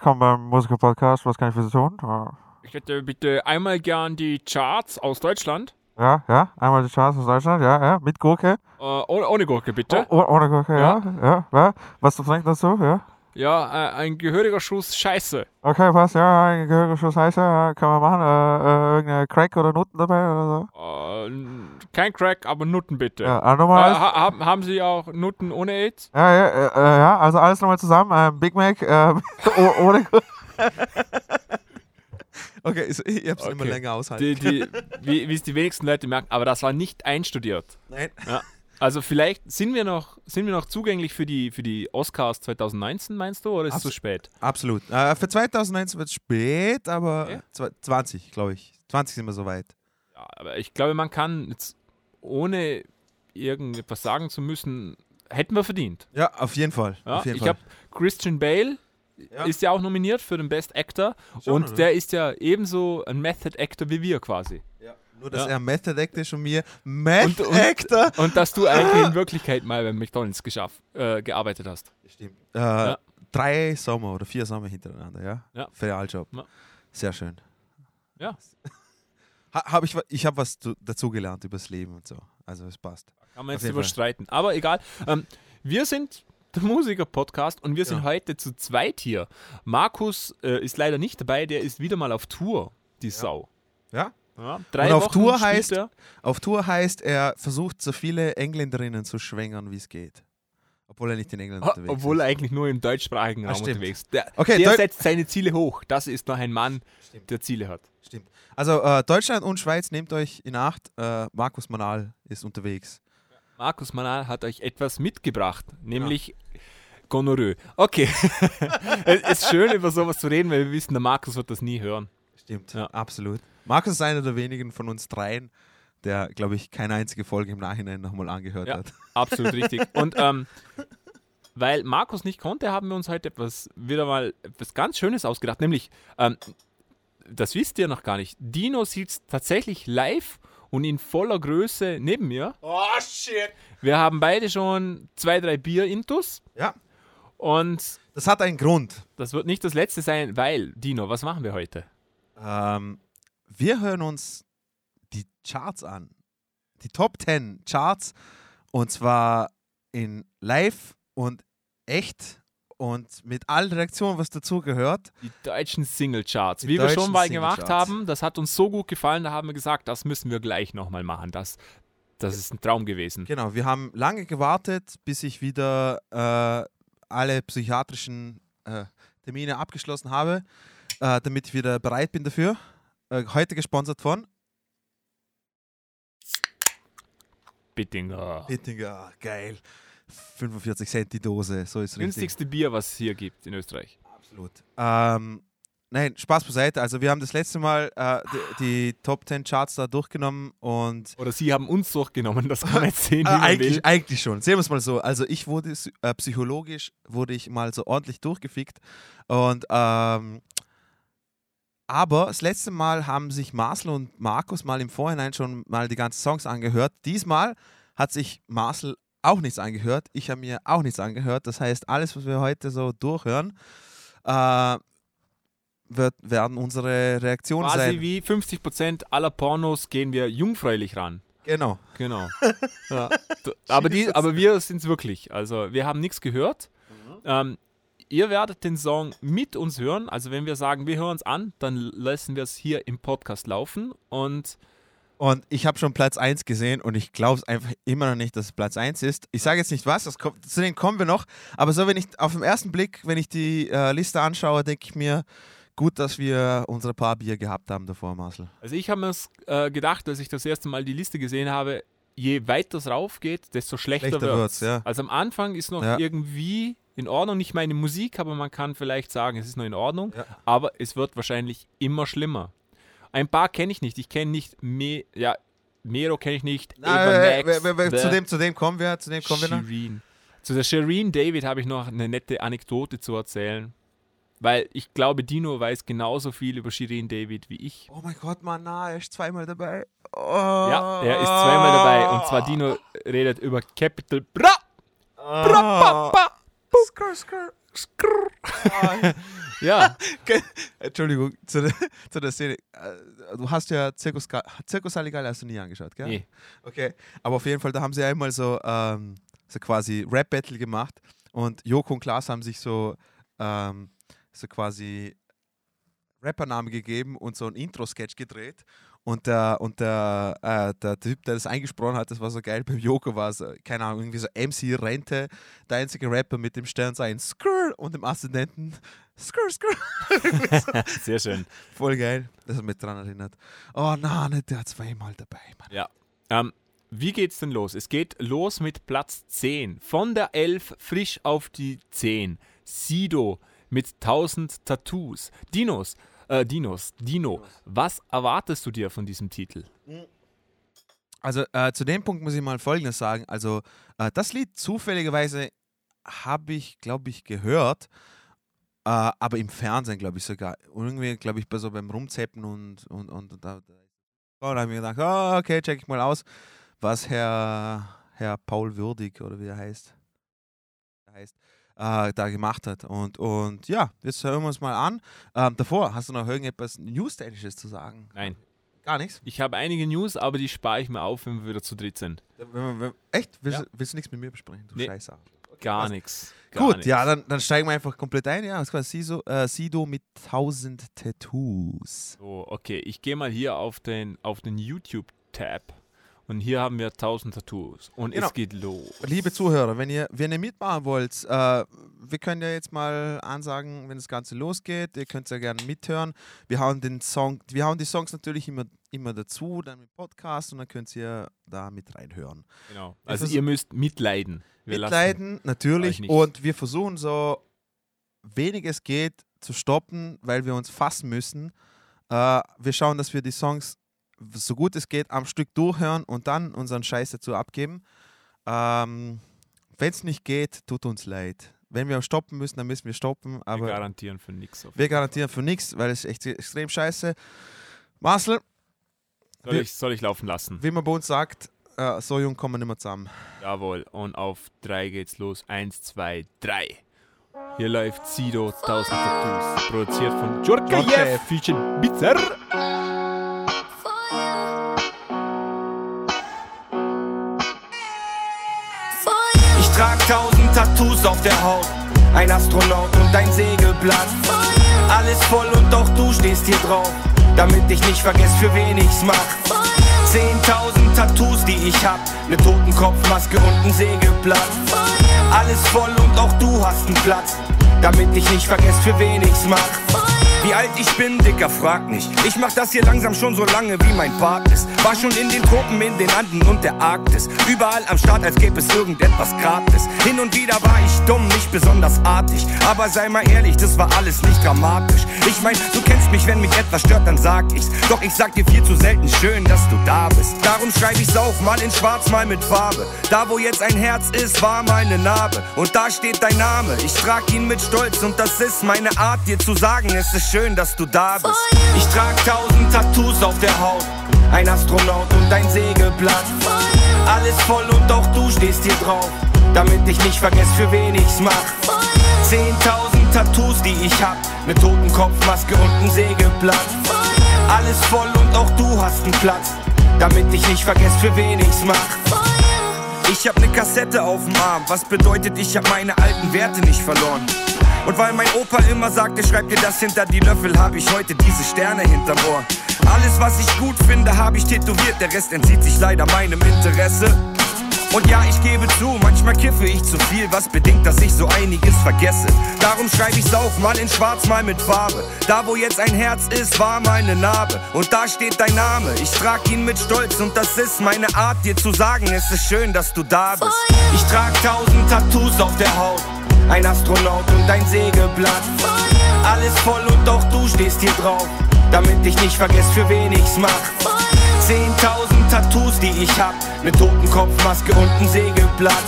Willkommen beim Musiker-Podcast. Was kann ich für Sie tun? Ich hätte bitte einmal gern die Charts aus Deutschland. Ja, ja, einmal die Charts aus Deutschland, ja, ja, mit Gurke. Äh, ohne, ohne Gurke, bitte. Oh, ohne Gurke, ja, ja, ja. Was zu trinken dazu, ja? Ja, äh, ein gehöriger Schuss Scheiße. Okay, passt, ja, ein gehöriger Schuss Heiße, ja, kann man machen. Äh, äh, irgendeine Crack oder Nutten dabei oder so? Äh, kein Crack, aber Nutten bitte. Ja, äh, Äh, nochmal. ha haben, haben Sie auch Nutten ohne AIDS? Ja, ja, äh, äh, ja, also alles nochmal zusammen. Ähm, Big Mac, ohne. Okay, ich, ich hab's immer Okay. länger aushalten. Die, die, wie wie es die wenigsten Leute merken, aber das war nicht einstudiert. Nein. Also vielleicht sind wir noch, sind wir noch zugänglich für die, für die Oscars 2019, meinst du, oder ist es Abs- zu spät? Absolut. Äh, für 2019 wird es spät, aber Okay. zwe- 20, glaube ich. 20 sind wir soweit. Ja, aber ich glaube, man kann jetzt ohne irgendetwas sagen zu müssen, hätten wir verdient. Ja, auf jeden Fall. Ja, auf jeden ich habe Christian Bale Ja. ist ja auch nominiert für den Best Actor Schon, und oder? der ist ja ebenso ein Method Actor wie wir quasi. Nur, dass Ja. er Method Actor ist und mir Method und- Actor. Und dass du eigentlich in Wirklichkeit mal bei McDonalds geschafft, äh, gearbeitet hast. Stimmt. Äh, Drei Sommer oder vier Sommer hintereinander, ja? Ja. Ferialjob. Ja. Sehr schön. Ja. Ha, hab ich ich habe was zu- dazugelernt über das Leben und so. Also es passt. Kann man jetzt überstreiten. Aber egal. Ähm, wir sind der Musiker-Podcast und wir sind Ja. heute zu zweit hier. Markus äh, ist leider nicht dabei, der ist wieder mal auf Tour, die Sau. Ja? Ja, drei Und auf Wochen Tour heißt- er. Auf Tour heißt, er versucht so viele Engländerinnen zu schwängern, wie es geht. Obwohl er nicht in England Ah, unterwegs Obwohl ist. er eigentlich nur im deutschsprachigen Ah, Raum stimmt. unterwegs ist. Der, Okay, der setzt seine Ziele hoch. Das ist noch ein Mann, Stimmt. der Ziele hat. Stimmt. Also äh, Deutschland und Schweiz, nehmt euch in Acht. Äh, Markus Manal ist unterwegs. Markus Manal hat euch etwas mitgebracht, nämlich Gonorrhoe. Okay. es ist schön, über sowas zu reden, weil wir wissen, der Markus wird das nie hören. Stimmt, Ja. absolut. Markus ist einer der wenigen von uns dreien, der, glaube ich, keine einzige Folge im Nachhinein nochmal angehört Ja. hat. Absolut richtig. Und ähm, weil Markus nicht konnte, haben wir uns heute etwas wieder mal etwas ganz Schönes ausgedacht. Nämlich, ähm, das wisst ihr noch gar nicht. Dino sitzt tatsächlich live und in voller Größe neben mir. Oh, shit. Wir haben beide schon zwei, drei Bier intus Ja, und das hat einen Grund. das wird nicht das letzte sein, weil, Dino, was machen wir heute? Ähm, wir hören uns die Charts an. Die Top 10 Charts. Und zwar in live und echt und mit allen Reaktionen, was dazugehört. Die deutschen Singlecharts. Wie wir schon mal gemacht haben, das hat uns so gut gefallen, da haben wir gesagt, das müssen wir gleich nochmal machen. Das, das ist ein Traum gewesen. Genau, wir haben lange gewartet, bis ich wieder äh, alle psychiatrischen äh, Termine abgeschlossen habe, äh, damit ich wieder bereit bin dafür. Äh, heute gesponsert von Bittinger. Hittinger. Geil. 45 Cent die Dose, so ist richtig. Günstigste Bier, was es hier gibt in Österreich. Absolut. Ähm, nein, Spaß beiseite. Also wir haben das letzte Mal äh, die, die Top 10 Charts da durchgenommen und Oder sie haben uns durchgenommen, das kann man jetzt sehen, äh, eigentlich, will. eigentlich schon. Sehen wir es mal so. Also ich wurde äh, psychologisch wurde ich mal so ordentlich durchgefickt und ähm, aber das letzte Mal haben sich Marcel und Markus mal im Vorhinein schon mal die ganzen Songs angehört. Diesmal hat sich Marcel auch nichts angehört. Ich habe mir auch nichts angehört. Das heißt, alles, was wir heute so durchhören, äh, wird, werden unsere Reaktionen Quasi sein. wie 50% aller Pornos gehen wir jungfräulich ran. Genau. Genau. ja. Aber, die, aber wir sind es wirklich. Also wir haben nichts gehört. Ähm, ihr werdet den Song mit uns hören. Also wenn wir sagen, wir hören es an, dann lassen wir es hier im Podcast laufen. Und Und ich habe schon Platz 1 gesehen und ich glaube es einfach immer noch nicht, dass es Platz 1 ist. Ich sage jetzt nicht was, kommt, zu denen kommen wir noch. Aber so, wenn ich auf den ersten Blick, wenn ich die äh, Liste anschaue, denke ich mir, gut, dass wir unsere paar Bier gehabt haben davor, Marcel. also ich habe mir äh, gedacht, als ich das erste Mal die Liste gesehen habe, je weiter es rauf geht, desto schlechter, Schlechter wird wird's, ja. Also am Anfang ist noch Ja. irgendwie in Ordnung, nicht meine Musik, aber man kann vielleicht sagen, es ist noch in Ordnung. Ja. Aber es wird wahrscheinlich immer schlimmer. Ein paar kenne ich nicht. Ich kenne nicht Me ja, Mero kenne ich nicht. The zu, dem, zu dem kommen wir, zu dem kommen wir noch. Shireen. Zu der Shireen David habe ich noch eine nette Anekdote zu erzählen. Weil ich glaube, Dino weiß genauso viel über Shireen David wie ich. Oh mein Gott, Mann, na, er ist zweimal dabei. Oh. Ja, er ist zweimal dabei. Und zwar Dino redet über Capital Bra. Bra, Ba. Skrr, skrr. Ja, Entschuldigung, zu der, zu der Szene. Äh, Du hast ja Zirkus, Zirkus Halligalli hast du nie angeschaut, gell? nee. Okay, aber auf jeden Fall, da haben sie einmal so, ähm, so quasi Rap-Battle gemacht und Joko und Klaas haben sich so, ähm, so quasi Rappernamen gegeben und so ein Intro-Sketch gedreht. Und der, und der, äh, der Typ, der das eingesprochen hat, das war so geil. Beim Joko war es, äh, keine Ahnung, irgendwie so MC Rente, der einzige Rapper mit dem Sternzeichen Skrr und dem Aszendenten Skrr, Skrr. Sehr schön. Voll geil. Das hat mich dran erinnert. Oh nein, nicht der zweimal dabei, Mann. Ja. Ähm, wie geht's denn los? Es geht los mit Platz 10. Von der 11 frisch auf die 10. Sido mit 1000 Tattoos. Dinos, äh, Dinos, Dino, was erwartest du dir von diesem Titel? Also äh, zu dem Punkt muss ich mal Folgendes sagen. Also äh, das Lied zufälligerweise habe ich, glaube ich, gehört, äh, aber im Fernsehen, glaube ich sogar. Irgendwie, glaube ich, bei so beim Rumzeppen und, und, und, und da, da, habe ich mir gedacht, oh, okay, check ich mal aus, was Herr, Herr Paul Würdig oder wie er heißt äh, da gemacht hat. Und, und ja, jetzt hören wir uns mal an. Ähm, davor, hast du noch irgendetwas News-Technisches zu sagen? Nein. Gar nichts? Ich habe einige News, aber die spare ich mir auf, wenn wir wieder zu dritt sind. Wenn wir- wenn- Echt? Willst, Ja. du, willst du nichts mit mir besprechen? Du Nee. Scheiße. Gar nichts. Gut, ja, dann, dann steigen wir einfach komplett ein. Ja, das war Sido, äh, Sido mit 1000 Tattoos. So, okay, ich gehe mal hier auf den, auf den YouTube-Tab und hier haben wir 1000 Tattoos und Genau. es geht los. Liebe Zuhörer, wenn ihr, wenn ihr mitmachen wollt, äh, wir können ja jetzt mal ansagen, wenn das Ganze losgeht. Ihr könnt ja gerne mithören. Wir hauen den Song, wir hauen die Songs natürlich immer, immer dazu, dann mit Podcast und dann könnt ihr da mit reinhören. Genau. Also ihr müsst mitleiden. Wir Mitleiden, natürlich. Und wir versuchen so wenig es geht zu stoppen, weil wir uns fassen müssen. Äh, wir schauen, dass wir die Songs so gut es geht am Stück durchhören und dann unseren Scheiß dazu abgeben. Ähm, Wenn es nicht geht, tut uns leid. Wenn wir stoppen müssen, dann müssen wir stoppen. wir Aber garantieren für nichts. wir garantieren für nichts, weil es echt extrem scheiße. Marcel, Soll wir- ich, soll ich laufen lassen? wie man bei uns sagt, äh, so jung kommen wir nicht mehr zusammen. Jawohl. Und auf drei geht's los. Eins, zwei, drei. Hier läuft Sido 1000 Tattoos. Produziert von. Djorkaev. Featured Bitzer. Tausend Tattoos auf der Haut, ein Astronaut und ein Segelblatt. Alles voll und auch du stehst hier drauf, damit ich nicht vergess, für wen ich's mach. Zehntausend Tattoos, die ich hab, ne Totenkopfmaske und ein Segelblatt. Alles voll und auch du hast einen Platz, damit ich nicht vergess, für wen ich's mach. Wie alt ich bin, Dicker, frag nicht. Ich mach das hier langsam schon so lange, wie mein Part ist. War schon in den Tropen, in den Anden und der Arktis. Überall am Start, als gäbe es irgendetwas gratis. Hin und wieder war ich dumm, nicht besonders artig. Aber sei mal ehrlich, das war alles nicht dramatisch. Ich mein, du kennst mich, wenn mich etwas stört, dann sag ich's. Doch ich sag dir viel zu selten, schön, dass du da bist. Darum schreib ich's auf, mal in schwarz, mal mit Farbe. Da, wo jetzt ein Herz ist, war mal ne Narbe. Und da steht dein Name, ich trag ihn mit Stolz. Und das ist meine Art, dir zu sagen, es ist schön, dass du da bist. Ich trag tausend Tattoos auf der Haut, ein Astronaut und ein Segelblatt. Alles voll und auch du stehst hier drauf, damit ich nicht vergess, für wen ich's mach. Zehntausend Tattoos, die ich hab, ne Totenkopfmaske und ein Segelblatt. Alles voll und auch du hast einen Platz, damit ich nicht vergess, für wen ich's mach. Ich hab ne Kassette auf dem Arm, was bedeutet, ich hab meine alten Werte nicht verloren. Und weil mein Opa immer sagte, schreib dir das hinter die Löffel, hab ich heute diese Sterne hinterm Ohr. Alles, was ich gut finde, hab ich tätowiert, der Rest entzieht sich leider meinem Interesse. Und ja, ich gebe zu, manchmal kiffe ich zu viel, was bedingt, dass ich so einiges vergesse. Darum schreibe ich's auf, mal in schwarz, mal mit Farbe. Da, wo jetzt ein Herz ist, war meine Narbe. Und da steht dein Name, ich trag ihn mit Stolz. Und das ist meine Art, dir zu sagen, es ist schön, dass du da bist. Ich trag tausend Tattoos auf der Haut, ein Astronaut und ein Segelblatt. Alles voll und auch du stehst hier drauf, damit ich nicht vergess, für wen ich's mach. Zehntausend Tattoos, die ich hab, ne Totenkopfmaske und ein Segelblatt.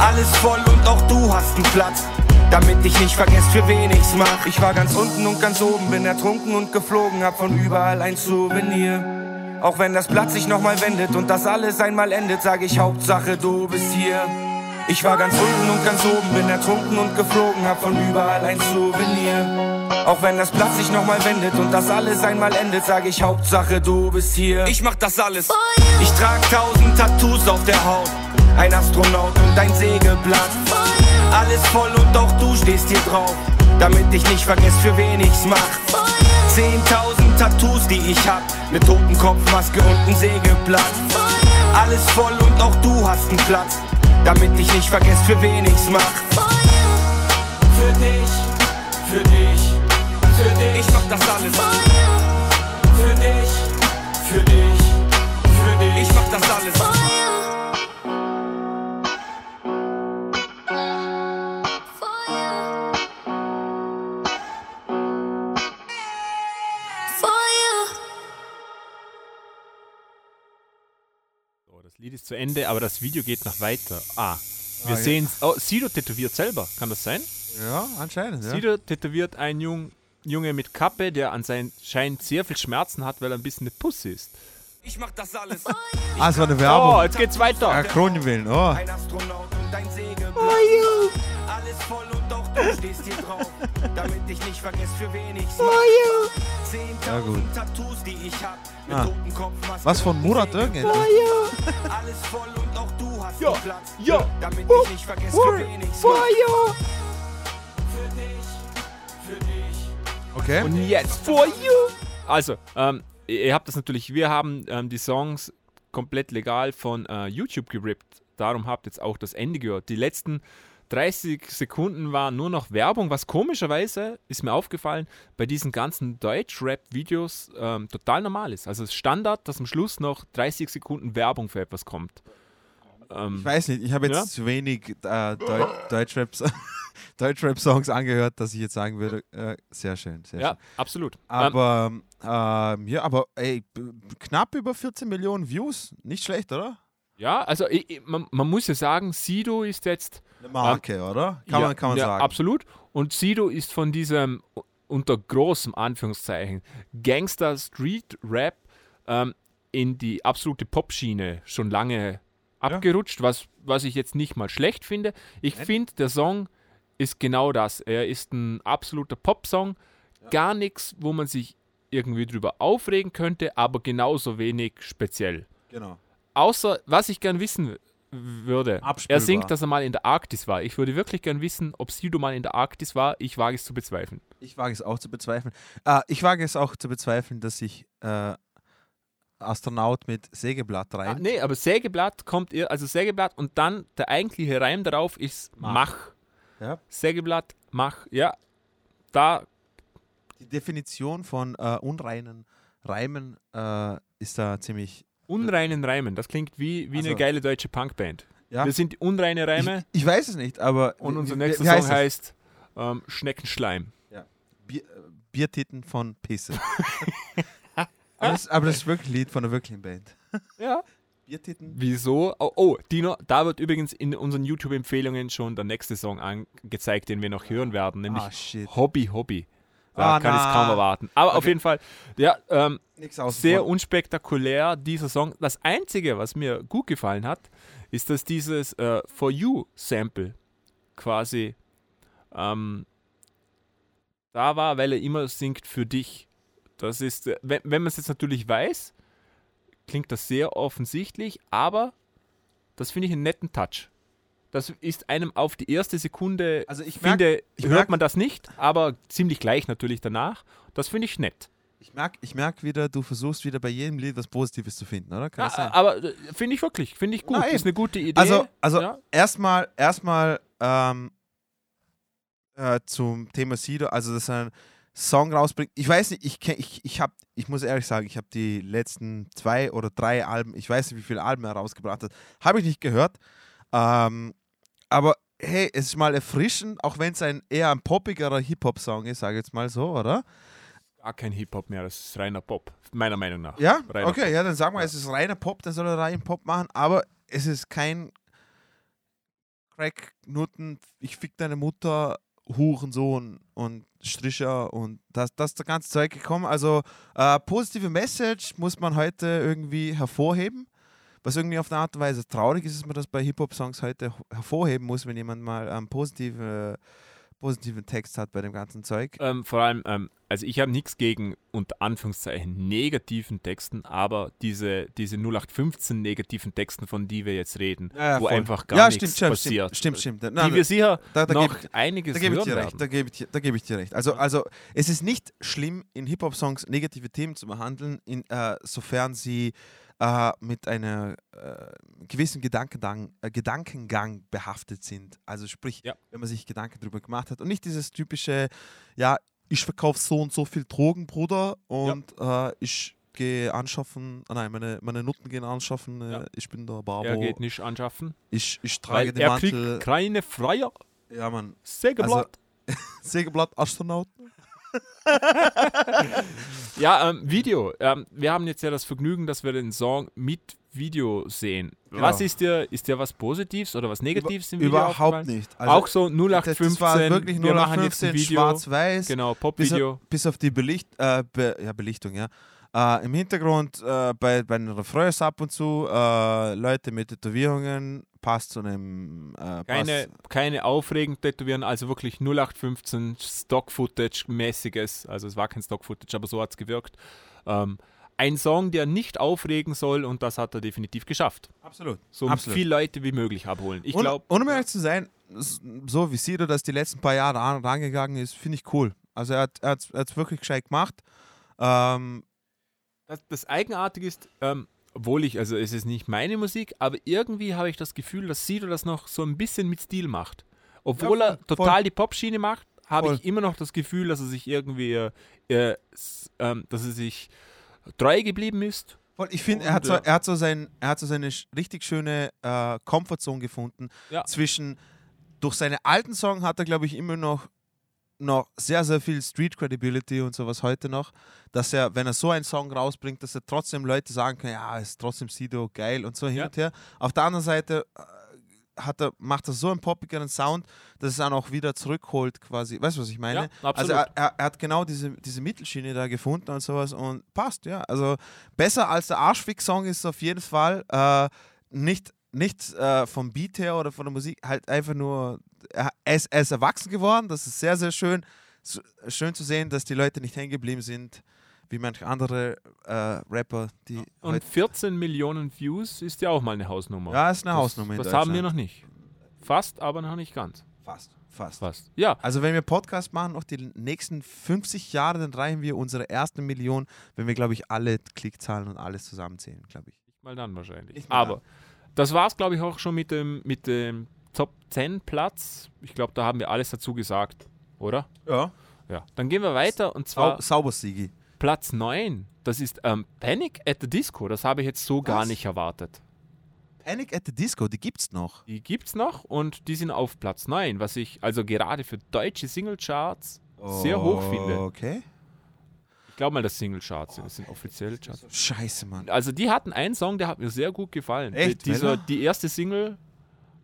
Alles voll und auch du hast einen Platz, damit ich nicht vergess, für wen ich's mach. Ich war ganz unten und ganz oben, bin ertrunken und geflogen, hab von überall ein Souvenir. Auch wenn das Blatt sich nochmal wendet und das alles einmal endet, sag ich Hauptsache du bist hier. Ich war ganz unten und ganz oben, bin ertrunken und geflogen, hab von überall ein Souvenir. Auch wenn das Blatt sich nochmal wendet und das alles einmal endet, sag ich Hauptsache du bist hier. Ich mach das alles. Ich trag tausend Tattoos auf der Haut, ein Astronaut und ein Segelblatt. Alles voll und auch du stehst hier drauf, damit ich nicht vergesse, für wen ich's mach. Zehntausend Tattoos, die ich hab, ne Totenkopfmaske und ein Segelblatt. Alles voll und auch du hast einen Platz, damit ich nicht vergesse, für wen ich's mach. Für dich, für dich, für dich. Ich mach das alles. Für dich, für dich, für dich. Ich mach das alles. Lied ist zu Ende, aber das Video geht noch weiter. Ah, wir ja. sehen Oh, Sido tätowiert selber. Kann das sein? Ja, anscheinend. Ja. Sido tätowiert ein Jung, Junge mit Kappe, der anscheinend sehr viel Schmerzen hat, weil er ein bisschen eine Pussy ist. Ich mach das alles. Ah, es war eine Oh, Werbung. jetzt geht's weiter. Ja, Kronjuwelen, oh. Ein Astronaut und ein Segelblatt. Alles voll und auch du stehst hier drauf, damit ich nicht vergesse, für wen ich's mach. Ja, gut. Tattoos, die ich hab, mit Ah. Totenkopfmaske Was von Murat irgendetwas? Alles voll und auch du hast Ja, Platz, ja. damit ich nicht vergesse, für wen ich's mach. Für dich, für dich. Okay. Und jetzt for you. Also, ähm, ihr ihr habt das natürlich, wir haben ähm, die Songs komplett legal von äh, YouTube gerippt. Darum habt ihr jetzt auch das Ende gehört. Die letzten 30 Sekunden waren nur noch Werbung, was komischerweise, ist mir aufgefallen, bei diesen ganzen Deutsch-Rap-Videos ähm, total normal ist. Also es ist Standard, dass am Schluss noch 30 Sekunden Werbung für etwas kommt. Ähm, Ich weiß nicht, ich habe jetzt Ja? zu wenig äh, Deu Deutschrap Deutschrap-Songs angehört, dass ich jetzt sagen würde, äh, sehr schön, sehr ja, schön. absolut. Ähm, Aber, ähm, ja, aber ey, knapp über 14 Millionen Views, nicht schlecht, oder? ja, also ich, man, man muss ja sagen, Sido ist jetzt Eine Marke, oder? Kann ja, man, kann man ja, sagen. Absolut. Und Sido ist von diesem unter großem Anführungszeichen Gangster Street Rap ähm, in die absolute Popschiene schon lange abgerutscht, was, was ich jetzt nicht mal schlecht finde. Ich finde, der Song ist genau das. Er ist ein absoluter Popsong. Gar nichts, wo man sich irgendwie drüber aufregen könnte, aber genauso wenig speziell. Genau. Außer, was ich gern wissen würde. Er Abspielbar. singt, dass er mal in der Arktis war. Ich würde wirklich gern wissen, ob Sido mal in der Arktis war. Ich wage es zu bezweifeln. Ich wage es auch zu bezweifeln. Äh, ich wage es auch zu bezweifeln, dass sich äh, Astronaut mit Sägeblatt Ah, rein. nee, aber Sägeblatt kommt ihr, also Sägeblatt und dann der eigentliche Reim darauf ist Mach. Mach. Ja. Sägeblatt, Mach. Ja, da, Die Definition von äh, unreinen Reimen äh, ist da ziemlich. Unreinen Reimen. Das klingt wie, wie eine Also- geile deutsche Punkband. Ja. Wir sind unreine Reime Ich, ich weiß es nicht, aber. und unser nächster wie Song heißt es? heißt ähm, Schneckenschleim. Bier, äh, Biertitten von Pisse. aber, das, aber das ist wirklich ein Lied von einer wirklichen Band. Ja. Biertitten? Wieso? Oh, oh, Dino, da wird übrigens in unseren YouTube-Empfehlungen schon der nächste Song angezeigt, den wir noch hören werden, nämlich Ah. Hobby Hobby. Da Ah, kann ich es kaum erwarten. Aber auf Okay. jeden Fall, ja, ähm, sehr unspektakulär dieser Song. Das Einzige, was mir gut gefallen hat, ist, dass dieses äh, For You-Sample quasi ähm, da war, weil er immer singt für dich. Das ist, äh, wenn, wenn man es jetzt natürlich weiß, klingt das sehr offensichtlich, aber das finde ich einen netten Touch. Das ist einem auf die erste Sekunde, Also ich merk- finde, ich hört merk- man das nicht, aber ziemlich gleich natürlich danach. Das finde ich nett. Ich merke ich merk wieder, du versuchst wieder bei jedem Lied was Positives zu finden, oder? Kann Ja, sein? aber äh, finde ich wirklich, finde ich gut. Nein. ist eine gute Idee. Also, also ja. erstmal, erstmal ähm, äh, zum Thema Sido, also dass er einen Song rausbringt. Ich weiß nicht, ich, ich, ich habe, ich muss ehrlich sagen, ich habe die letzten zwei oder drei Alben, ich weiß nicht, wie viele Alben er rausgebracht hat, habe ich nicht gehört. Ähm, aber hey, es ist mal erfrischend, auch wenn es ein eher ein poppigerer Hip-Hop-Song ist, sage ich jetzt mal so, oder? Gar kein Hip-Hop mehr, das ist reiner Pop, meiner Meinung nach. Ja, Reiner okay, ja, dann sagen wir, es ist reiner Pop, dann soll er reinen Pop machen, aber es ist kein Crack, Nutten, ich fick deine Mutter, Hurensohn und Stricher und das, das ganze Zeug gekommen. Also äh, positive Message muss man heute irgendwie hervorheben. Was irgendwie auf eine Art und Weise traurig ist, dass man das bei Hip-Hop-Songs heute hervorheben muss, wenn jemand mal ähm, positive positiven Text hat bei dem ganzen Zeug. Ähm, vor allem, ähm, also ich habe nichts gegen unter Anführungszeichen negativen Texten, aber diese, diese 0815 negativen Texten, von die wir jetzt reden, Ja, ja, wo voll. einfach gar ja, nichts stimmt, passiert. stimmt, stimmt, stimmt. Die Nein, wir sicher da, da noch gebe einiges da gebe ich dir recht. Da gebe ich, dir- da gebe ich dir recht. Also, also es ist nicht schlimm, in Hip-Hop-Songs negative Themen zu behandeln, in, äh, sofern sie äh, mit einer äh, gewissen Gedankengang, äh, Gedankengang behaftet sind. Also sprich, Ja. wenn man sich Gedanken darüber gemacht hat und nicht dieses typische, ja, ich verkaufe so und so viel Drogen, Bruder, und äh, ich gehe anschaffen, ah nein, meine, meine Nutten gehen anschaffen, äh, Ja. ich bin der Barbo, er geht nicht anschaffen, ich, ich trage den er Mantel. kriegt keine Freier. Ja, Mann. Sägeblatt. Sägeblatt Astronauten. Ja, ähm, Video. Ähm, wir haben jetzt ja das Vergnügen, dass wir den Song mit Video sehen. Was Genau. ist dir, ist dir was Positives oder was Negatives im Video Überhaupt nicht. Also, auch so das, 0815. das war wirklich wir machen jetzt 0815 ein Video. schwarz-weiß. Genau, Bis, Pop-Video. auf, bis auf die Belicht, äh, Be, ja, Belichtung, ja. Äh, Im Hintergrund äh, bei, bei den Refrains ab und zu äh, Leute mit Tätowierungen, passt zu einem äh, Keine, passt, keine aufregend tätowieren, also wirklich 0815 Stock-Footage-mäßiges. Also es war kein Stock-Footage, aber so hat es gewirkt. Ähm, ein Song, der nicht aufregen soll und das hat er definitiv geschafft. Absolut. So Absolut. viele Leute wie möglich abholen. Ich glaube, um ehrlich zu sein, so wie Sido das die letzten paar Jahre an, rangegangen ist, finde ich cool. Also er hat es wirklich gescheit gemacht. Ähm, das, das Eigenartige ist, ähm, obwohl ich, also es ist nicht meine Musik, aber irgendwie habe ich das Gefühl, dass Sido das noch so ein bisschen mit Stil macht. Obwohl Ja, er voll, total voll. die Popschiene macht, habe ich immer noch das Gefühl, dass er sich irgendwie, äh, äh, ähm, dass er sich treu geblieben ist. Voll, ich finde, er, Und, hat so, er, hat so sein, er hat so seine richtig schöne äh, Comfortzone gefunden. Ja. Zwischen, durch seine alten Songs hat er, glaube ich, immer noch, noch sehr, sehr viel Street Credibility und sowas heute noch, dass er, wenn er so einen Song rausbringt, dass er trotzdem Leute sagen können, ja, ist trotzdem Sido geil und so hin Ja. und her. Auf der anderen Seite äh, hat er, macht er so einen poppigeren Sound, dass es dann auch wieder zurückholt quasi. Weißt du, was ich meine? Ja. Also er, er, er hat genau diese, diese Mittelschiene da gefunden und sowas und passt, ja. Also besser als der Arschfick-Song ist es auf jeden Fall. Äh, nicht nicht äh, vom Beat her oder von der Musik, halt einfach nur, er, ist, er ist erwachsen geworden, das ist sehr, sehr schön. So, schön zu sehen, dass die Leute nicht hängen geblieben sind, wie manche andere äh, Rapper, die Und 14 Millionen Views ist ja auch mal eine Hausnummer. ja, ist eine das, Hausnummer Das haben wir noch nicht. Fast, aber noch nicht ganz. Fast, fast. Fast. Ja, Also wenn wir Podcast machen, noch die nächsten 50 Jahre, dann reichen wir unsere erste Million, wenn wir, glaube ich, alle Klickzahlen und alles zusammenzählen, glaube ich. nicht mal dann wahrscheinlich. Mal aber das war es, glaube ich, auch schon mit dem, mit dem Top 10 Platz. Ich glaube, da haben wir alles dazu gesagt, oder? Ja. Ja. Dann gehen wir weiter und zwar sauber, Sigi. Platz 9. Das ist ähm, Panic at the Disco. Das habe ich jetzt so gar Was? nicht erwartet. Panic at the Disco, die gibt's noch. Die gibt's noch und die sind auf Platz 9, was ich also gerade für deutsche Singlecharts sehr hoch finde. Okay. Ich glaube mal, dass Singlecharts sind. Das sind offizielle Charts. Scheiße, Mann. Also die hatten einen Song, der hat mir sehr gut gefallen. Echt? Die, dieser, die erste Single,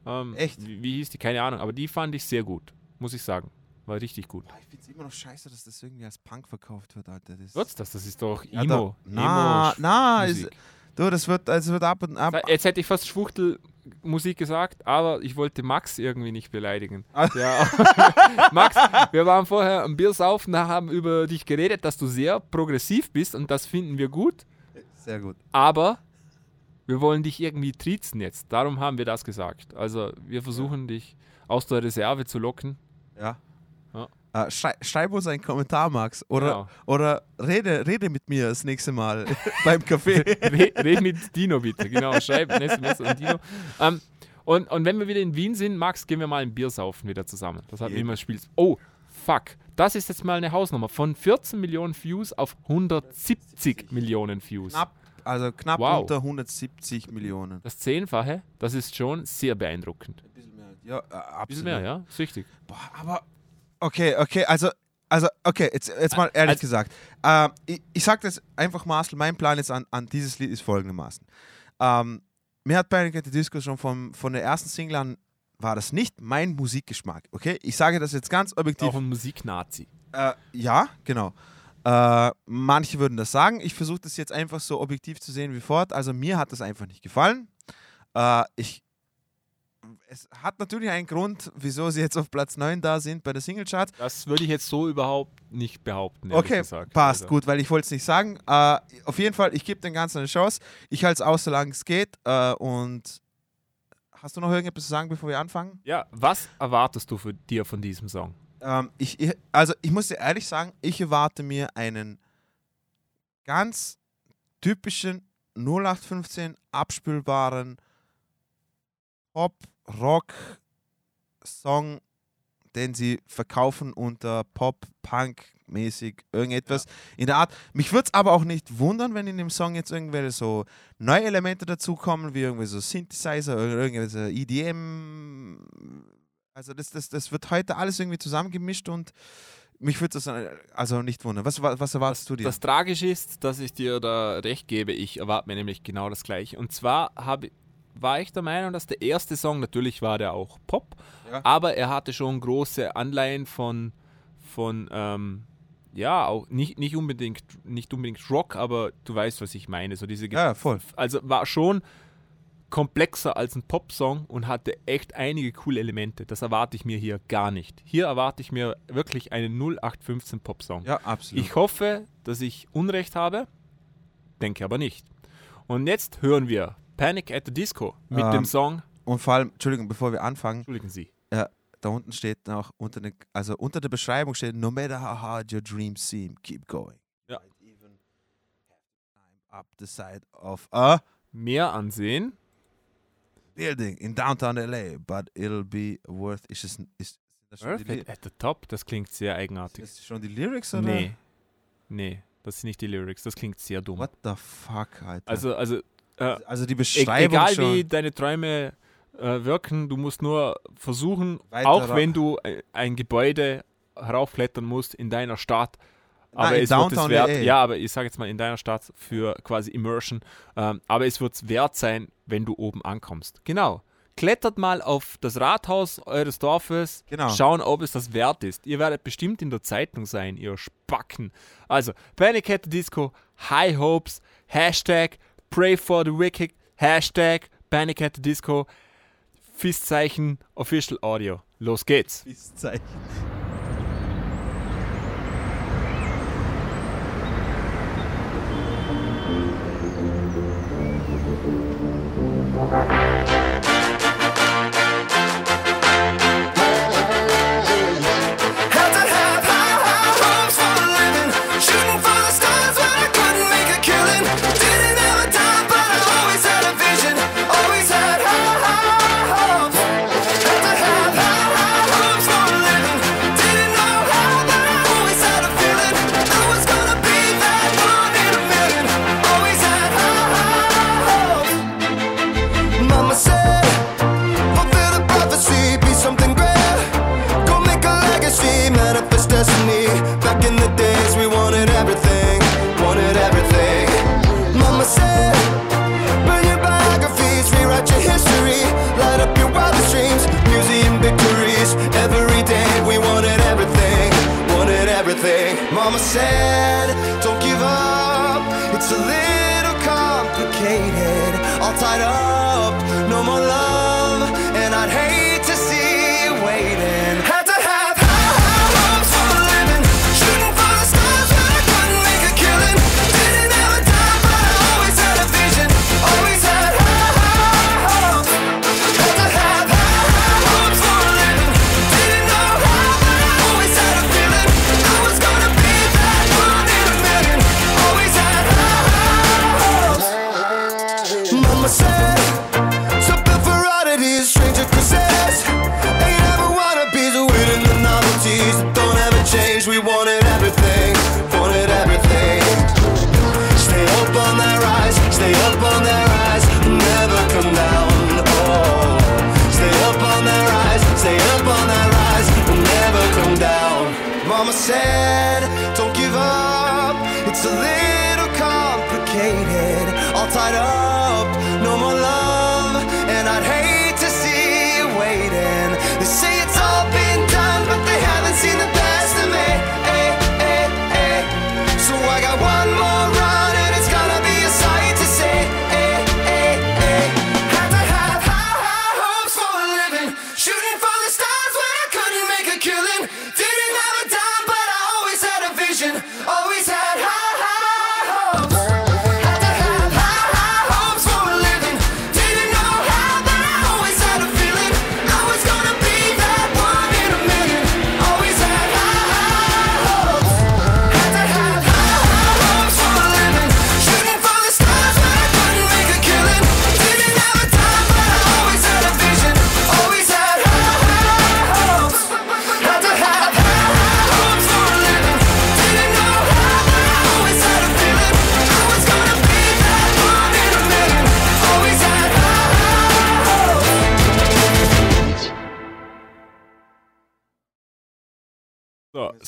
ähm, Echt? Wie, wie hieß die? Keine Ahnung, aber die fand ich sehr gut, muss ich sagen. War richtig gut. Ich finde es immer noch scheiße, dass das irgendwie als Punk verkauft wird, Alter. Das Wird's das? Das ist doch Ja, Emo. da, na, Emo na, ist, du, das wird, also wird ab und ab. Jetzt hätte ich fast Schwuchtelmusik gesagt, aber ich wollte Max irgendwie nicht beleidigen. Ah. Ja. Max, wir waren vorher am Bier saufen, da haben über dich geredet, dass du sehr progressiv bist und das finden wir gut, Sehr gut. aber wir wollen dich irgendwie triezen jetzt. Darum haben wir das gesagt. Also wir versuchen dich aus der Reserve zu locken. Ja. Ja. Äh, schrei, schreib uns einen Kommentar, Max. Oder, Genau. oder rede, rede mit mir das nächste Mal beim Café. Re red mit Dino bitte, genau. Schreib ein SMS an Dino. Ähm, und, und wenn wir wieder in Wien sind, Max, gehen wir mal ein Bier saufen wieder zusammen. Das hat Jeden. immer spielst. Oh, fuck. Das ist jetzt mal eine Hausnummer. Von 14 Millionen Views auf 170 Millionen Views. knapp, also knapp Wow. unter 170 Millionen. Das Zehnfache, das ist schon sehr beeindruckend. Ein bisschen mehr. Ja, äh, absolut. Ein bisschen mehr, ja? Süchtig. Boah, aber okay, okay, also, also okay, jetzt, jetzt mal ehrlich Also- gesagt. Ähm, ich, ich sag das einfach, Marcel, mein Plan jetzt an, an dieses Lied ist folgendermaßen. Ähm, mir hat Panic at the Disco schon vom, von der ersten Single an, war das nicht mein Musikgeschmack, okay? Ich sage das jetzt ganz objektiv. Auch ein Musiknazi. Äh, ja, genau. Äh, Äh, manche würden das sagen. Ich versuche das jetzt einfach so objektiv zu sehen wie fort. Also mir hat das einfach nicht gefallen. Äh, ich, es hat natürlich einen Grund, wieso sie jetzt auf Platz 9 da sind bei der Singlecharts. Das würde ich jetzt so überhaupt nicht behaupten. Okay, gesagt. passt, Also, gut, weil ich wollte es nicht sagen. Äh, auf jeden Fall, ich gebe dem Ganzen eine Chance. Ich halte es aus, solange es geht. Äh, und hast du noch irgendetwas zu sagen, bevor wir anfangen? Ja, was erwartest du für dir von diesem Song? Ähm, ich, also ich muss dir ehrlich sagen, ich erwarte mir einen ganz typischen 0815 abspielbaren Pop-Rock-Song, den sie verkaufen unter Pop-Punk-mäßig irgendetwas in der Art. Mich würde es aber auch nicht wundern, wenn in dem Song jetzt irgendwelche so neue Elemente dazukommen, wie irgendwie so Synthesizer oder irgendwelche EDM. Also das, das, das wird heute alles irgendwie zusammengemischt und mich würde das also nicht wundern. Was, was, was erwartest du dir? Das Tragische ist, dass ich dir da recht gebe. Ich erwarte mir nämlich genau das gleiche. Und zwar habe, war ich der Meinung, dass der erste Song, natürlich war der auch Pop, Ja. aber er hatte schon große Anleihen von, von ähm, ja, auch nicht, nicht, unbedingt, nicht unbedingt Rock, aber du weißt, was ich meine. So diese ja, voll. also war schon komplexer als ein Popsong und hatte echt einige coole Elemente. Das erwarte ich mir hier gar nicht. Hier erwarte ich mir wirklich einen 0815 Popsong. Ja, absolut. Ich hoffe, dass ich Unrecht habe, denke aber nicht. Und jetzt hören wir Panic at the Disco mit Ähm. dem Song, und vor allem, Entschuldigung, bevor wir anfangen, entschuldigen Sie, da unten steht noch, unter der, also unter der Beschreibung steht, no matter how hard your dreams seem, keep going. Ja. Might even up the side of a mehr ansehen. building in downtown LA, but it'll be worth. Ist es, ist, das schon Perfect at the Top, das klingt sehr eigenartig. ist das schon die Lyrics oder? Nee, nee, das sind nicht die Lyrics, das klingt sehr dumm. What the fuck, Alter? Also, also äh, also die E Beschreibung egal schon. wie deine Träume äh, wirken, du musst nur versuchen, Weiter auch ra- wenn du äh, ein Gebäude heraufklettern musst in deiner Stadt, Nein, aber in es wird es wert, LA. ja, aber ich sage jetzt mal in deiner Stadt für quasi Immersion, ähm, aber es wird es wert sein, wenn du oben ankommst. Genau. Klettert mal auf das Rathaus eures Dorfes, Genau. schauen, ob es das wert ist. Ihr werdet bestimmt in der Zeitung sein, ihr Spacken. Also, Panic at the Disco, High Hopes, Hashtag Pray for the Wicked, Hashtag Panic at the Disco, Fistzeichen Official Audio. Los geht's. Peace-Zeichen.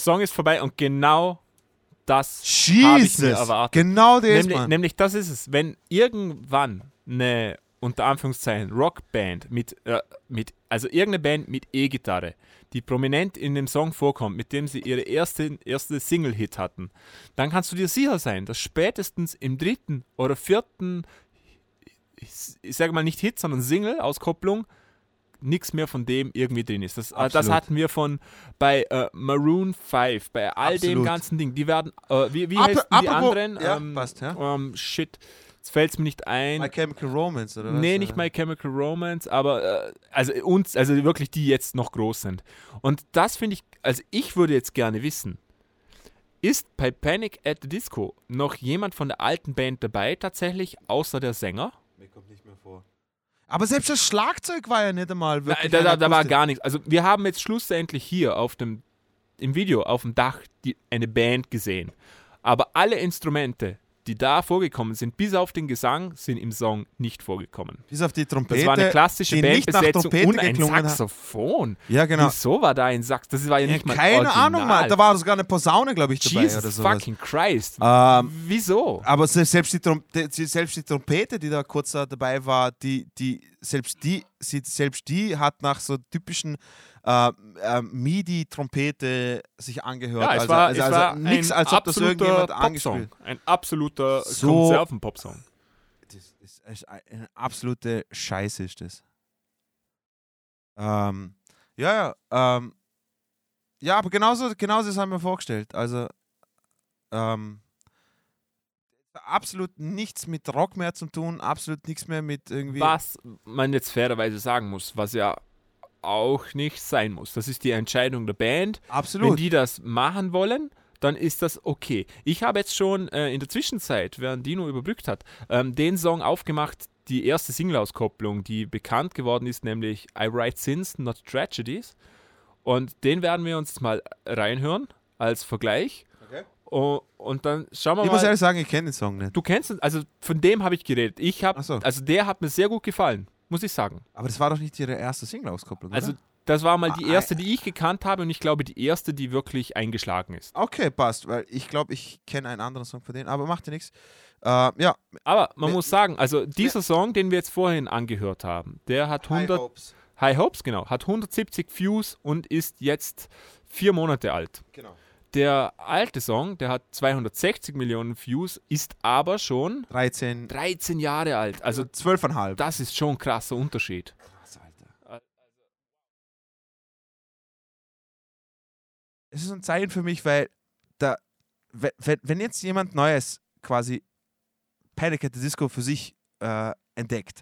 Song ist vorbei und genau das habe ich mir erwartet. Genau das, Nämlich, Mann. nämlich das ist es. Wenn irgendwann eine, unter Anführungszeichen, Rockband mit, äh, mit, also irgendeine Band mit E-Gitarre, die prominent in dem Song vorkommt, mit dem sie ihre erste, erste Single-Hit hatten, dann kannst du dir sicher sein, dass spätestens im dritten oder vierten, ich, ich sage mal nicht Hit, sondern Single-Auskopplung, nichts mehr von dem irgendwie drin ist. Das, äh, das hatten wir von bei äh, Maroon 5, bei all dem Absolut. ganzen Ding. Die werden, äh, wie, wie Ap- heißen die anderen? ja, ähm, passt, ja. ähm, shit, jetzt fällt es mir nicht ein. My Chemical Romance, oder was? Nee, nicht? My Chemical Romance, aber äh, also uns, also wirklich die jetzt noch groß sind. Und das finde ich, also ich würde jetzt gerne wissen, ist bei Panic at the Disco noch jemand von der alten Band dabei tatsächlich, außer der Sänger? Mir kommt nicht mehr vor. Aber selbst das Schlagzeug war ja nicht einmal Da, wirklich. da, ein da, da war gar nichts. Also wir haben jetzt schlussendlich hier auf dem, im Video auf dem Dach die, eine Band gesehen. Aber alle Instrumente, die da vorgekommen sind, bis auf den Gesang, sind im Song nicht vorgekommen. Bis auf die Trompete. Das war eine klassische die nicht nach Bandbesetzung Trompete und ein hat. Saxophon. Ja, genau. Wieso war da ein Sax? Das war ja Ja, nicht mal keine Original. Ahnung, mal. Da war sogar eine Posaune, glaube ich, dabei Jesus oder sowas. fucking Christ. Ähm, Wieso? aber se- selbst die, Trom die, die- selbst die Trompete, die da kurz da dabei war, die, die, selbst, die, selbst die hat nach so typischen äh, äh, MIDI-Trompete sich angehört. Ja, es also, war, also, es also war nichts, als ob das absoluter irgendjemand angespielt Ein absoluter So- Konserven-Popsong. Das ist echt eine absolute Scheiße, ist das. Ähm, ja, ja, ähm, ja, aber genauso, genauso das haben wir vorgestellt. Also, ähm, absolut nichts mit Rock mehr zu tun, absolut nichts mehr mit irgendwie. Was man jetzt fairerweise sagen muss, was ja auch nicht sein muss. Das ist die Entscheidung der Band. Wenn Absolut. die das machen wollen, dann ist das okay. Ich habe jetzt schon äh, in der Zwischenzeit, während Dino überbrückt hat, ähm, den Song aufgemacht, die erste Single-Auskopplung, die bekannt geworden ist, nämlich I Write Sins, Not Tragedies. Und den werden wir uns mal reinhören als Vergleich. Okay. O- Und dann schauen wir ich muss mal. ehrlich sagen, ich kenne den Song nicht. Du kennst ihn, also von dem habe ich geredet. Ich habe, so. also der hat mir sehr gut gefallen, muss ich sagen. Aber das war doch nicht ihre erste Single-Auskopplung. Also das war mal die Ah, erste, die ich gekannt habe und ich glaube die erste, die wirklich eingeschlagen ist. Okay, passt, weil ich glaube, ich kenne einen anderen Song von denen, aber macht ja nichts. Äh, ja, Aber man Wer- muss sagen, also dieser Song, den wir jetzt vorhin angehört haben, der hat 100 Hopes. High Hopes, genau, hat 170 Views und ist jetzt vier Monate alt. Genau. Der alte Song, der hat 260 Millionen Views, ist aber schon 13, 13 Jahre alt. Also 12,5. das ist schon ein krasser Unterschied. Krass, Alter. Es ist ein Zeichen für mich, weil da, we- wenn, wenn jetzt jemand Neues quasi Panic at the Disco für sich äh, entdeckt,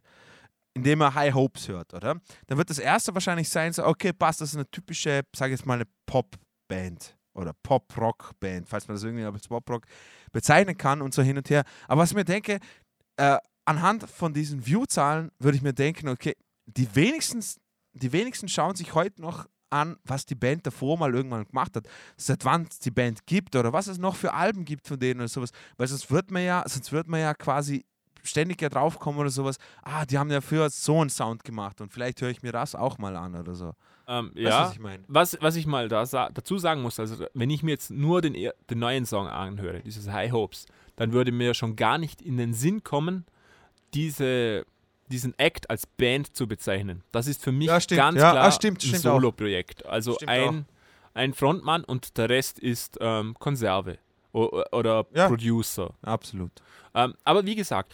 indem er High Hopes hört, oder? Dann wird das erste wahrscheinlich sein, so, okay, passt, das ist eine typische, sage ich jetzt mal, eine Pop-Band oder Pop-Rock-Band, falls man das irgendwie als Pop-Rock bezeichnen kann und so hin und her. Aber was ich mir denke, äh, anhand von diesen View-Zahlen würde ich mir denken, okay, die wenigstens, die wenigsten schauen sich heute noch an, was die Band davor mal irgendwann gemacht hat, seit wann es die Band gibt oder was es noch für Alben gibt von denen oder sowas. Weil sonst wird man ja, sonst wird man ja quasi ständig ja draufkommen oder sowas, ah, die haben ja früher so einen Sound gemacht und vielleicht höre ich mir das auch mal an oder so. Ähm, Weißt ja, was ich meine? was, was ich mal da sa dazu sagen muss, also wenn ich mir jetzt nur den, er- den neuen Song anhöre, dieses High Hopes, dann würde mir schon gar nicht in den Sinn kommen, diese, diesen Act als Band zu bezeichnen. Das ist für mich Ja, ganz Ja, klar ah, stimmt, ein. Solo-Projekt. Also Stimmt ein, ein Frontmann und der Rest ist ähm, Konserve oder Ja. Producer. Absolut. Ähm, aber wie gesagt,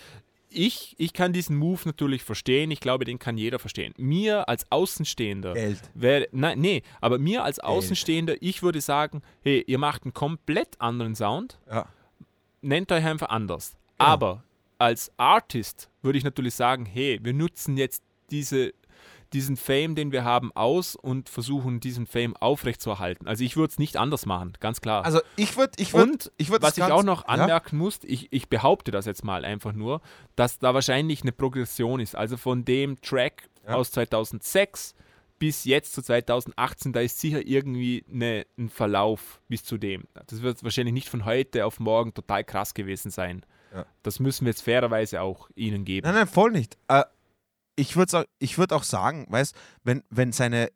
ich, ich kann diesen Move natürlich verstehen. Ich glaube, den kann jeder verstehen. Mir als Außenstehender Geld. wäre, nein, nee, aber mir als Außenstehender, ich würde sagen, hey, ihr macht einen komplett anderen Sound, Ja. nennt euch einfach anders. Genau. Aber als Artist würde ich natürlich sagen, hey, wir nutzen jetzt diese, diesen Fame, den wir haben, aus und versuchen, diesen Fame aufrechtzuerhalten. Also ich würde es nicht anders machen, ganz klar. Also ich würde, ich würde, Und ich würd was ich auch noch ja? anmerken muss, ich, ich behaupte das jetzt mal einfach nur, dass da wahrscheinlich eine Progression ist. Also von dem Track Ja. aus 2006 bis jetzt zu 2018, da ist sicher irgendwie eine, ein Verlauf bis zu dem. Das wird wahrscheinlich nicht von heute auf morgen total krass gewesen sein. Ja. Das müssen wir jetzt fairerweise auch ihnen geben. Nein, nein, voll nicht. Äh, ich würde auch, ich würd auch sagen, weißt, wenn, wenn seine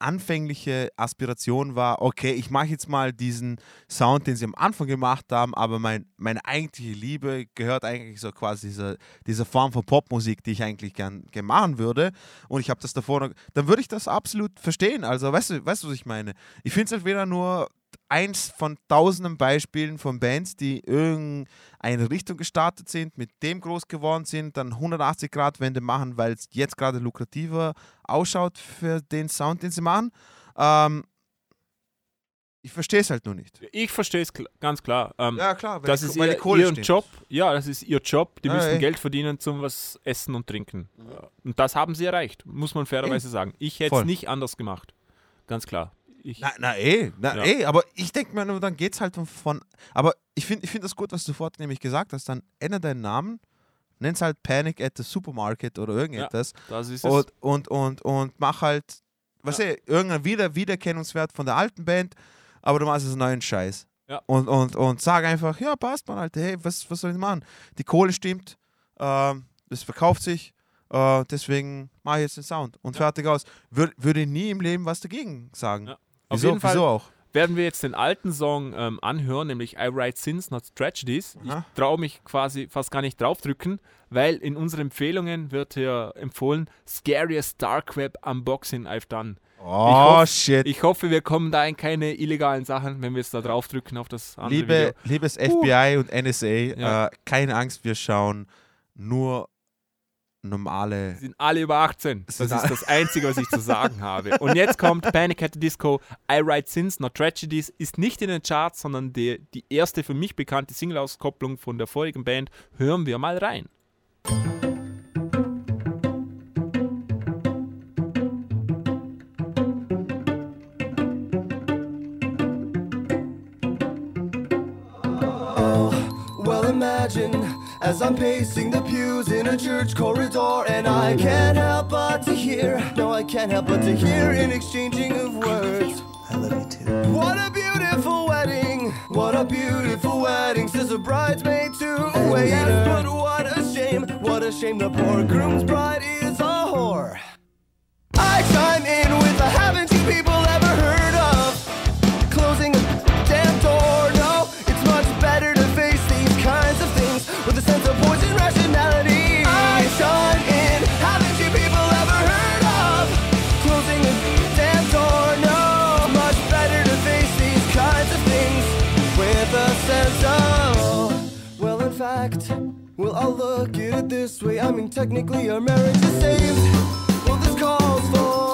anfängliche Aspiration war, okay, ich mache jetzt mal diesen Sound, den sie am Anfang gemacht haben, aber mein, meine eigentliche Liebe gehört eigentlich so quasi dieser, dieser Form von Popmusik, die ich eigentlich gern, gern machen würde. Und ich habe das davor noch, dann würde ich das absolut verstehen. Also, weißt du, weißt du, was ich meine? Ich finde es wieder nur eins von tausenden Beispielen von Bands, die irgendeine Richtung gestartet sind, mit dem groß geworden sind, dann 180 Grad Wende machen, weil es jetzt gerade lukrativer ausschaut für den Sound, den sie machen. Ähm, ich verstehe es halt nur nicht. Ich verstehe es kl ganz klar. Ähm, Ja, klar, weil das ist ihr, ihren. Job. Ja, das ist ihr Job. Die Ja, müssen ey. Geld verdienen zum was essen und trinken. Und das haben sie erreicht, muss man fairerweise sagen. Ich hätte es nicht anders gemacht. Ganz klar. Ich, Na, na eh, na Ja. eh, aber ich denke mir nur, dann geht es halt von. Aber ich finde ich find das gut, was du vorhin nämlich gesagt hast. Dann ändere deinen Namen, nenn es halt Panic at the Supermarket oder irgendetwas das ist es. und, und, und, und mach halt, was ja. irgendeinen Wieder Wiedererkennungswert von der alten Band, aber du machst es einen neuen Scheiß. Ja. Und, und, und sag einfach, ja, passt man, Alter, hey, was, was soll ich machen? Die Kohle stimmt, ähm, es verkauft sich, äh, deswegen mache ich jetzt den Sound und fertig aus. Wür würde nie im Leben was dagegen sagen. Ja. Auf Wieso, jeden Fall wieso auch? werden wir jetzt den alten Song ähm, anhören, nämlich I Write Sins, Not Tragedies. Ich traue mich quasi fast gar nicht draufdrücken, weil in unseren Empfehlungen wird hier empfohlen Scariest Dark Web Unboxing I've done. Oh, hoff- shit. Ich hoffe, wir kommen da in keine illegalen Sachen, wenn wir jetzt da draufdrücken auf das andere Liebe, Video. liebes FBI und NSA, Ja. äh, keine Angst, wir schauen nur normale. Sie sind alle über 18. Das ist das Einzige, was ich zu sagen habe. Und jetzt kommt Panic at the Disco. I Write Sins, Not Tragedies. Ist nicht in den Charts, sondern die, die erste für mich bekannte Single-Auskopplung von der vorigen Band. Hören wir mal rein. Well, imagine as I'm pacing the pews in a church corridor, and I can't help but to hear. No, I can't help but to hear an exchanging of words. I love you too. What a beautiful wedding! What a beautiful wedding, says a bridesmaid to a waiter. Yes, but what a shame, what a shame the poor groom's bride is a whore. I chime in with a haven't you people ever heard I'll look at it this way. I mean, technically, our marriage is saved. Well, this calls for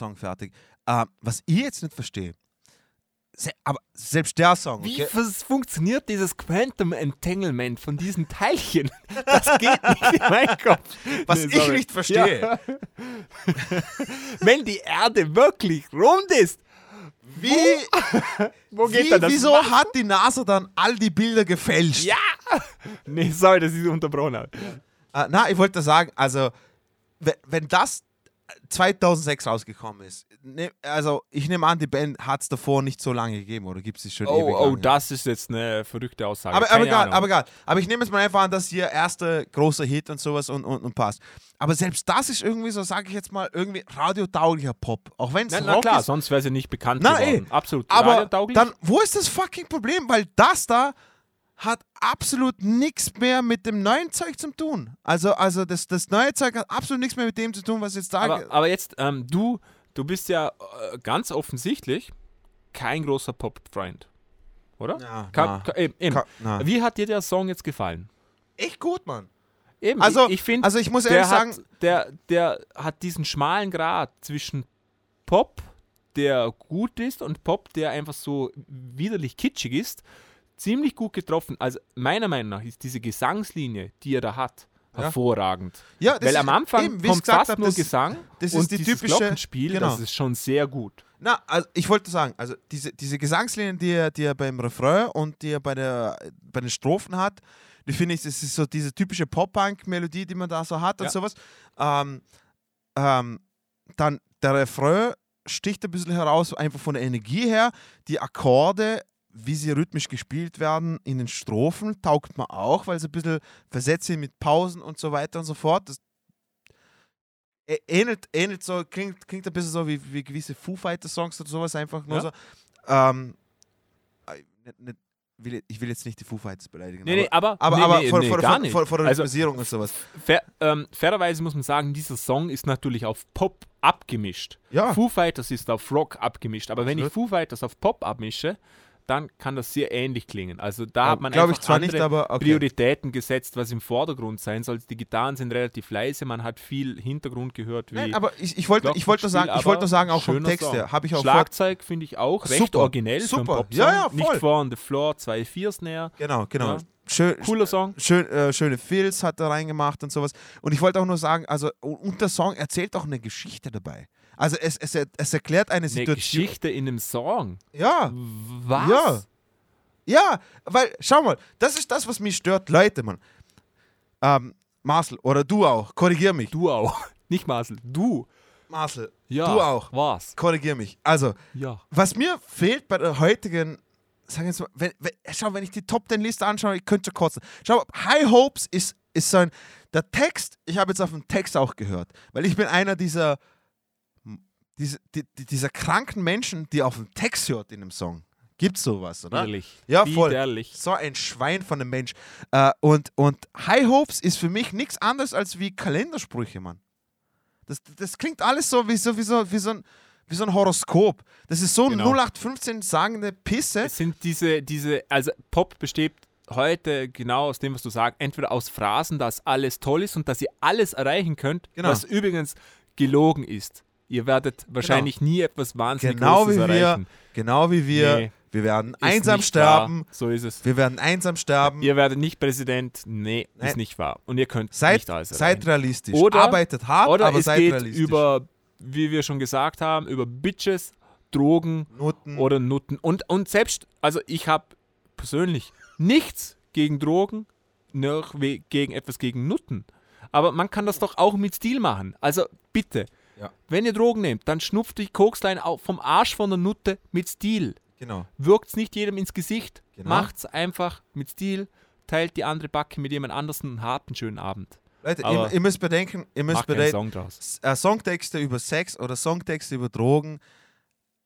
Song fertig. Äh, was ich jetzt nicht verstehe, se aber selbst der Song, Wie okay? fus- funktioniert dieses Quantum Entanglement von diesen Teilchen? Das geht nicht in meinen Kopf. was Nee, ich nicht verstehe, Ja. Wenn die Erde wirklich rund ist, wie, wo geht wie das wieso Wasser? hat die NASA dann all die Bilder gefälscht? Ja! Nee, sorry, dass ich sie unterbrochen habe. Äh, na, ich wollte sagen, also, wenn, wenn das 2006 rausgekommen ist, ne, also ich nehme an, die Band hat es davor nicht so lange gegeben oder gibt es sie schon ewig Oh, oh, lange? das ist jetzt eine verrückte Aussage. Aber, egal, Ahnung. aber egal. Aber ich nehme jetzt mal einfach an, dass hier erster großer Hit und sowas und, und, und passt. Aber selbst das ist irgendwie so, sage ich jetzt mal, irgendwie radiotauglicher Pop. Auch wenn es Na, na Rock klar, ist. sonst wäre sie nicht bekannt Na, geworden. eh. Absolut. Aber dann, wo ist das fucking Problem? Weil das da hat absolut nichts mehr mit dem neuen Zeug zu tun. Also, also das, das neue Zeug hat absolut nichts mehr mit dem zu tun, was jetzt da aber, aber jetzt, ähm, du, du bist ja äh, ganz offensichtlich kein großer Pop-Freund. Oder? Ja, Ka- na. eben, eben. Ka- na. Wie hat dir der Song jetzt gefallen? Echt gut, Mann. Eben, Also, ich, ich finde, also ich muss der, ehrlich sagen, hat, der, der hat diesen schmalen Grad zwischen Pop, der gut ist, und Pop, der einfach so widerlich kitschig ist, ziemlich gut getroffen. Also meiner Meinung nach ist diese Gesangslinie, die er da hat, hervorragend. ja, das Weil ist am Anfang eben, kommt fast hab, nur das, Gesang das und ist die dieses typische- Glockenspiel, genau. das ist schon sehr gut. Na, also ich wollte sagen, also diese, diese Gesangslinien, die er, die er beim Refrain und die er bei, der, bei den Strophen hat, die finde ich, das ist so diese typische Pop-Punk-Melodie, die man da so hat Ja. und sowas. Ähm, ähm, dann der Refrain sticht ein bisschen heraus, einfach von der Energie her. Die Akkorde, wie sie rhythmisch gespielt werden in den Strophen, taugt mir auch, weil sie ein bisschen versetzt sind mit Pausen und so weiter und so fort. Das ähnelt, ähnelt so, klingt, klingt ein bisschen so wie, wie gewisse Foo Fighters Songs oder sowas einfach nur Ja. so. Ähm, äh, ich will jetzt nicht die Foo Fighters beleidigen. Nee, nee, aber, aber, nee, aber nee, vor, vor, vor, nicht. vor, vor der Also, Rhythmisierung und sowas. Fair, ähm, fairerweise muss man sagen, dieser Song ist natürlich auf Pop abgemischt. Ja. Foo Fighters ist auf Rock abgemischt, aber wenn ich Absolut. Foo Fighters auf Pop abmische, dann kann das sehr ähnlich klingen. Also da Ja, hat man einfach ich zwar andere nicht, aber okay. Prioritäten gesetzt, was im Vordergrund sein soll. Die Gitarren sind relativ leise, man hat viel Hintergrund gehört, wie Nein, aber ich, ich wollte ich wollte nur sagen, ich wollte nur sagen, auch vom Text her, habe ich auch vor, Schlagzeug finde ich auch recht Super, originell für einen super. Ja, ja, voll. Nicht Four on the Floor, zwei Vier-Snare. Genau, genau. Ja. Schön, Cooler Song. schön, äh, schöne Fills hat er reingemacht und sowas. Und ich wollte auch nur sagen, also und der Song erzählt auch eine Geschichte dabei. Also es, es, es erklärt eine Eine Situation. Geschichte in einem Song. Ja, Was? Ja. ja, weil schau mal, das ist das, was mich stört, Leute, Mann. Ähm, Marcel oder du auch, korrigier mich. Du auch. Nicht Marcel, du. Marcel, Ja. du auch, Was? korrigier mich. Also Ja. Was mir fehlt bei der heutigen, sagen wir jetzt mal, wenn, wenn, schau, wenn ich die Top 10 Liste anschaue, ich könnte schon kotzen. Schau, High Hopes ist, ist so ein, der Text, ich habe jetzt auf den Text auch gehört, weil ich bin einer dieser, diese, die, die, dieser kranken Menschen, die auf den Text hört in einem Song. Gibt's sowas, oder? Ehrlich. Ja, voll. Widerlich. So ein Schwein von einem Mensch. Äh, und, und High Hopes ist für mich nichts anderes als wie Kalendersprüche, Mann. Das, das klingt alles so wie so, wie so, wie so, ein, wie so ein Horoskop. Das ist so Genau. 0815 sagende Pisse. Es sind diese, diese, also Pop besteht heute genau aus dem, was du sagst, entweder aus Phrasen, dass alles toll ist und dass ihr alles erreichen könnt, Genau. was übrigens gelogen ist. Ihr werdet wahrscheinlich nie etwas wahnsinnig Genau Großes wie wir, erreichen. genau wie wir. Nee. Wir werden Ist einsam sterben. Wahr. So ist es. Wir werden einsam sterben. Ihr werdet nicht Präsident. Nee, Nein. ist nicht wahr. Und ihr könnt seid, nicht alles seid erreichen. realistisch. Oder- Arbeitet hart, Oder aber es seid geht realistisch. über, wie wir schon gesagt haben, über Bitches, Drogen Noten. oder Nutten. Und, und selbst, also ich habe persönlich nichts gegen Drogen, noch gegen etwas gegen Nutten. Aber man kann das doch auch mit Stil machen. Also bitte, Ja. wenn ihr Drogen nehmt, dann schnupft die Kokslein vom Arsch von der Nutte mit Stil. Genau. Wirkt's nicht jedem ins Gesicht, Genau. macht's einfach mit Stil, teilt die andere Backe mit jemand anderem und habt einen schönen Abend. Leute, ihr, ihr müsst bedenken, ihr müsst bedenken, Song draus. Äh, Songtexte über Sex oder Songtexte über Drogen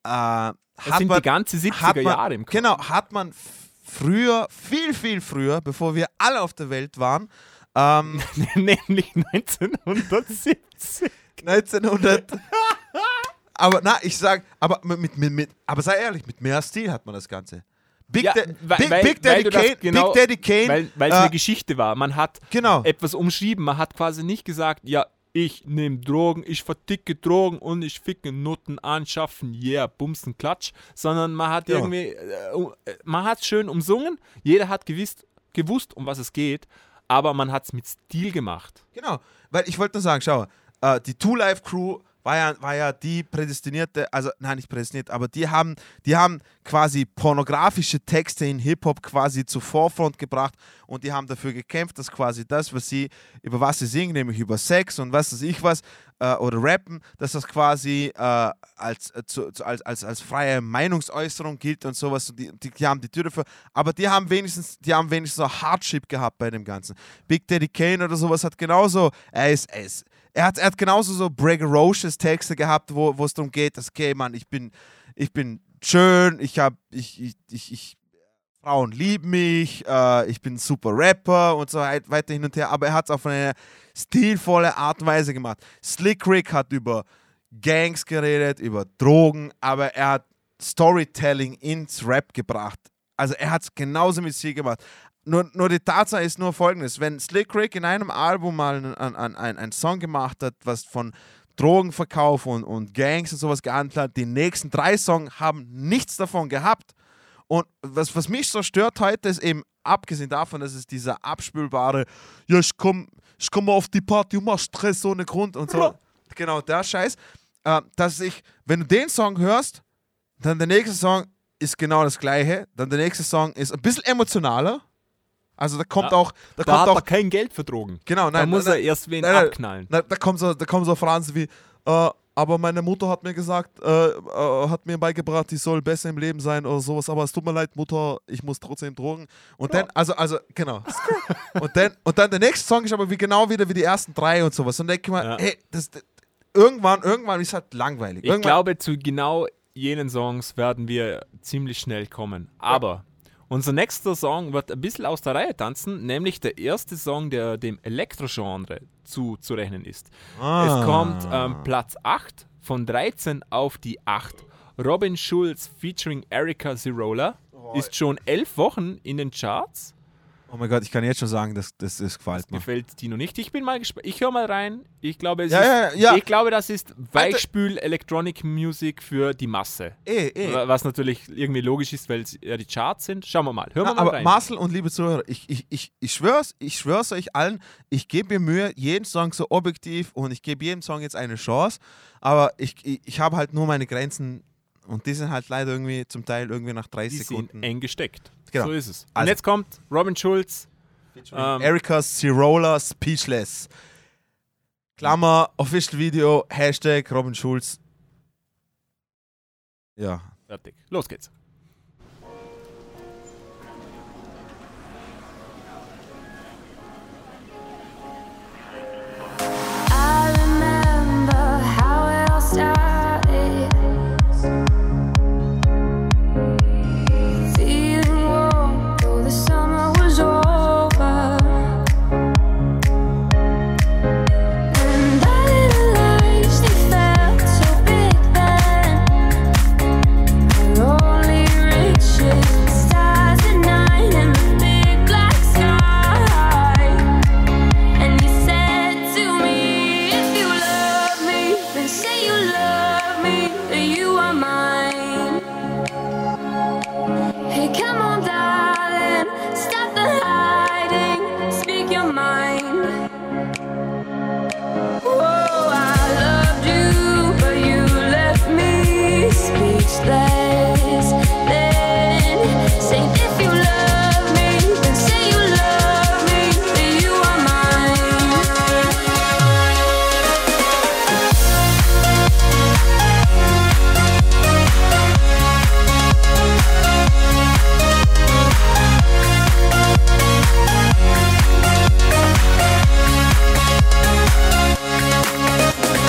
äh, hat Das sind man, die ganze 70er hat man, Jahre im Kopf. Genau, hat man früher, viel, viel früher, bevor wir alle auf der Welt waren, ähm, Nämlich 1970. 1900. aber na, ich sag, aber mit, mit, mit, aber sei ehrlich, mit mehr Stil hat man das Ganze. Big, Ja, Da- Big, weil- Big Daddy Kane, genau- Big Daddy Kane, Weil es äh, eine Geschichte war. Man hat genau, etwas umschrieben. Man hat quasi nicht gesagt, ja, ich nehme Drogen, ich verticke Drogen und ich ficke Nutten anschaffen, yeah, bumsen, klatsch, sondern man hat Ja. irgendwie, äh, äh, man hat schön umsungen, jeder hat gewusst, gewusst, um was es geht, aber man hat es mit Stil gemacht. Genau, weil ich wollte nur sagen, schau, äh, die Two Life Crew war ja, war ja die prädestinierte, also nein, nicht prädestiniert, aber die haben, die haben quasi pornografische Texte in Hip-Hop quasi zur Vorfront gebracht und die haben dafür gekämpft, dass quasi das, was sie, über was sie singen, nämlich über Sex und was weiß ich was, äh, oder rappen, dass das quasi äh, als, äh, zu, als, als, als freie Meinungsäußerung gilt und sowas. Und die, die, die haben die Tür dafür, aber die haben wenigstens, die haben wenigstens so Hardship gehabt bei dem Ganzen. Big Daddy Kane oder sowas hat genauso, er ist, er ist er hat, er hat genauso so braggarocious Texte gehabt, wo es darum geht, dass, okay, Mann, ich bin, ich bin schön, ich habe, ich, ich, ich, ich, Frauen lieben mich, äh, ich bin ein super Rapper und so weit- weiter hin und her, aber er hat es auf eine stilvolle Art und Weise gemacht. Slick Rick hat über Gangs geredet, über Drogen, aber er hat Storytelling ins Rap gebracht. Also er hat es genauso mit Stil gemacht. Nur, nur die Tatsache ist nur folgendes: Wenn Slick Rick in einem Album mal einen, einen, einen Song gemacht hat, was von Drogenverkauf und, und Gangs und sowas gehandelt hat, die nächsten drei Songs haben nichts davon gehabt. Und was, was mich so stört heute ist eben, abgesehen davon, dass es dieser abspülbare, ja, ich komm, ich komm auf die Party und mach Stress ohne Grund und so. Genau, der Scheiß. Äh, dass ich, wenn du den Song hörst, dann der nächste Song ist genau das gleiche. Dann der nächste Song ist ein bisschen emotionaler. Also da kommt Ja, auch, da, Da kommt hat auch, er kein Geld für Drogen. genau, Da nein, muss nein, er erst wen nein, nein. abknallen. da, da kommen so, da kommen so Phrasen wie, äh, aber meine Mutter hat mir gesagt, äh, äh, hat mir beigebracht, ich soll besser im Leben sein oder sowas, aber es tut mir leid, Mutter, ich muss trotzdem Drogen. Und dann, also, also, genau. und, dann, und dann der nächste Song ist aber wie, genau wieder wie die ersten drei und sowas. Und denke ich mal, Ja. hey, das, das, irgendwann, irgendwann ist halt langweilig. Ich irgendwann, glaube, zu genau jenen Songs werden wir ziemlich schnell kommen. Aber unser nächster Song wird ein bisschen aus der Reihe tanzen, nämlich der erste Song, der dem Elektrogenre zuzurechnen ist. Ah. Es kommt ähm, Platz 8 von 13 auf die 8. Robin Schulz featuring Erika Zirola ist schon elf Wochen in den Charts. Oh mein Gott, ich kann jetzt schon sagen, das, das, das gefällt mir. Gefällt Dino nicht. Ich bin mal gespannt. Ich höre mal rein. Ich glaube, es Ja, ist, ja, ja. Ich glaube, das ist Weichspül Electronic Music für die Masse. Eh, eh. Wa- Was natürlich irgendwie logisch ist, weil es ja die Charts sind. Schauen wir mal. Hören wir mal aber rein. Marcel und liebe Zuhörer, ich, ich, ich, ich schwör's, ich schwör's euch allen, ich gebe mir Mühe, jeden Song so objektiv und ich gebe jedem Song jetzt eine Chance, aber ich, ich, ich habe halt nur meine Grenzen und die sind halt leider irgendwie zum Teil irgendwie nach 30 die Sekunden. eng gesteckt. Genau. So ist es. Und Also- jetzt kommt Robin Schulz. Ähm, Erika Cirola Speechless. Klammer, Official Video, Hashtag Robin Schulz. Ja. fertig. Los geht's. oh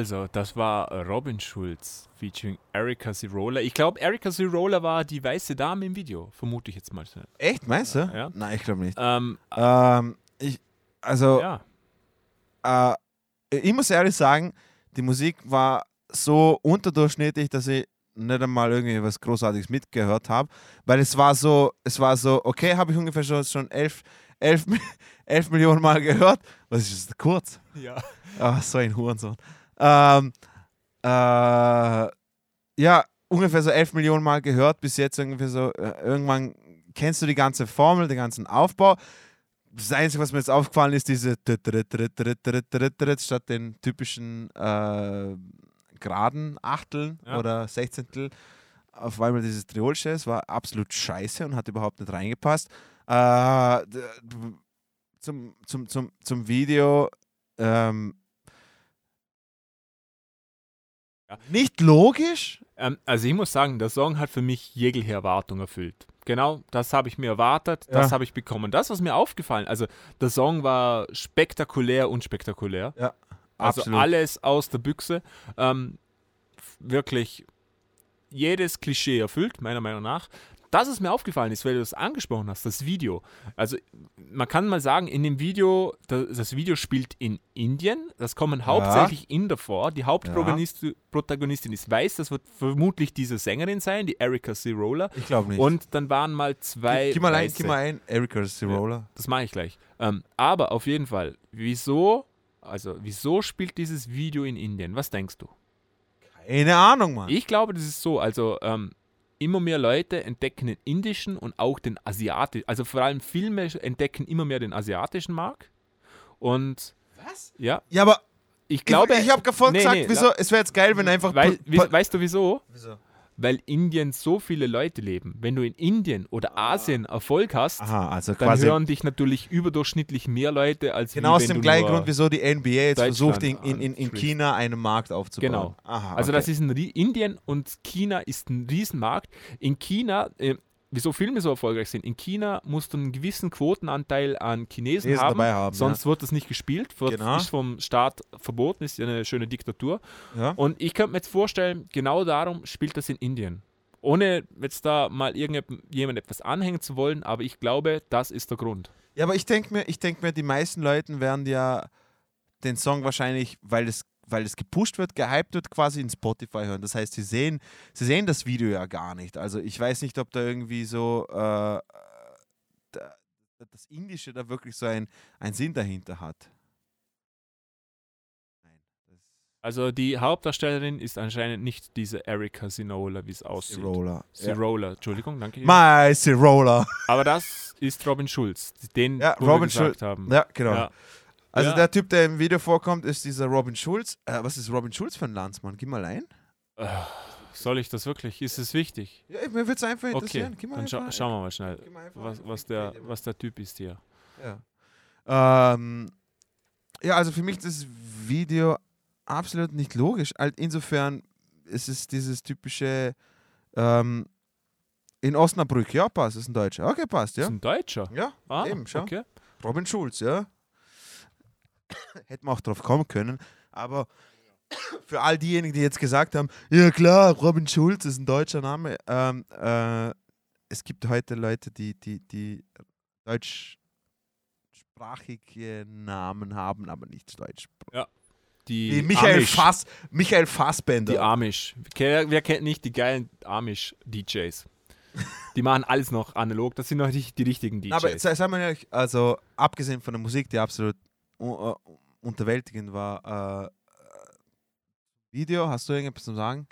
Also, das war Robin Schulz featuring Erika Cirola. Ich glaube, Erika Cirola war die weiße Dame im Video, vermute ich jetzt mal. Echt, meinst du? Ja. Nein, ich glaube nicht. Ähm, Ähm, ich, also, ja. äh, ich muss ehrlich sagen, die Musik war so unterdurchschnittlich, dass ich nicht einmal irgendwie was Großartiges mitgehört habe, weil es war so, es war so, okay, habe ich ungefähr schon, schon elf, elf, elf Millionen Mal gehört. Was ist das? Kurz? ja. Ah, so ein Hurensohn. Ähm, äh, ja, ungefähr so elf Millionen Mal gehört, bis jetzt irgendwie so, äh, irgendwann kennst du die ganze Formel, den ganzen Aufbau. Das Einzige, was mir jetzt aufgefallen ist, diese statt den typischen äh, geraden Achteln Ja. oder Sechzehntel auf einmal dieses Triolsche, es war absolut scheiße und hat überhaupt nicht reingepasst. Äh, zum, zum, zum, zum Video ähm, Ja. nicht logisch. Ähm, also ich muss sagen, der Song hat für mich jegliche Erwartung erfüllt. Genau, das habe ich mir erwartet, das Ja. habe ich bekommen. Das, was mir aufgefallen, also der Song war spektakulär, unspektakulär. Ja, Also absolut. alles aus der Büchse. Ähm, wirklich jedes Klischee erfüllt, meiner Meinung nach. Das, was mir aufgefallen ist, weil du das angesprochen hast, das Video. Also man kann mal sagen, in dem Video, da- das Video spielt in Indien. Das kommen hauptsächlich Inder vor. Die Hauptprotagonistin Protagonistin ist weiß. Das wird vermutlich diese Sängerin sein, die Erika Cirola. Ich glaube nicht. Und dann waren mal zwei. gib mal ein, gib mal ein. Erika Cirola. Das mache ich gleich. Ähm, aber auf jeden Fall, wieso, also wieso spielt dieses Video in Indien? Was denkst du? Keine Ahnung, Mann. Ich glaube, das ist so. Also ähm, immer mehr Leute entdecken den indischen und auch den asiatischen. Also vor allem Filme entdecken immer mehr den asiatischen Markt. Und Was? ja, Ja, aber ich glaube. ich, ich habe vorhin Nee, gesagt, nee, wieso, es wäre jetzt geil, wenn einfach. Wei weißt du wieso? wieso? Weil Indien so viele Leute leben. Wenn du in Indien oder Asien Erfolg hast, Aha, also dann hören dich natürlich überdurchschnittlich mehr Leute als Genau aus dem gleichen Grund, wieso die NBA jetzt versucht, in, in, in, in. China einen Markt aufzubauen. Genau. Aha, Also okay. das ist ein Indien und China ist ein Riesenmarkt. In China, äh, wieso Filme so erfolgreich sind, in China musst du einen gewissen Quotenanteil an Chinesen Chinesen haben, dabei haben, sonst wird das nicht gespielt, wird, Genau. ist vom Staat verboten, ist ja eine schöne Diktatur. Ja. Und ich könnte mir jetzt vorstellen, genau darum spielt das in Indien. Ohne jetzt da mal irgendjemand etwas anhängen zu wollen, aber ich glaube, das ist der Grund. Ja, aber ich denke mir, ich mir, die meisten Leute werden ja den Song wahrscheinlich, weil es, weil es gepusht wird, gehypt wird, quasi in Spotify hören. Das heißt, sie sehen, sie sehen das Video ja gar nicht. Also ich weiß nicht, ob da irgendwie so äh, da, das Indische da wirklich so ein, einen Sinn dahinter hat. Also die Hauptdarstellerin ist anscheinend nicht diese Erika Sinola, wie es aussieht. Cirola. Ja. Cirola, Entschuldigung, danke. My Cirola. Aber das ist Robin Schulz, den Ja, wir Robin gesagt Schulz. haben. Ja, genau. Ja. Also Ja. der Typ, der im Video vorkommt, ist dieser Robin Schulz. Äh, was ist Robin Schulz für ein Landsmann? Gib mal ein. Äh, Soll ich das wirklich? Ist es wichtig? Ja, mir würde es einfach Okay, interessieren. Mal dann scha schauen wir mal schnell, was, was, der, was der Typ ist hier. Ja. Ähm, ja, also für mich ist das Video absolut nicht logisch. Halt insofern ist es dieses typische Ähm, in Osnabrück, ja, passt, ist ein Deutscher. Okay, passt, ja. ist ein Deutscher. Ja, Ah, eben, schau. okay. Robin Schulz, ja. Hätten wir auch drauf kommen können. Aber für all diejenigen, die jetzt gesagt haben, ja klar, Robin Schulz ist ein deutscher Name, ähm, äh, es gibt heute Leute, die, die, die deutschsprachige Namen haben, aber nicht deutsch. Die Wie Michael, Amish. Fass, Michael Fassbender. Die Amish. Wer, wer kennt nicht die geilen Amish-DJs? Die machen alles noch analog. Das sind noch nicht die richtigen DJs. Na, aber sei, sei mal ehrlich, also abgesehen von der Musik, die absolut uh, uh, unterwältigend war, äh, Video, hast du irgendetwas zu sagen?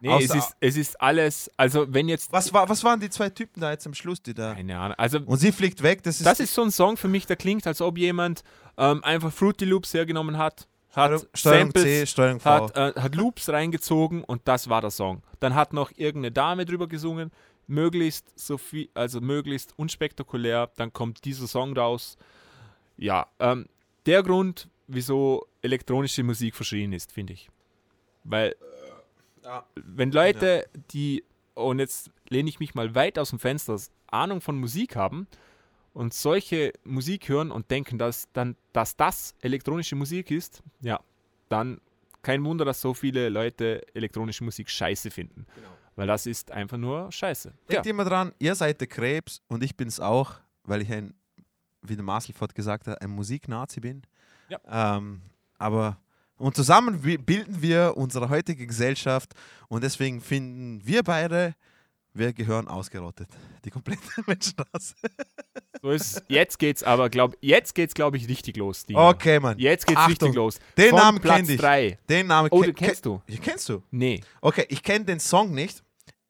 nee, es ist, es ist alles, also wenn jetzt, Was, war, was waren die zwei Typen da jetzt am Schluss, die da. keine Ahnung, also Und sie fliegt weg, das ist. das ist so ein Song für mich, der klingt, als ob jemand ähm, einfach Fruity Loops hergenommen hat, hat Steuerung Samples, C, Steuerung V. hat, äh, hat Loops reingezogen und das war der Song. Dann hat noch irgendeine Dame drüber gesungen, möglichst so viel, also möglichst unspektakulär, dann kommt dieser Song raus. Ja, ähm, der Grund, wieso elektronische Musik verschrien ist, finde ich. Weil, wenn Leute, die, und jetzt lehne ich mich mal weit aus dem Fenster, Ahnung von Musik haben und solche Musik hören und denken, dass, dann, dass das elektronische Musik ist, ja, dann kein Wunder, dass so viele Leute elektronische Musik scheiße finden. Weil das ist einfach nur scheiße. Ja. Denkt immer dran, ihr seid der Krebs und ich bin es auch, weil ich ein, wie der Marcel Ford gesagt hat, ein Musiknazi bin. Ja. Ähm, aber und zusammen bilden wir unsere heutige Gesellschaft und deswegen finden wir beide, wir gehören ausgerottet. Die komplette Menschenrasse. So ist, jetzt geht's aber, glaub, jetzt geht's, glaube ich, richtig los. Dino. Okay, Mann. Jetzt geht's Achtung, richtig los. Den Von Namen Platz kenn ich. drei. Den Namen Oh, ken- den kennst du? Ja, kennst du? Nee. Okay, ich kenne den Song nicht.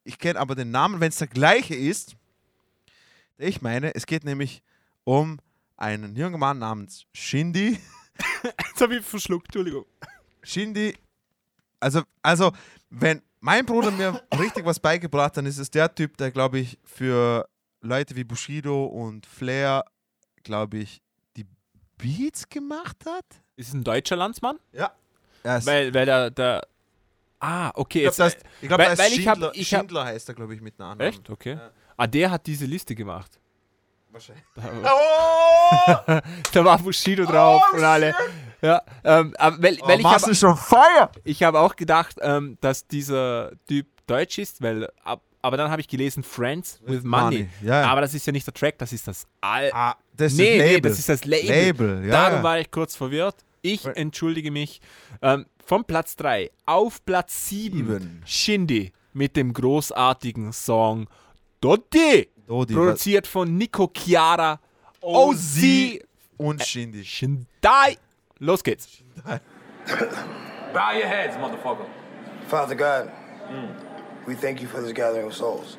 Ich kenne aber den Namen, wenn es der gleiche ist. Ich meine, es geht nämlich um einen jungen Mann namens Shindy. Jetzt habe ich verschluckt, Entschuldigung. Shindy, also, also, wenn mein Bruder mir richtig was beigebracht hat, dann ist es der Typ, der, glaube ich, für Leute wie Bushido und Flair, glaube ich, die Beats gemacht hat. Ist es ein deutscher Landsmann? Ja. Ist, Weil, weil der, der. Ah, okay. ich glaube, ich glaub, weil- er ist weil ich hab- Schindler, ich hab- Schindler heißt er, glaube ich, mit Namen. echt? Okay. Ah, der hat diese Liste gemacht. Wahrscheinlich. Da, Oh! da war Bushido drauf und alle. Ja, ähm, aber weil, weil oh, ich habe ist schon Feuer! ich hab auch gedacht, ähm, dass dieser Typ deutsch ist, weil, ab, aber dann habe ich gelesen Friends with, Money. Money, ja, ja. Aber das ist ja nicht der Track, das ist das Al Ah, das ist nee, das nee, Label. das ist das Label. Label, ja. Darum war ich kurz verwirrt. Ich entschuldige mich. Ähm, von Platz 3 auf Platz 7 Sieben. Shindy mit dem großartigen Song Dotti. Dodi, Produziert von Nico Chiara. OZ und Shindy. Äh, Shindai. Los geht's. Bow your heads, motherfucker. Father God, we thank you for this gathering of souls.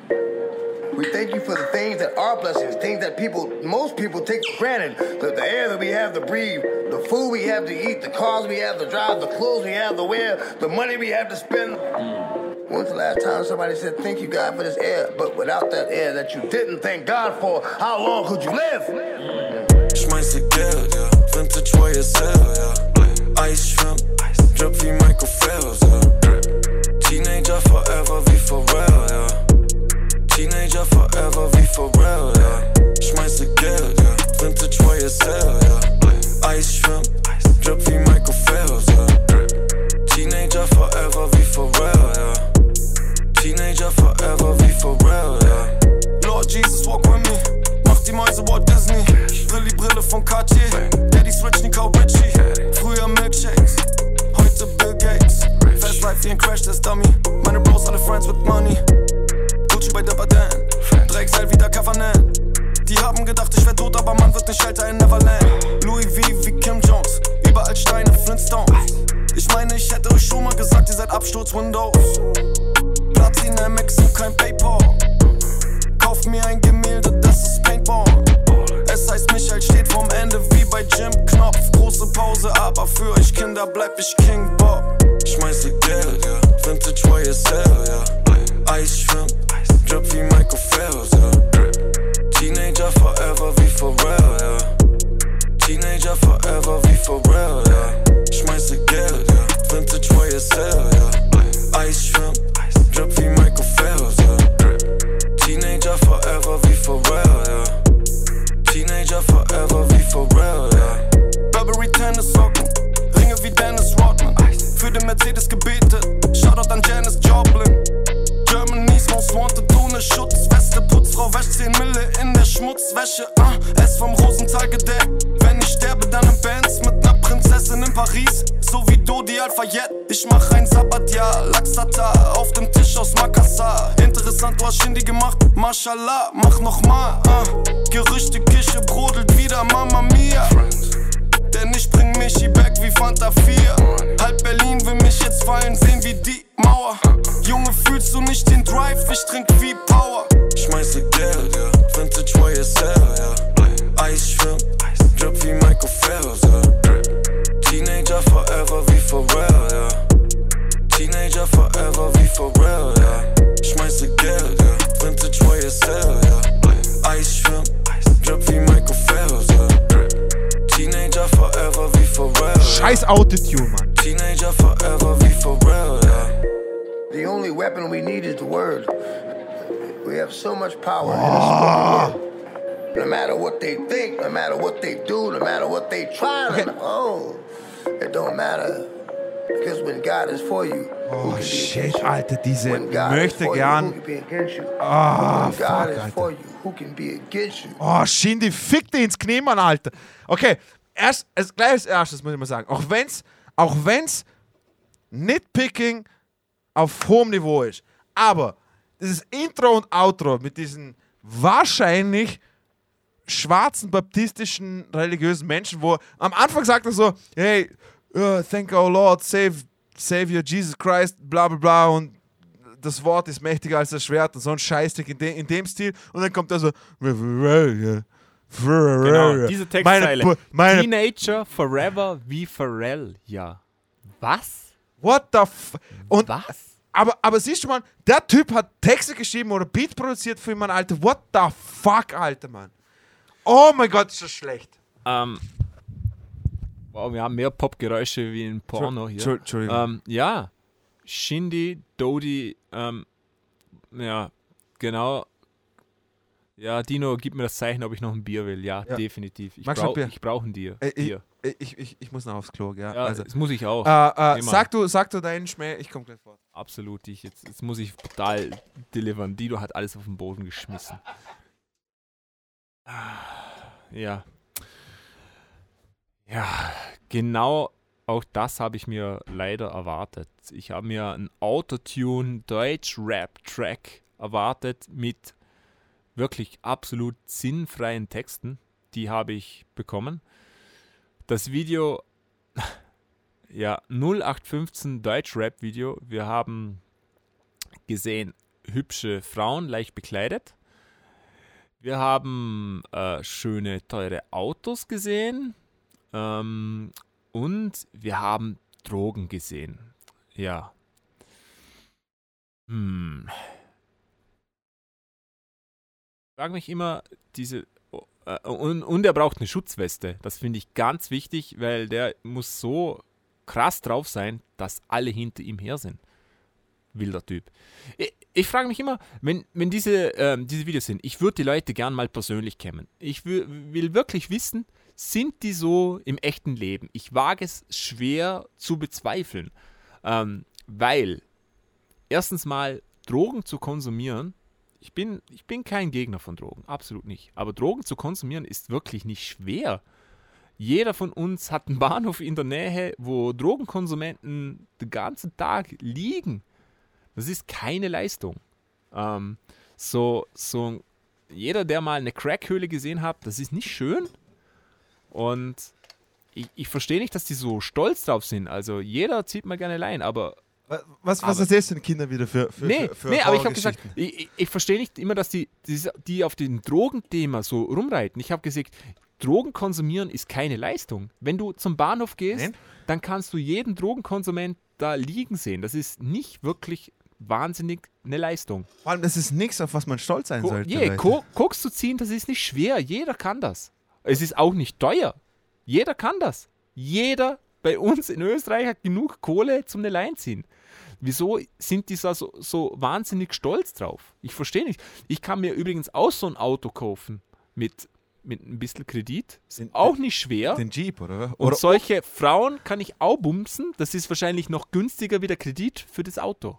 We thank you for the things that are blessings, things that people, most people take for granted. The, the air that we have to breathe, the food we have to eat, the cars we have to drive, the clothes we have to wear, the money we have to spend. Mm. When's the last time somebody said, Thank you, God, for this air? But without that air that you didn't thank God for, how long could you live? Schmeiße Geld, ja. Vintage YSL, ja. Eisschwimmen, Drip wie Michael Phelps, ja. Teenager forever wie Pharrell, ja. Teenager forever wie Pharrell, ja. Schmeiße Geld, ja. Vintage YSL, ja. Eisschwimmen, Drip wie Michael Phelps, ja. Teenager forever wie Pharrell, Brille von Cartier. Daddy Switch, Nico Ritchie. Früher Milkshakes, heute Bill Gates. Fast Life wie ein Crash Test Dummy. Meine Bros alle Friends with Money. Gucci bei Dapper Dan. Drecksel wieder Kavanen. Die haben gedacht, ich wär tot, aber man wird nicht älter in Neverland. Louis V wie Kim Jones. Überall Steine, Flintstones. Ich meine, ich hätte euch schon mal gesagt, ihr seid Absturz Windows. Platz in MX und kein Paypal. Don't matter. Because when God is for you, Oh shit? Alter, diese möchte you, gern. who can be against you? Ah, God fuck, Alter. you? Oh, Shindy, fick dich ins Knie, Mann, Alter. Okay, erst, als, gleich als erstes muss ich mal sagen, auch wenn's, auch wenn's Nitpicking auf hohem Niveau ist, aber dieses Intro und Outro mit diesen wahrscheinlich schwarzen baptistischen religiösen Menschen, wo am Anfang sagt er so, hey, uh, thank our Lord, save, Savior Jesus Christ, bla bla bla und das Wort ist mächtiger als das Schwert und so ein Scheißding in, de, in dem Stil und dann kommt er so Genau, genau, diese Textzeile. Meine, meine, Teenager forever wie Pharrell. Ja. Was? what the f und Was? aber, aber siehst du mal, der Typ hat Texte geschrieben oder Beat produziert für jemanden, Alter. What the fuck, Alter, Mann. Oh mein Gott, ist das schlecht. Ähm, wow, wir haben mehr Popgeräusche wie in Porno hier. Entschu- Entschuldigung. Ähm, ja, Shindy, Dodi, ähm, ja, genau. Ja, Dino, gib mir das Zeichen, ob ich noch ein Bier will. Ja, Ja. definitiv. Ich brauche Bier? ich brauch ein Bier. Äh, ich, Bier. ich, ich, ich muss noch aufs Klo, ja. Ja, also, das muss ich auch. äh, äh, sag, du, sag du deinen Schmäh, ich komm gleich fort. Absolut. Ich, jetzt, jetzt muss ich total delivern. Dino hat alles auf den Boden geschmissen. Ah, Ja. Ja, genau auch das habe ich mir leider erwartet. Ich habe mir einen Autotune Deutsch-Rap-Track erwartet mit wirklich absolut sinnfreien Texten. Die habe ich bekommen. Das Video ja, 0815 Deutsch-Rap-Video. Wir haben gesehen hübsche Frauen, leicht bekleidet. Wir haben äh, schöne, teure Autos gesehen. Ähm, und wir haben Drogen gesehen. Ja. Hm. Ich frage mich immer, diese. äh, Und, und er braucht eine Schutzweste. Das finde ich ganz wichtig, weil der muss so krass drauf sein, dass alle hinter ihm her sind. Wilder Typ. Ich, ich frage mich immer, wenn, wenn diese, ähm, diese Videos sind, ich würde die Leute gern mal persönlich kennen. Ich will, wirklich wissen, sind die so im echten Leben? Ich wage es schwer zu bezweifeln. Ähm, weil, erstens mal, Drogen zu konsumieren, ich bin, ich bin kein Gegner von Drogen, absolut nicht. Aber Drogen zu konsumieren ist wirklich nicht schwer. Jeder von uns hat einen Bahnhof in der Nähe, wo Drogenkonsumenten den ganzen Tag liegen. Das ist keine Leistung. Ähm, so, so, jeder, der mal eine Crackhöhle gesehen hat, das ist nicht schön. Und ich, ich verstehe nicht, dass die so stolz drauf sind. Also jeder zieht mal gerne Lein, aber Was, was Aber- erzählst du den Kindern wieder für, für, nee, für, für nee, aber ich habe gesagt, ich, ich verstehe nicht immer, dass die, die, die auf dem Drogenthema so rumreiten. Ich habe gesagt, Drogen konsumieren ist keine Leistung. Wenn du zum Bahnhof gehst, Nein. dann kannst du jeden Drogenkonsument da liegen sehen. Das ist nicht wirklich wahnsinnig eine Leistung. Vor allem, das ist nichts, auf was man stolz sein Ko sollte. je, Koks zu ziehen, das ist nicht schwer. Jeder kann das. Es ist auch nicht teuer. Jeder kann das. Jeder bei uns in Österreich hat genug Kohle zum eine Lein ziehen. Wieso sind die so, so, so wahnsinnig stolz drauf? Ich verstehe nicht. Ich kann mir übrigens auch so ein Auto kaufen mit, mit ein bisschen Kredit. Ist Den- auch nicht schwer. Den Jeep, oder? Und oder solche Frauen kann ich auch bumsen. Das ist wahrscheinlich noch günstiger wie der Kredit für das Auto.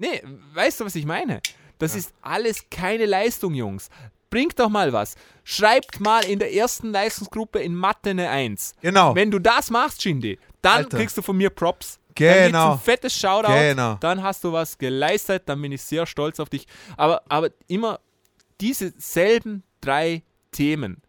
Nee, weißt du, was ich meine? Das ist alles keine Leistung, Jungs. bringt doch mal was. Schreibt mal in der ersten Leistungsgruppe in Mathe eine 1. Genau. Wenn du das machst, Shindy, dann Alter. kriegst du von mir Props. Dann Genau. ein fettes Shoutout. Genau. Dann hast du was geleistet. Dann bin ich sehr stolz auf dich. Aber, aber immer diese selben drei Themen.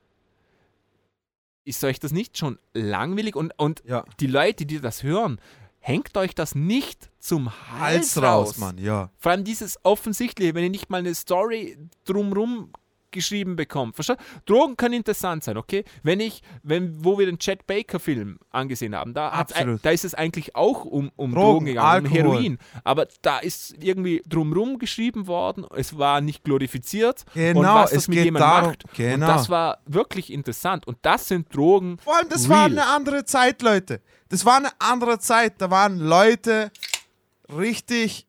Ist euch das nicht schon langweilig? Und, und Ja. die Leute, die das hören, hängt euch das nicht zum Hals, Hals raus, Mann, ja. Vor allem dieses Offensichtliche, wenn ihr nicht mal eine Story drumrum geschrieben bekommt. Versteht? Drogen können interessant sein, okay? Wenn ich, wenn, wo wir den Chad Baker-Film angesehen haben, da, da ist es eigentlich auch um, um Drogen, Drogen gegangen, um Alkohol. Heroin. Aber da ist irgendwie drumrum geschrieben worden, es war nicht glorifiziert. und Genau, was das es mit jemandem macht. Und genau. das war wirklich interessant. Und das sind Drogen. Vor allem, das war real. eine andere Zeit, Leute. Das war eine andere Zeit. Da waren Leute richtig.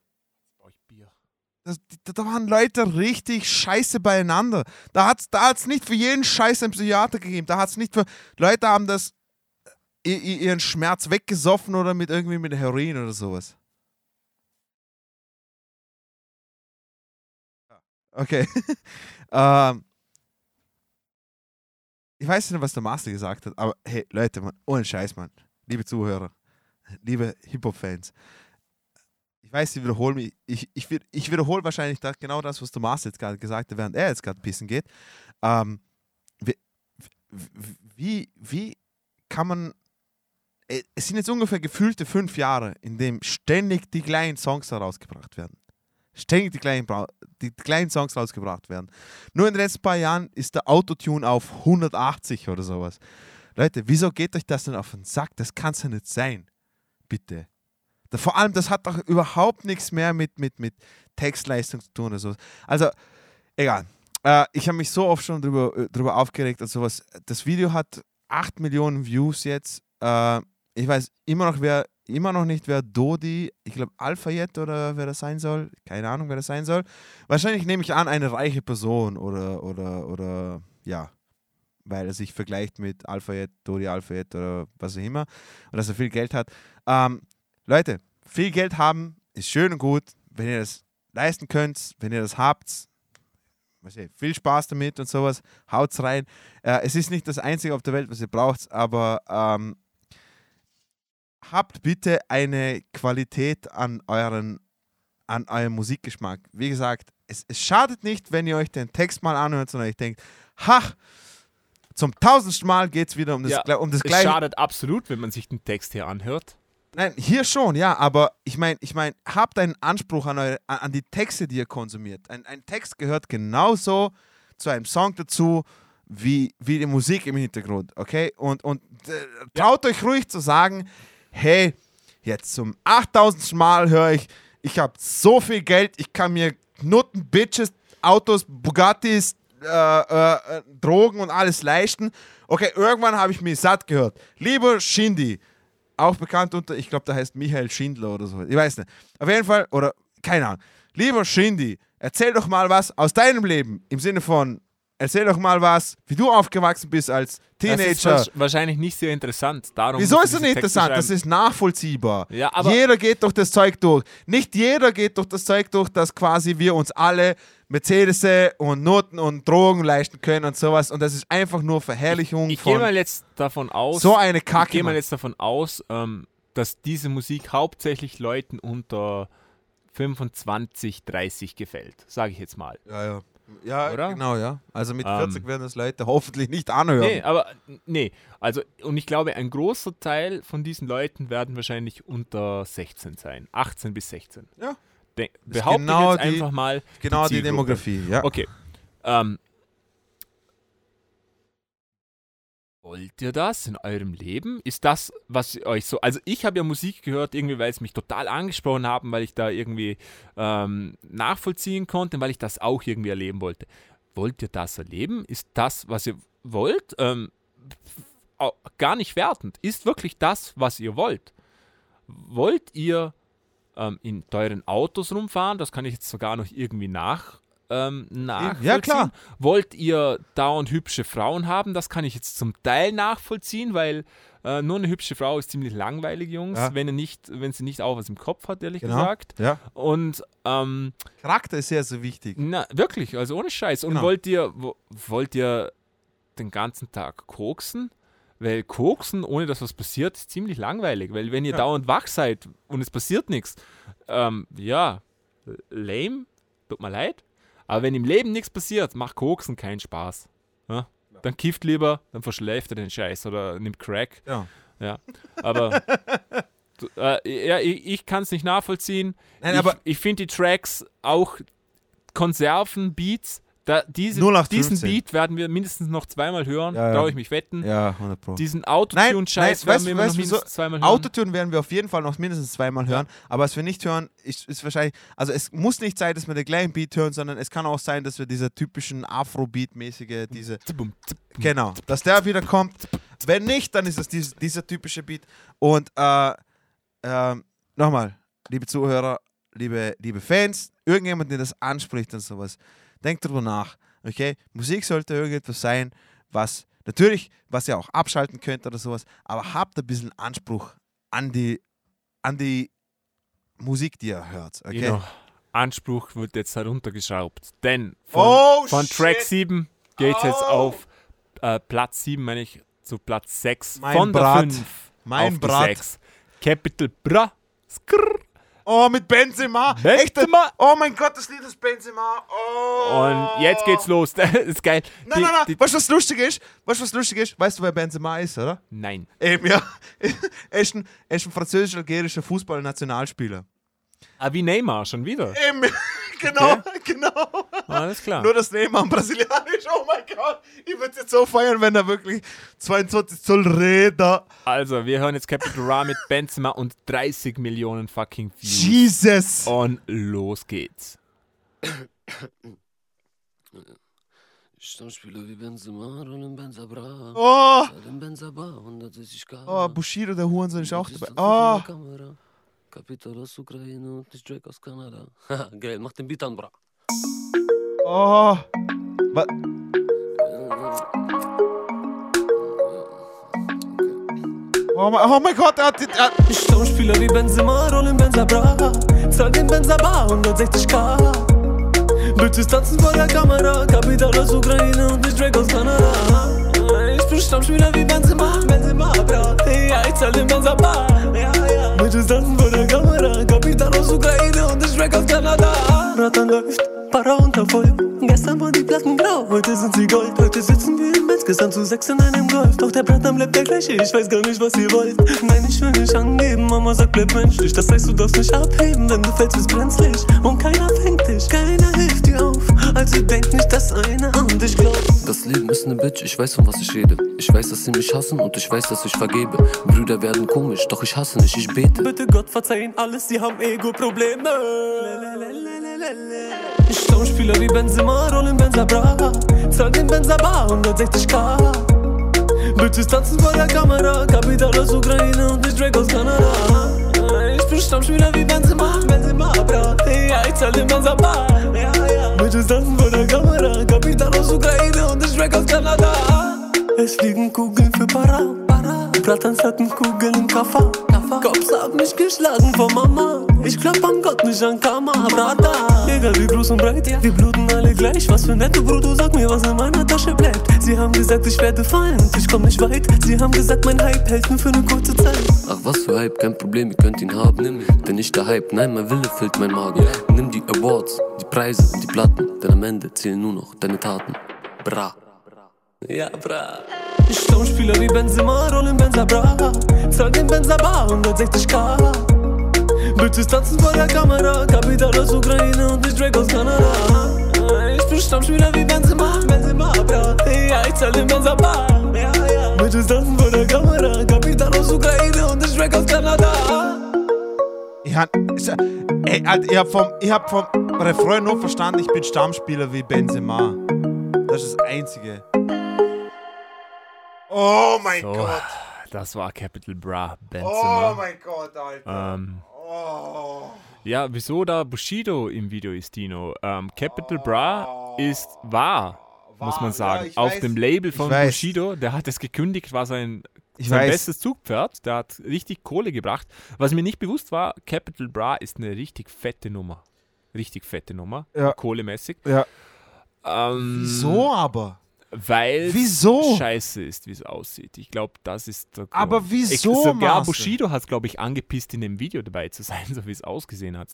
Das, da, waren Leute richtig scheiße beieinander. Da hat es da hat's nicht für jeden Scheiß einen Psychiater gegeben. Da hat es nicht für. Leute haben das. i- ihren Schmerz weggesoffen oder mit irgendwie mit Heroin oder sowas. Okay. ähm, ich weiß nicht, was der Master gesagt hat, aber hey, Leute, Mann, ohne Scheiß, Mann. Liebe Zuhörer, liebe Hip-Hop-Fans. Ich weiß, ich wiederhole mich. Ich, ich, ich wiederhole wahrscheinlich da genau das, was Master jetzt gerade gesagt hat, während er jetzt gerade pissen geht. Ähm, wie, wie, wie kann man. äh, Es sind jetzt ungefähr gefühlte fünf Jahre, in dem ständig die kleinen Songs herausgebracht werden. Ständig die kleinen, die kleinen Songs rausgebracht werden. Nur in den letzten paar Jahren ist der Autotune auf 180 oder sowas. Leute, wieso geht euch das denn auf den Sack? Das kann es ja nicht sein. Bitte. Vor allem, das hat doch überhaupt nichts mehr mit, mit, mit Textleistung zu tun oder so. Also, egal. Äh, ich habe mich so oft schon drüber, äh, drüber aufgeregt und sowas. Das Video hat 8 Millionen Views jetzt. Äh, ich weiß immer noch, wer, immer noch nicht, wer Dodi, ich glaube Alphayet oder wer das sein soll. Keine Ahnung, wer das sein soll. Wahrscheinlich nehme ich an, eine reiche Person oder, oder, oder, ja, weil er sich vergleicht mit Alphayet, Dodi Alphayet oder was auch immer und dass er viel Geld hat. Ähm, Leute, viel Geld haben ist schön und gut, wenn ihr das leisten könnt, wenn ihr das habt. Viel Spaß damit und sowas. Haut's rein. Äh, es ist nicht das Einzige auf der Welt, was ihr braucht, aber ähm, habt bitte eine Qualität an euren an eurem Musikgeschmack. Wie gesagt, es, es schadet nicht, wenn ihr euch den Text mal anhört, sondern ich denkt, ha, zum tausendsten Mal geht es wieder um das, Ja, um das es gleiche. schadet absolut, wenn man sich den Text hier anhört. Nein, hier schon, ja, aber ich meine, ich mein, habt einen Anspruch an, eure, an, die Texte, die ihr konsumiert. Ein, ein Text gehört genauso zu einem Song dazu, wie, wie die Musik im Hintergrund, okay? Und, und äh, traut euch ruhig zu sagen, hey, jetzt zum 8000. Mal höre ich, ich habe so viel Geld, ich kann mir Nutten, Bitches, Autos, Bugattis, äh, äh, äh, Drogen und alles leisten. Okay, irgendwann habe ich mich satt gehört. Lieber Shindy, auch bekannt unter, ich glaube, der heißt Michael Schindler oder so. Ich weiß nicht. Auf jeden Fall, oder keine Ahnung. Lieber Shindy, erzähl doch mal was aus deinem Leben. Im Sinne von, erzähl doch mal was, wie du aufgewachsen bist als Das ist Teenager. wahrsch- wahrscheinlich nicht sehr interessant. Darum Wieso ist diese nicht interessant? Das ist nachvollziehbar. Ja, aber- jeder geht durch das Zeug durch. Nicht jeder geht durch das Zeug durch, dass quasi wir uns alle Mercedes und Noten und Drogen leisten können und sowas. Und das ist einfach nur Verherrlichung Ich gehe von mal jetzt davon aus. so eine Ich Kacke. gehe mal jetzt davon aus, ähm, dass diese Musik hauptsächlich Leuten unter 25, 30 gefällt. Sage ich jetzt mal. Ja, ja. Ja, Oder? genau, ja. Also mit Ähm, 40 werden das Leute hoffentlich nicht anhören. Nee, aber nee. Also, und ich glaube, ein großer Teil von diesen Leuten werden wahrscheinlich unter 16 sein. 18 bis 16. Ja. De behaupte genau jetzt die- einfach mal. genau die Zielgruppe. Demografie, ja. Okay. Ähm, wollt ihr das in eurem Leben? Ist das, was euch so. Also, ich habe ja Musik gehört, irgendwie, weil es mich total angesprochen haben, weil ich da irgendwie ähm, nachvollziehen konnte, weil ich das auch irgendwie erleben wollte. Wollt ihr das erleben? Ist das, was ihr wollt? Ähm, gar nicht wertend. Ist wirklich das, was ihr wollt? Wollt ihr ähm, in teuren Autos rumfahren? Das kann ich jetzt sogar noch irgendwie nach, ähm, nachvollziehen. Ja, klar. Wollt ihr dauernd hübsche Frauen haben? Das kann ich jetzt zum Teil nachvollziehen, weil äh, nur eine hübsche Frau ist ziemlich langweilig, Jungs, Ja. wenn, nicht, wenn sie nicht auch was im Kopf hat, ehrlich Genau. gesagt. Ja. Und ähm, Charakter ist sehr, sehr wichtig. na, wirklich, also ohne Scheiß. Und Genau. wollt ihr wo, wollt ihr den ganzen Tag koksen? Weil koksen, ohne dass was passiert, ist ziemlich langweilig. Weil wenn ihr Ja. dauernd wach seid und es passiert nichts, ähm, ja, lame, tut mir leid. Aber wenn im Leben nichts passiert, macht koksen keinen Spaß. Ja? Dann kifft lieber, dann verschläft er den Scheiß oder nimmt Crack. Ja. Ja, aber äh, ja, ich, ich kann es nicht nachvollziehen. Nein, ich aber- ich finde die Tracks auch Konserven-Beats. Da, diese, 0815. diesen Beat werden wir mindestens noch zweimal hören, Ja, ja. traue ich mich wetten. Ja, 100 Pro. Diesen Autotune-Scheiß werden weißt, wir noch weißt, du, mindestens zweimal hören. Autotune werden wir auf jeden Fall noch mindestens zweimal hören, aber was wir nicht hören, ist, ist wahrscheinlich, also es muss nicht sein, dass wir den gleichen Beat hören, sondern es kann auch sein, dass wir dieser typischen Afro-Beat-mäßige, diese, genau, dass der wieder kommt. Wenn nicht, dann ist es dies, dieser typische Beat. Und äh, ähm, nochmal, liebe Zuhörer, liebe, liebe Fans, irgendjemand, der das anspricht und sowas, denkt drüber nach. Okay, Musik sollte irgendetwas sein, was natürlich, was ihr auch abschalten könnt oder sowas, aber habt ein bisschen Anspruch an die, an die Musik, die ihr hört. Okay? Genau. Anspruch wird jetzt heruntergeschraubt. Denn von, Oh, von Track shit. 7 geht es jetzt Oh. auf äh, Platz 7, meine ich, zu Platz 6. Mein von Brat. der 5 Mein auf Brat. die 6. Capital Bra. Skrrr. Oh, mit Benzema. Echt? Benzema. Oh mein Gott, das Lied ist Benzema. Oh. Und jetzt geht's los. Das ist geil. Nein, Die- nein, nein. die- weißt du, was lustig ist? Weißt du, was lustig ist? Weißt du, wer Benzema ist, oder? Nein. Eben, ja. er ist ein, er ist ein französisch-algerischer Fußballnationalspieler. Ah, wie Neymar schon wieder. Eben, genau, genau. Alles klar. Nur das Neymar brasilianisch. Oh mein Gott. Ich würde es jetzt so feiern, wenn er wirklich 22 Zoll Räder. Also, wir hören jetzt Capital Bra mit Benzema und 30 Millionen fucking Views. Jesus. Und los geht's. Stammspieler wie Benzema, Rollen Benzabra. Oh. Salim Benzaba, 160k. Oh, Bushido, der Hurensohn, ist auch dabei. Oh. Kapital aus Ukraine und nicht Drake aus Kanada. Haha, geil, mach den Beat an, bra. Oh. Wa oh, mein, oh mein Gott, er hat, er hat Stammspieler wie Benzema, Rollen Benzabra. Zahl den Benzaba, 160k. Bitches tanzen vor der Kamera. Kapital aus Ukraine und nicht Drake aus Kanada. Ich bin Stammspieler wie Benzema, Benzema, bra. Ja, ich zahl den Benzaba. Ja, ja. Bitches tanzen vor der Kamera. Kapital aus Ukraine und nicht Drake aus Kanada. Ratan läuft, Para unter Feuer. Gestern waren die Platten grau, heute sind sie gold. Heute sitzen wir im Benz, gestern zu sechs in einem Golf. Doch der Bratan bleibt der gleiche, ich weiß gar nicht, was ihr wollt. Nein, ich will nicht angeben, Mama sagt, bleib menschlich. Das heißt, du darfst nicht abheben, wenn du fällst, ist brenzlig. Und keiner fängt dich, keiner hilft. Also denk nicht, dass einer an dich glaubt. Das Leben ist ne Bitch, ich weiß, von was ich rede. Ich weiß, dass sie mich hassen und ich weiß, dass ich vergebe. Brüder werden komisch, doch ich hasse nicht, ich bete. Bitte Gott verzeihen alles, sie haben Ego-Probleme. Stammspieler wie Benzema, Rollen Benzabra. Zahl den Benzaba, 160k. Bitches tanzen vor der Kamera. Kapital aus Ukraine und nicht Drake aus Kanada. Ich bin Stammspieler wie Benzema, Benzema, bra. Ja, ich zahl den Benzaba. Ja, ja. Bitches tanzen vor der Kamera. Kapital aus Ukraine und nicht Drake aus Kanada. Es fliegen Kugeln für Para. Bratans hatten Kugeln im Kaffer, Haben mich geschlagen von Mama. Ich glaub an Gott, nicht an Karma, Brata. Egal wie groß und breit, wir bluten alle gleich. Was für nette Bruder, sag mir, was in meiner Tasche bleibt. Sie haben gesagt, ich werde fallen ich komm nicht weit. Sie haben gesagt, mein Hype hält nur für eine kurze Zeit. Ach, was für Hype, kein Problem, ihr könnt ihn haben. Nimm ihn. Denn nicht der Hype, nein, mein Wille füllt mein Magen. Nimm die Awards, die Preise und die Platten. Denn am Ende zählen nur noch deine Taten. Bra. Ja, bra. Stammspieler wie Benzema, Rollen Benzabra. Zahl den Benzaba, 160k. Bitches tanzen vor der Kamera. Kapital aus Ukraine und nicht Drake aus Kanada. Ich bin Stammspieler wie Benzema, Benzema, bra. Ja, ich zahl den Benzaba. Ja, ja. Bitches tanzen vor der Kamera. Kapital aus Ukraine und nicht Drake aus Kanada. Ich hab, ich, ey, Alter, ich hab vom, ich hab vom Refrain nur verstanden, ich bin Stammspieler wie Benzema. Das ist das Einzige. Oh mein So, Gott. das war Capital Bra Benzema. Oh mein Gott, Alter. Ähm, Oh. Ja, wieso da Bushido im Video ist, Dino? Ähm, Capital Bra ist wahr, muss man sagen. ich Auf weiß. dem Label von. Bushido, der hat es gekündigt, war sein, Ich sein weiß. bestes Zugpferd. Der hat richtig Kohle gebracht. Was mir nicht bewusst war, Capital Bra ist eine richtig fette Nummer. Richtig fette Nummer, Ja. kohlemäßig. Ja. Ähm, Wieso aber? Weil Wieso? scheiße ist, wie es aussieht. Ich glaube, das ist der Grund. Aber wieso, Ich, sogar? Bushido hat, glaube ich, angepisst, in dem Video dabei zu sein, so wie es ausgesehen hat.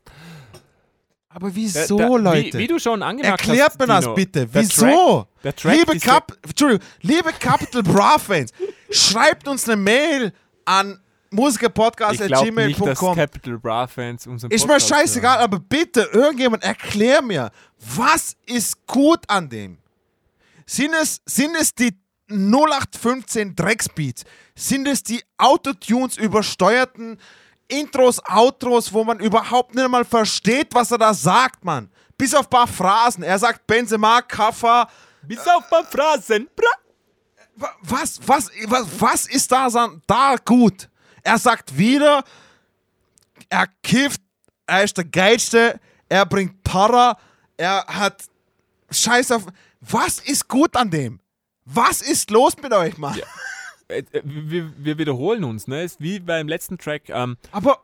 Aber Da- wieso, da- Leute? Wie, wie du schon angemerkt Erklärt hast, mir das Dino, bitte. der Wieso? Track, der Track liebe, Cap Entschuldigung, liebe Capital Bra-Fans, schreibt uns eine Mail an musikerpodcast.gmail.com. Capital Bra Fans unseren Ist mir scheißegal, hören. aber bitte, irgendjemand erklär mir, was ist gut an dem? Sind es, sind es die 0815 Drecksbeats? Sind es die Autotunes übersteuerten Intros, Outros, wo man überhaupt nicht mal versteht, was er da sagt, Mann? Bis auf ein paar Phrasen. Er sagt Benzema, Kaffer. Bis auf ein paar Phrasen. Bra. Wa- Was, was, was, was ist da, da gut? Er sagt wieder, er kifft, er ist der Geilste, er bringt Para, er hat Scheiß auf. Was ist gut an dem? Was ist los mit euch, Mann? Äh, äh, Wir, wir wiederholen uns, ne? Ist wie beim letzten Track. Ähm, Aber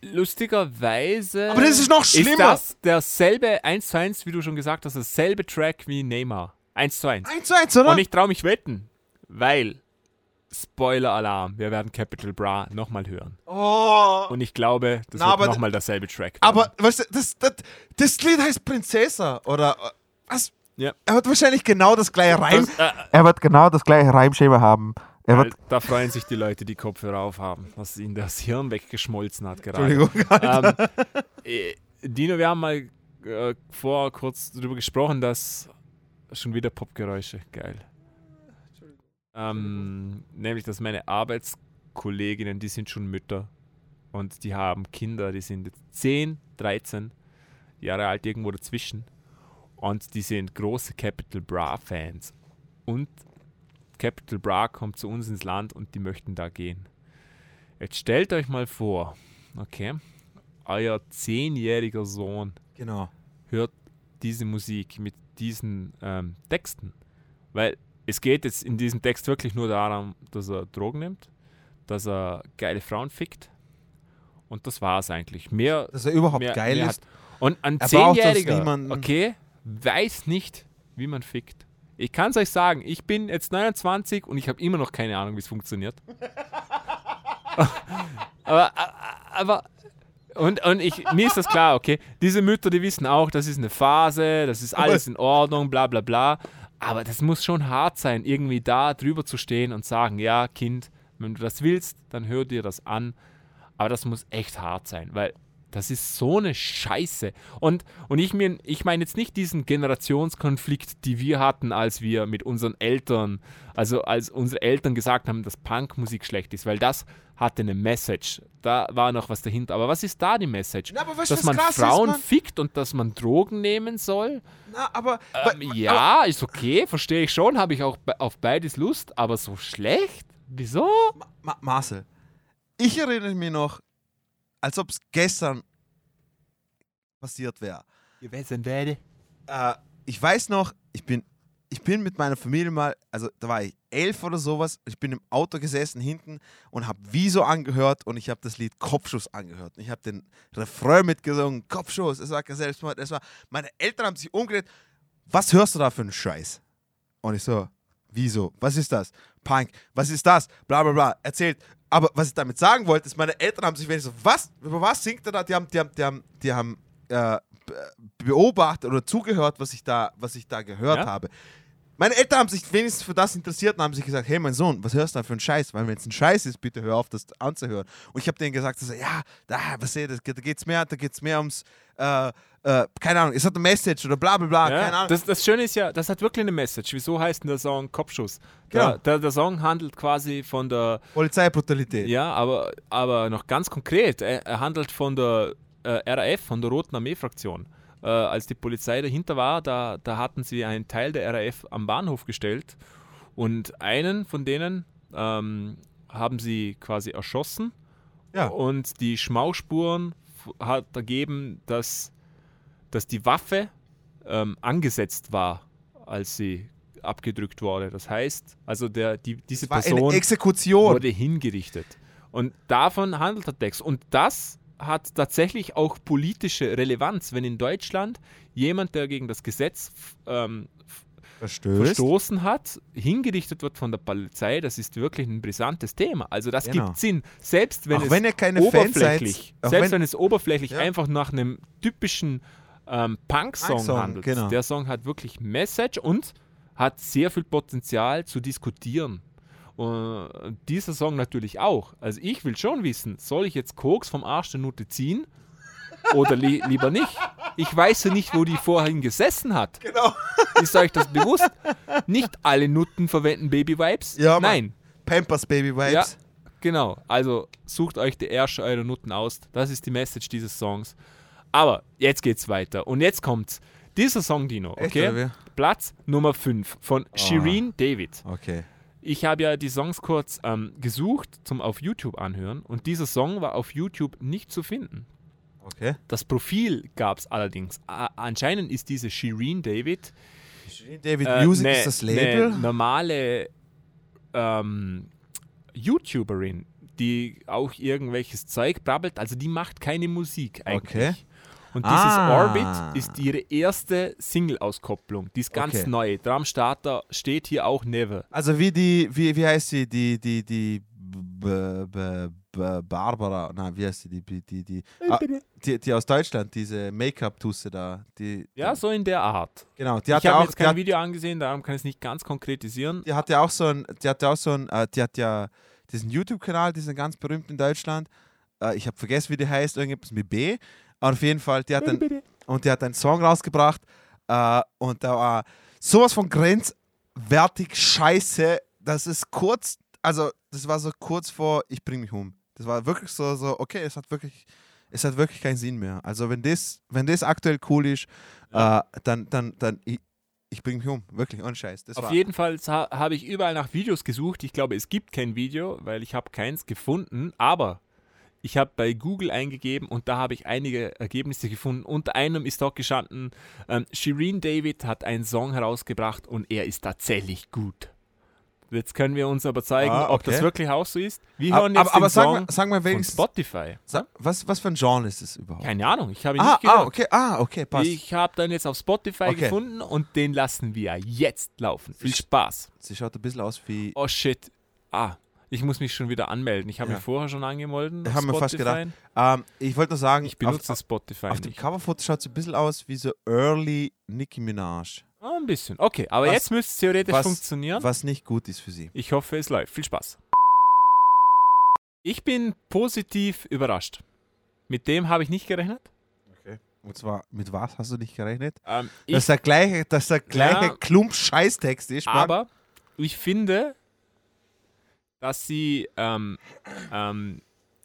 lustigerweise. Aber das ist noch schlimmer. Ist das derselbe 1 zu 1, wie du schon gesagt hast, dasselbe Track wie Neymar. 1 zu 1. 1 zu 1, oder? Und ich traue mich wetten, weil. Spoiler-Alarm, wir werden Capital Bra nochmal hören. oh. Und ich glaube, das Na, wird nochmal derselbe Track. Aber, weißt du, das, das, das Lied heißt Prinzessa, oder äh, was? Ja. Er hat wahrscheinlich genau das gleiche Reim. Das, äh, Er wird genau das gleiche Reimschema haben. Er wird, da freuen sich die Leute, die Kopfhörer aufhaben, was ihnen das Hirn weggeschmolzen hat gerade. Entschuldigung. Ähm, äh, Dino, wir haben mal äh, vor kurz darüber gesprochen, dass schon wieder Popgeräusche, geil. Ähm, nämlich, dass meine Arbeitskolleginnen, die sind schon Mütter und die haben Kinder, die sind jetzt 10, 13 Jahre alt, irgendwo dazwischen. Und die sind große Capital Bra Fans. Und Capital Bra kommt zu uns ins Land und die möchten da gehen. Jetzt stellt euch mal vor, okay, euer zehnjähriger Sohn Genau. hört diese Musik mit diesen ähm, Texten. Weil es geht jetzt in diesem Text wirklich nur darum, dass er Drogen nimmt, dass er geile Frauen fickt. Und das war es eigentlich. Mehr, Dass er überhaupt mehr, geil mehr ist. Hat. Und ein Er Zehnjähriger, okay, weiß nicht, wie man fickt. Ich kann es euch sagen, ich bin jetzt 29 und ich habe immer noch keine Ahnung, wie es funktioniert. aber, aber, und, und ich, mir ist das klar, okay, diese Mütter, die wissen auch, das ist eine Phase, das ist alles in Ordnung, bla bla bla. Aber das muss schon hart sein, irgendwie da drüber zu stehen und sagen, ja, Kind, wenn du das willst, dann hör dir das an. Aber das muss echt hart sein, weil das ist so eine Scheiße. Und, und ich, mein, ich meine jetzt nicht diesen Generationskonflikt, die wir hatten, als wir mit unseren Eltern, also als unsere Eltern gesagt haben, dass Punkmusik schlecht ist, weil das hatte eine Message. Da war noch was dahinter. Aber was ist da die Message? Na, aber du, dass was man krass ist, Frauen Mann? fickt und dass man Drogen nehmen soll? Na, aber, Ähm, ja, ist okay, verstehe ich schon, habe ich auch auf beides Lust, aber so schlecht? Wieso? Ma Marcel, ich erinnere mich noch, als ob es gestern passiert wäre. Gewesen wäre. Äh, ich weiß noch, ich bin, ich bin mit meiner Familie mal, also da war ich elf oder sowas, ich bin im Auto gesessen hinten und habe Wieso angehört und ich habe das Lied Kopfschuss angehört. Und ich habe den Refrain mitgesungen, Kopfschuss, es war kein Selbstmord, es war, meine Eltern haben sich umgedreht, was hörst du da für einen Scheiß? Und ich so, wieso? Was ist das? Punk, was ist das? Bla bla bla, erzählt. Aber was ich damit sagen wollte, ist, meine Eltern haben sich wenigstens so, was? Über was singt er da? Die haben, die haben, die haben, die haben äh, be- beobachtet oder zugehört, was ich da, was ich da gehört Ja. habe. Meine Eltern haben sich wenigstens für das interessiert und haben sich gesagt, hey mein Sohn, was hörst du da für einen Scheiß? Weil wenn es ein Scheiß ist, bitte hör auf, das anzuhören. Und ich habe denen gesagt, so, ja, da, was seht, da geht's mehr, da geht's mehr ums, äh, äh, keine Ahnung, es hat eine Message oder bla bla bla, keine Ja, Ahnung. das, das Schöne ist ja, das hat wirklich eine Message. Wieso heißt denn der Song Kopfschuss? Genau. Der, der, der Song handelt quasi von der, Polizeibrutalität. ja, aber, aber noch ganz konkret, er, er handelt von der äh, RAF, von der Roten Armee-Fraktion. Äh, als die Polizei dahinter war, da, da hatten sie einen Teil der RAF am Bahnhof gestellt und einen von denen ähm, haben sie quasi erschossen Ja. und die Schmauspuren hat ergeben, dass, dass die Waffe ähm, angesetzt war, als sie abgedrückt wurde. Das heißt, also der, die, diese Person wurde hingerichtet. Und davon handelt der Text. Und das hat tatsächlich auch politische Relevanz, wenn in Deutschland jemand, der gegen das Gesetz ähm, Verstößt. verstoßen hat, hingerichtet wird von der Polizei, das ist wirklich ein brisantes Thema. Also das Genau. gibt Sinn. Selbst wenn Auch es wenn seid, oberflächlich, auch selbst wenn- wenn, es oberflächlich Ja. einfach nach einem typischen ähm, Punk-Song Punk-Song, handelt. genau. Der Song hat wirklich Message und hat sehr viel Potenzial zu diskutieren. Und dieser Song natürlich auch. Also ich will schon wissen, soll ich jetzt Koks vom Arsch der Nutte ziehen oder li lieber nicht? Ich weiß ja nicht, wo die vorhin gesessen hat. Genau. Ist euch das bewusst? Nicht alle Nutten verwenden Baby Wipes. Ja, Mann. Nein. Pampers Baby Vibes. Ja, genau. Also sucht euch die Ärsche eurer Nutten aus. Das ist die Message dieses Songs. Aber jetzt geht's weiter. Und jetzt kommt's. Dieser Song, Dino, Echt, okay? wie? Platz Nummer 5 von Shireen David. Okay. Ich habe ja die Songs kurz ähm, gesucht zum auf YouTube anhören und dieser Song war auf YouTube nicht zu finden. Okay. Das Profil gab es allerdings. A anscheinend ist diese Shireen David David äh, Music ne- ist das Label. ne normale ähm, YouTuberin, die auch irgendwelches Zeug brabbelt. Also die macht keine Musik eigentlich. Okay. Und dieses Ah. Orbit ist ihre erste Single-Auskopplung. Die ist ganz Okay. neu. Drumstarter steht hier auch Never. Also wie die, wie, wie heißt sie, die, die, die B B B Barbara, nein, wie heißt sie, die, die, die, die, ah, die, die aus Deutschland, diese Make-up-Tusse da, die, Ja, so in der Art. genau, die ich hatte habe auch, jetzt die, kein hat, Video angesehen, darum kann ich es nicht ganz konkretisieren. die hatte auch so ein, die hatte auch so ein, äh, die hat ja diesen YouTube-Kanal, diesen ganz berühmt in Deutschland, äh, ich habe vergessen, wie die heißt, irgendwas mit B, aber auf jeden Fall, die hat dann, und die hat einen Song rausgebracht äh, und da war sowas von grenzwertig scheiße, das ist kurz, also das war so kurz vor, ich bring mich um. Das war wirklich so, so okay, es hat wirklich, es hat wirklich keinen Sinn mehr. Also wenn das, wenn das aktuell cool ist, äh, dann, dann, dann, ich, ich bring mich um, wirklich, ohne Scheiß. Das Auf war, jeden Fall ha habe ich überall nach Videos gesucht. Ich glaube, es gibt kein Video, weil ich habe keins gefunden. Aber ich habe bei Google eingegeben und da habe ich einige Ergebnisse gefunden. Unter einem ist dort gestanden, ähm, Shireen David hat einen Song herausgebracht und er ist tatsächlich gut. Jetzt können wir uns aber zeigen, Ah, ob das okay. wirklich auch so ist. Wir Aber- hören jetzt aber- aber sag Song mal- sag mal wenigstens- Spotify. Sa- was, was für ein Genre ist das überhaupt? Keine Ahnung, ich habe ihn ah, nicht gehört. ah, okay, ah, okay, passt. Ich habe dann jetzt auf Spotify Okay. gefunden und den lassen wir jetzt laufen. Viel Spaß. Sie schaut ein bisschen aus wie, Oh shit. Ah, ich muss mich schon wieder anmelden. Ich habe Ja. mich vorher schon angemeldet. haben wir fast gedacht. Ähm, ich wollte nur sagen, Ich benutze auf, Spotify auf dem nicht. Coverfoto schaut es ein bisschen aus wie so Early Nicki Minaj. Ah, ein bisschen. Okay, aber Was- jetzt müsste es theoretisch was- funktionieren. Was nicht gut ist für sie. Ich hoffe, es läuft. Viel Spaß. Ich bin positiv überrascht. Mit dem habe ich nicht gerechnet. Und zwar, mit was hast du nicht gerechnet? Ähm, dass der gleiche, dass der gleiche Ja. Klump Scheißtext ist. Mann. aber ich finde, dass sie ähm, ähm,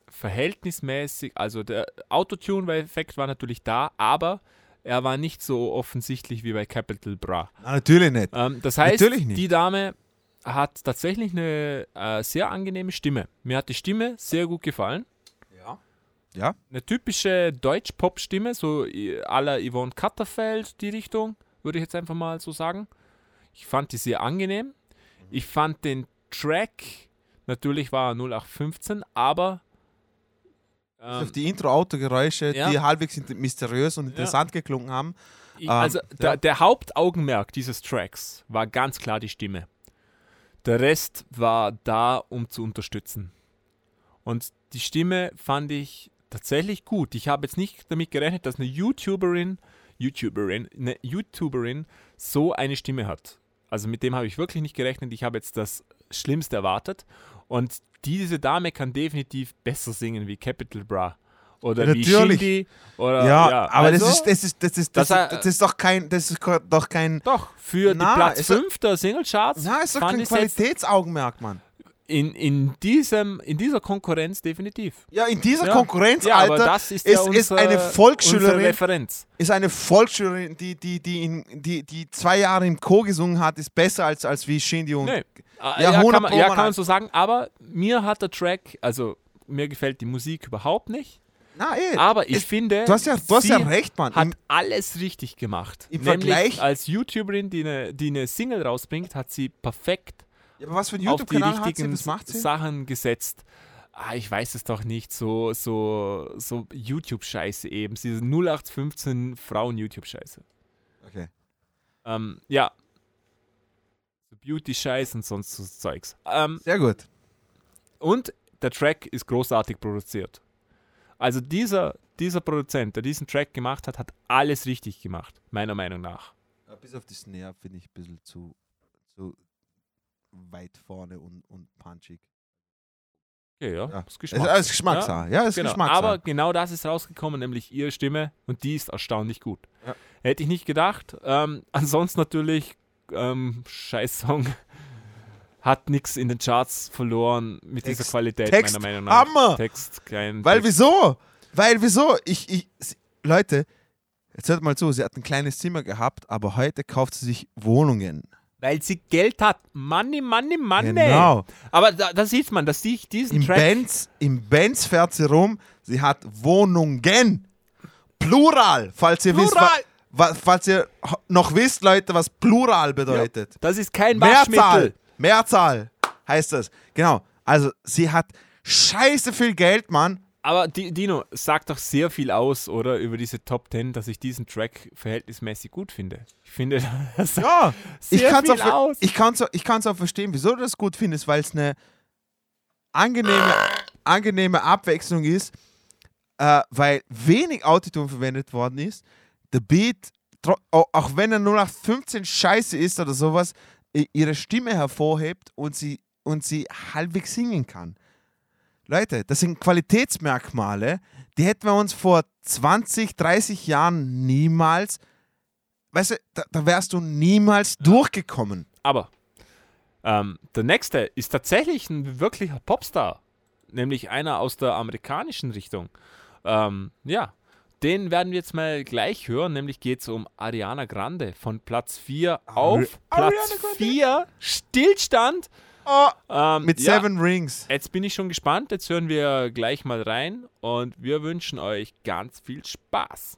verhältnismäßig, also der Autotune-Effekt war natürlich da, aber er war nicht so offensichtlich wie bei Capital Bra. Na, natürlich nicht. Ähm, das heißt, nicht. die Dame hat tatsächlich eine äh, sehr angenehme Stimme. Mir hat die Stimme sehr gut gefallen. Ja. Eine typische Deutsch-Pop-Stimme, so äh, à la Yvonne Katterfeld, die Richtung, würde ich jetzt einfach mal so sagen. Ich fand die sehr angenehm. Ich fand den Track, natürlich war er 0815, aber ähm, auf die Intro-Autogeräusche, ja. die halbwegs mysteriös und interessant geklungen haben. Ähm, also ja. der, der Hauptaugenmerk dieses Tracks war ganz klar die Stimme. Der Rest war da, um zu unterstützen. Und die Stimme fand ich tatsächlich gut. Ich habe jetzt nicht damit gerechnet, dass eine YouTuberin, YouTuberin, eine YouTuberin so eine Stimme hat. Also mit dem habe ich wirklich nicht gerechnet. Ich habe jetzt das Schlimmste erwartet. Und diese Dame kann definitiv besser singen wie Capital Bra. Oder wie Natürlich. Shindy. Oder, ja, ja, aber also, das, ist, das, ist, das, ist, das, er- das ist doch kein, das ist doch kein, Doch, für Na, die Platz ist er- 5 der Singlecharts na, ist doch kein Qualitätsaugenmerk, Mann. In, in, diesem, in dieser Konkurrenz definitiv. Ja, in dieser Ja. Konkurrenz, Ja, aber Alter, das ist, ist, ja ist unser, eine unsere Volksschülerin, Referenz. ist eine Volksschülerin, die, die, die, in, die, die zwei Jahre im Chor gesungen hat, ist besser als, als wie Shindy und Nee. Ah, Ja, Ja, 100 kann man, ja, kann man so sagen, aber mir hat der Track, also mir gefällt die Musik überhaupt nicht. Na, eh, Aber ich es- finde, du hast ja- du hast ja recht, Mann. hat Im- alles richtig gemacht. Im Nämlich Vergleich- als YouTuberin, die eine, die eine Single rausbringt, hat sie perfekt Ja, aber was für ein auf die YouTube-Kanal hat sie? Was macht sie? Sachen gesetzt. Ah, ich weiß es doch nicht, so, so, so YouTube-Scheiße eben. Diese 0815 Frauen-YouTube-Scheiße. Okay. Ähm, ja. So Beauty-Scheiß und sonst so Zeugs. Ähm, Sehr gut. und der Track ist großartig produziert. Also dieser, dieser Produzent, der diesen Track gemacht hat, hat alles richtig gemacht, meiner Meinung nach. Ja, bis auf die Snare finde ich ein bisschen zu, zu weit vorne und, und punchig. Okay, ja, Ja. ist Es Geschmackssache. ist Geschmackssache. Ja, ist genau. Geschmackssache. Aber genau das ist rausgekommen, nämlich ihre Stimme und die ist erstaunlich gut. Ja. Hätte ich nicht gedacht. Ähm, ansonsten natürlich, ähm, Scheiß-Song. Hat nichts in den Charts verloren mit Text- dieser Qualität, Text, meiner Meinung nach. Hammer! Text, kein Weil Text. wieso? Weil wieso? Ich, ich, Leute, jetzt hört mal zu, sie hat ein kleines Zimmer gehabt, aber heute kauft sie sich Wohnungen. Weil sie Geld hat. Money, money, money. Genau. Aber da, da sieht man, dass ich diesen Im Track... Benz, Im Benz fährt sie rum, sie hat Wohnungen. Plural, falls ihr wisst, Plural. wa, wa, falls ihr noch wisst, Leute, was Plural bedeutet. Das ist kein Mehrzahl. Waschmittel. Mehrzahl heißt das. Genau. Also sie hat scheiße viel Geld, Mann. Aber Di- Dino sagt doch sehr viel aus, oder, über diese Top 10, dass ich diesen Track verhältnismäßig gut finde. Ich finde, das Ja, ich sehr kann es viel auch, aus. ich kann's auch, ich kann's auch verstehen, wieso du das gut findest, weil es eine angenehme, angenehme Abwechslung ist, äh, weil wenig Autotune verwendet worden ist. Der Beat, auch wenn er nur nach 15 Scheiße ist oder sowas, ihre Stimme hervorhebt und sie, und sie halbwegs singen kann. Leute, das sind Qualitätsmerkmale, die hätten wir uns vor 20, 30 Jahren niemals, weißt du, da, da wärst du niemals durchgekommen. Aber ähm, der nächste ist tatsächlich ein wirklicher Popstar, nämlich einer aus der amerikanischen Richtung. Ähm, ja, den werden wir jetzt mal gleich hören, nämlich geht es um Ariana Grande von Platz 4 auf Ariana Platz Grande. 4, Stillstand. Oh, Ähm, mit ja, Seven Rings. Jetzt bin ich schon gespannt, jetzt hören wir gleich mal rein und wir wünschen euch ganz viel Spaß.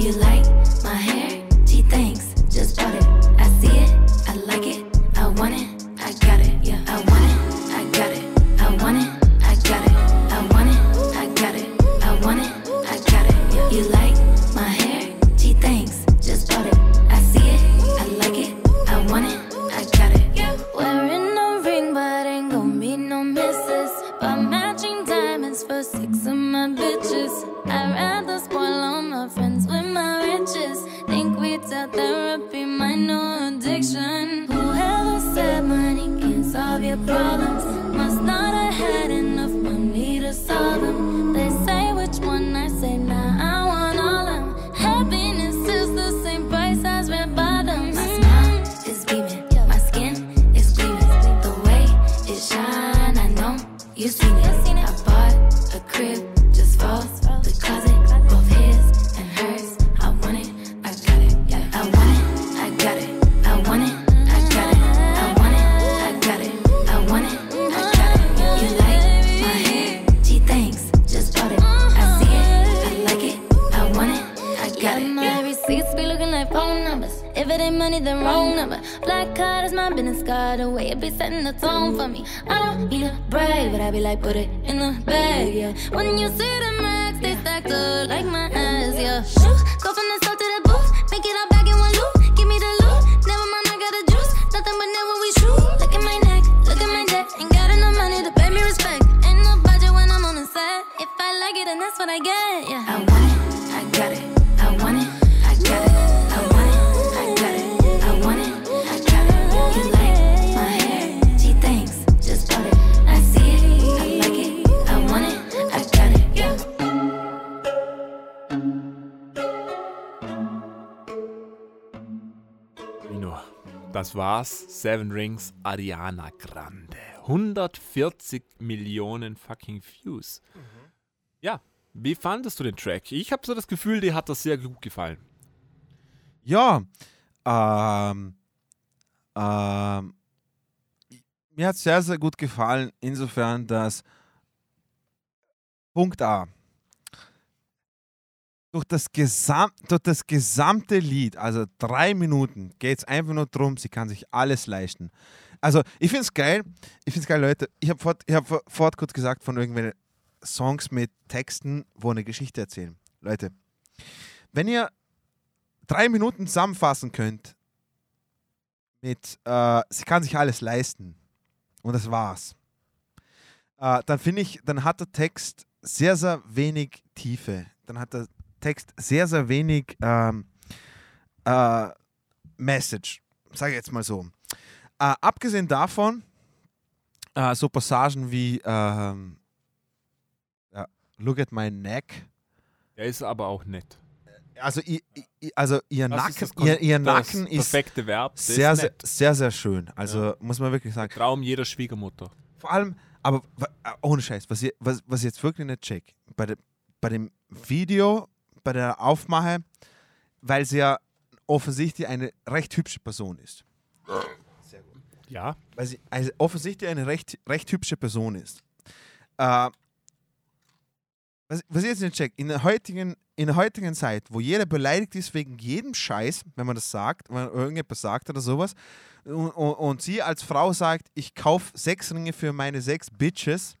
You like us. If it ain't money, then wrong number. Black card is my business card. The way it be setting the tone for me. I don't need a brag, but I be like, put it in the bag, yeah. When you see the racks, they stacked up like my ass, yeah. Shoot, go from the south to the booth, make it all back in one loop. Give me the loot, never mind, I got a juice. Nothing but never we shoot. Look at my neck, look at my debt. Ain't got enough money to pay me respect. Ain't no budget when I'm on the set. If I like it, then that's what I get, yeah. I das war's. Seven Rings, Ariana Grande. 140 Millionen fucking Views. Ja, wie fandest du den Track? Ich habe so das Gefühl, dir hat das sehr gut gefallen. Ja, ähm, ähm, mir hat es sehr, sehr gut gefallen, insofern, dass Punkt A, durch das, Gesam durch das gesamte Lied, also drei Minuten, geht es einfach nur darum, sie kann sich alles leisten. Also, ich finde es geil, ich finde es geil, Leute, ich habe fort, ich hab vor- kurz gesagt von irgendwelchen Songs mit Texten, wo eine Geschichte erzählen. Leute, wenn ihr drei Minuten zusammenfassen könnt mit äh, sie kann sich alles leisten und das war's, äh, dann finde ich, dann hat der Text sehr, sehr wenig Tiefe. Dann hat der Text sehr, sehr wenig ähm, äh, Message, sage ich jetzt mal so. Äh, abgesehen davon, äh, so Passagen wie ähm, ja, Look at my neck. Der ist aber auch nett. Also, ihr, ihr- also ihr, Das Nacken, ist ihr, ihr Nacken ist perfekte Verb. Sehr, sehr, sehr, sehr schön. Also muss man wirklich sagen. Traum jeder Schwiegermutter. Vor allem, aber äh, ohne Scheiß, was ich, was, was ich jetzt wirklich nicht check, bei, de, bei dem Video, bei der Aufmache, weil sie ja offensichtlich eine recht hübsche Person ist. Ja. Weil sie also offensichtlich eine recht, recht hübsche Person ist. Äh, was, was ich jetzt nicht check, in der, heutigen, in der heutigen Zeit, wo jeder beleidigt ist wegen jedem Scheiß, wenn man das sagt, wenn irgendetwas sagt oder sowas, und, und, und sie als Frau sagt, ich kaufe sechs Ringe für meine sechs Bitches,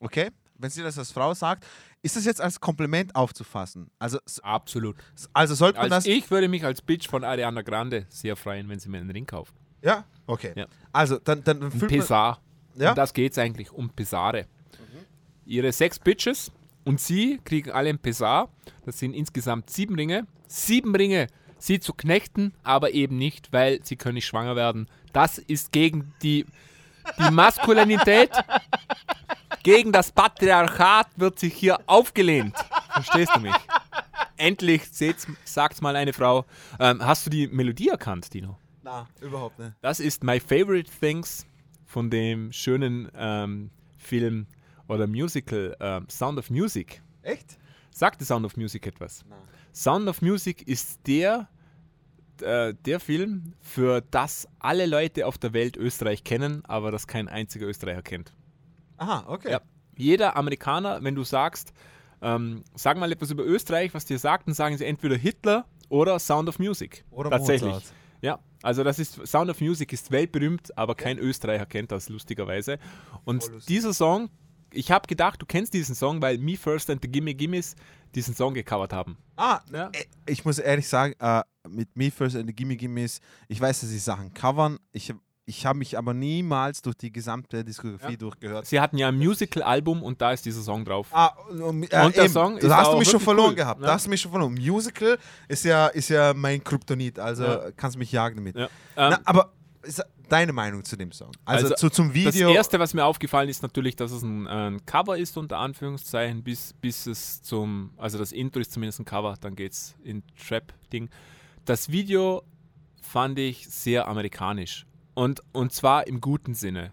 okay? Wenn sie das als Frau sagt, ist das jetzt als Kompliment aufzufassen? Also, Absolut. also sollte man Also das. ich würde mich als Bitch von Ariana Grande sehr freuen, wenn sie mir einen Ring kauft. Ja? Okay. Ja. Also, dann, dann Ein fühlt man, Pesar. Ja? Um das geht es eigentlich, um Pesare. Ihre sechs Bitches und sie kriegen alle ein Pesar. Das sind insgesamt sieben Ringe. Sieben Ringe, sie zu knechten, aber eben nicht, weil sie können nicht schwanger werden. Das ist gegen die, die Maskulinität, gegen das Patriarchat wird sich hier aufgelehnt. Verstehst du mich? Endlich sagt's mal eine Frau. Ähm, hast du die Melodie erkannt, Dino? Na, überhaupt nicht. Das ist My Favorite Things von dem schönen ähm, Film oder Musical ähm, Sound of Music. Echt? Sagt The Sound of Music etwas? Sound of Music ist der, äh, der Film, für das alle Leute auf der Welt Österreich kennen, aber das kein einziger Österreicher kennt. Aha, okay. Ja. Jeder Amerikaner, wenn du sagst, ähm, sag mal etwas über Österreich, was dir sagt, dann sagen sie entweder Hitler oder Sound of Music. Oder Tatsächlich. Mozart. Ja, also das ist Sound of Music ist weltberühmt, aber kein Österreicher kennt das lustigerweise. Und dieser Song, ich habe gedacht, du kennst diesen Song, weil Me First and the Gimme Gimmes diesen Song gecovert haben. Ah, Ja. äh, ich muss ehrlich sagen, äh, mit Me First and the Gimme Gimmes, ich weiß, dass sie Sachen covern. Ich, ich habe mich aber niemals durch die gesamte Diskografie durchgehört. Sie hatten ja ein Musical-Album und da ist dieser Song drauf. Ah, und, und, äh, Und der eben, Song ist da hast du mich schon verloren cool, gehabt. ne? Da hast du mich schon verloren. Musical ist ja, ist ja mein Kryptonit, also Ja. kannst du mich jagen damit. Ja. Ähm, Na, aber ist deine Meinung zu dem Song? Also, Also, zu, zum Video. Das erste, was mir aufgefallen ist, natürlich, dass es ein, ein Cover ist, unter Anführungszeichen, bis, bis es zum, also das Intro ist zumindest ein Cover, dann geht es in Trap-Ding. Das Video fand ich sehr amerikanisch. Und, und zwar im guten Sinne.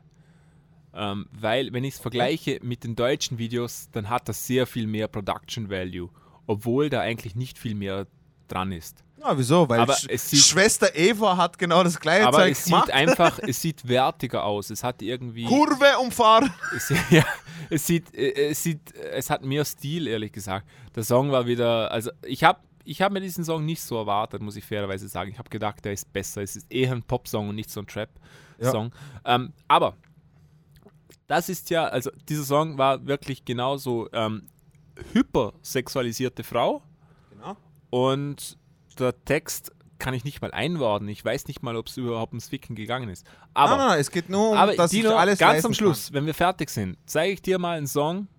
Ähm, weil, wenn ich es vergleiche mit den deutschen Videos, dann hat das sehr viel mehr Production Value, obwohl da eigentlich nicht viel mehr dran ist. ja, wieso? Weil aber Sch sieht- Schwester Eva hat genau das gleiche Aber Zeug es gemacht. sieht einfach, es sieht wertiger aus. Es hat irgendwie. Kurve umfahren. Es, ja, es sieht, äh, es sieht, es hat mehr Stil, ehrlich gesagt. Der Song war wieder, also ich habe ich hab mir diesen Song nicht so erwartet, muss ich fairerweise sagen. Ich habe gedacht, der ist besser. Es ist eher ein Pop-Song und nicht so ein Trap-Song. Ähm, aber das ist ja, also dieser Song war wirklich genauso ähm, hypersexualisierte Frau. Und der Text kann ich nicht mal einordnen. Ich weiß nicht mal, ob es überhaupt ums Ficken gegangen ist. Aber nein, es geht nur um, aber dass Dino, ich alles ganz am Schluss, wenn wir fertig sind, zeige ich dir mal einen Song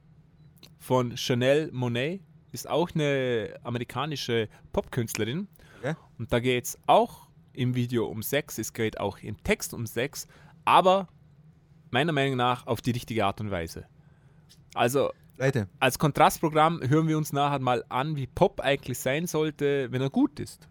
von Chanel Monet. Ist auch eine amerikanische Popkünstlerin. Okay. Und da geht es auch im Video um Sex, es geht auch im Text um Sex, aber meiner Meinung nach auf die richtige Art und Weise. Also Leute, Als Kontrastprogramm hören wir uns nachher mal an, wie Pop eigentlich sein sollte, wenn er gut ist.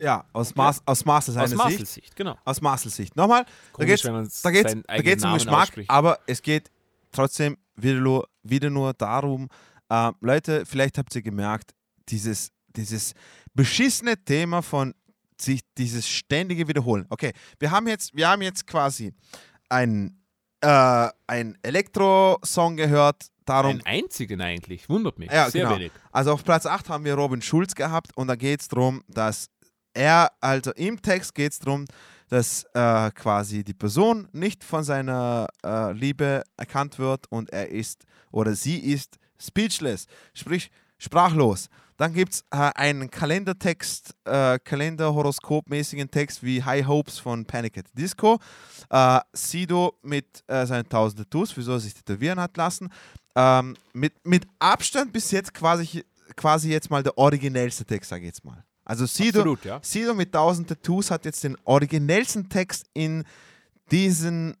ja, aus, Mas aus Marcel Aus seiner Sicht. Sicht, genau. Aus Marcels Sicht. Nochmal, da Komisch, da geht's, seinen da geht's um Geschmack, ausspricht. aber es geht trotzdem wieder nur, wieder nur darum, äh, Leute, vielleicht habt ihr gemerkt, dieses, dieses beschissene Thema von sich dieses ständige Wiederholen. Okay, wir haben jetzt, wir haben jetzt quasi ein, äh, ein Elektro-Song gehört, darum, Einen einzigen eigentlich, wundert mich. ja, Sehr genau. wenig. Also auf Platz 8 haben wir Robin Schulz gehabt und da geht es darum, dass er, also im Text geht es darum, dass äh, quasi die Person nicht von seiner äh, Liebe erkannt wird und er ist oder sie ist speechless, sprich sprachlos. Dann gibt es äh, einen Kalendertext, äh, Kalenderhoroskop-mäßigen Text wie High Hopes von Panic at the Disco. Äh, Sido mit äh, seinen tausend Tattoos, wieso er sich tätowieren hat lassen. Ähm, mit, mit Abstand bis jetzt quasi, quasi jetzt mal der originellste Text, sage ich jetzt mal. Also Sido, Absolut, ja. Sido mit 1000 Tattoos hat jetzt den originellsten Text in diesen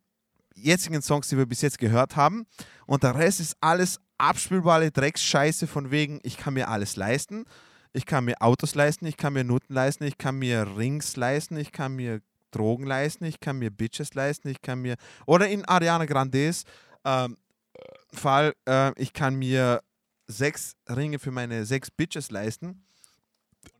jetzigen Songs, die wir bis jetzt gehört haben. Und der Rest ist alles abspielbare Drecksscheiße von wegen, ich kann mir alles leisten. Ich kann mir Autos leisten, ich kann mir Nutten leisten, ich kann mir Rings leisten, ich kann mir Drogen leisten, ich kann mir Bitches leisten, ich kann mir. Oder in Ariana Grandes ähm, Fall, äh, ich kann mir sechs Ringe für meine sechs Bitches leisten.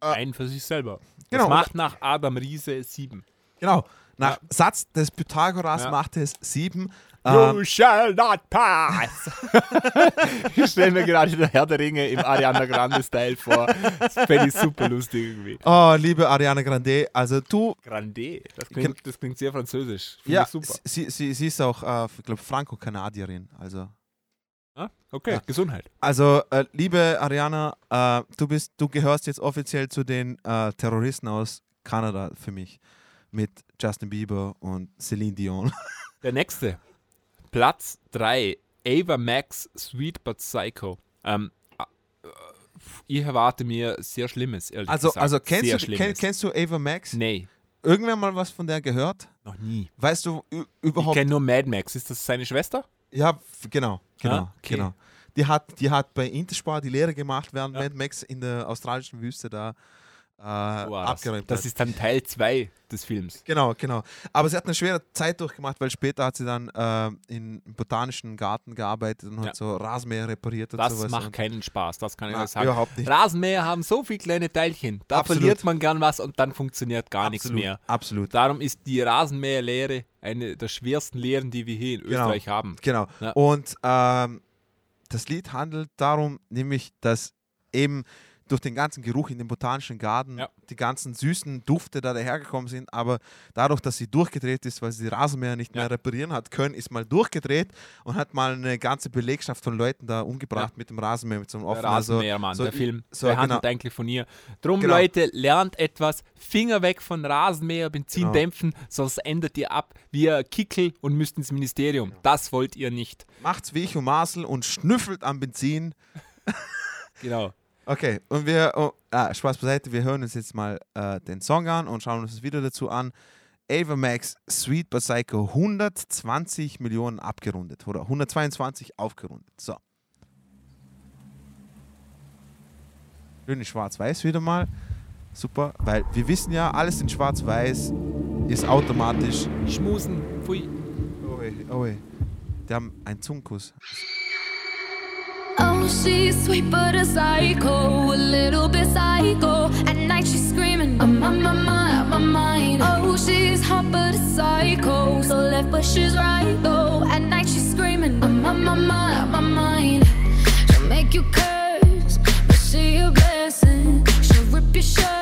Einen für sich selber. Genau. Das macht nach Adam Riese sieben. Genau. Nach Ja. Satz des Pythagoras Ja. machte es sieben. You Ähm, shall not pass. ich stelle mir gerade den Herr der Ringe im Ariana Grande-Style vor. Das fände ich super lustig irgendwie. oh, liebe Ariana Grande, also du, Grande, das klingt, das klingt sehr französisch. Finde ja, super. sie, sie, sie ist auch, äh, ich glaube, Franco-Kanadierin. Also, Ah, okay, Ja. Gesundheit. also äh, liebe Ariana, äh, du, bist, du gehörst jetzt offiziell zu den äh, Terroristen aus Kanada für mich. Mit Justin Bieber und Celine Dion. Der nächste. Platz 3. Ava Max, Sweet But Psycho. Ähm, äh, ich erwarte mir sehr Schlimmes, ehrlich Also, gesagt. also kennst, sehr du, Schlimmes. kennst du Ava Max? Nee, Irgendwer mal was von der gehört? noch nie. Weißt du ü- Ich überhaupt? kenne nur Mad Max. Ist das seine Schwester? Ja, genau, genau, Ah, okay. genau. Die hat, die hat bei Interspar die Lehre gemacht, während Ja. Mad Max in der australischen Wüste da äh, das? abgeräumt das hat. ist dann Teil 2 des Films. Genau, genau. Aber sie hat eine schwere Zeit durchgemacht, weil später hat sie dann äh, in, im botanischen Garten gearbeitet und Ja. hat so Rasenmäher repariert und Das sowas. macht und, keinen Spaß, das kann ich Na, euch sagen. überhaupt nicht. Rasenmäher haben so viele kleine Teilchen. Da Absolut. verliert man gern was und dann funktioniert gar nichts Absolut, mehr. Absolut. Darum ist die Rasenmäherlehre eine der schwersten Lehren, die wir hier in Genau. Österreich haben. Genau. Ja. Und ähm, das Lied handelt darum, nämlich, dass eben durch den ganzen Geruch in dem botanischen Garten Ja. die ganzen süßen Dufte da dahergekommen sind, aber dadurch, dass sie durchgedreht ist, weil sie die Rasenmäher nicht Ja. mehr reparieren hat können, ist mal durchgedreht und hat mal eine ganze Belegschaft von Leuten da umgebracht mit dem Rasenmäher, mit so einem Der offenen also, Rasenmähermann, so- der Film, so, der handelt genau. eigentlich von ihr. Drum, Genau. Leute, lernt etwas. Finger weg von Rasenmäher, Benzin Genau. dämpfen, sonst endet ihr ab wie ein Kickel und müsst ins Ministerium. Genau. Das wollt ihr nicht. Macht's wie ich und Marcel und schnüffelt am Benzin. Genau. Okay, und wir, oh, ah, Spaß beiseite, wir hören uns jetzt mal äh, den Song an und schauen uns das Video dazu an. Ava Max, Sweet But Psycho, 120 Millionen abgerundet oder 122 aufgerundet. So. Schön in Schwarz-Weiß wieder mal. Super, weil wir wissen ja, alles in Schwarz-Weiß ist automatisch. Schmusen, pfui. Oh, ey, oh, ey. Die haben einen Zungenkuss. Oh, she's sweet but a psycho, a little bit psycho. At night she's screaming, I'm on my mind, my mind. Oh, she's hot but a psycho, so left but she's right though. At night she's screaming, I'm on my mind, my mind. She'll make you curse, but she a blessing. She'll rip your shirt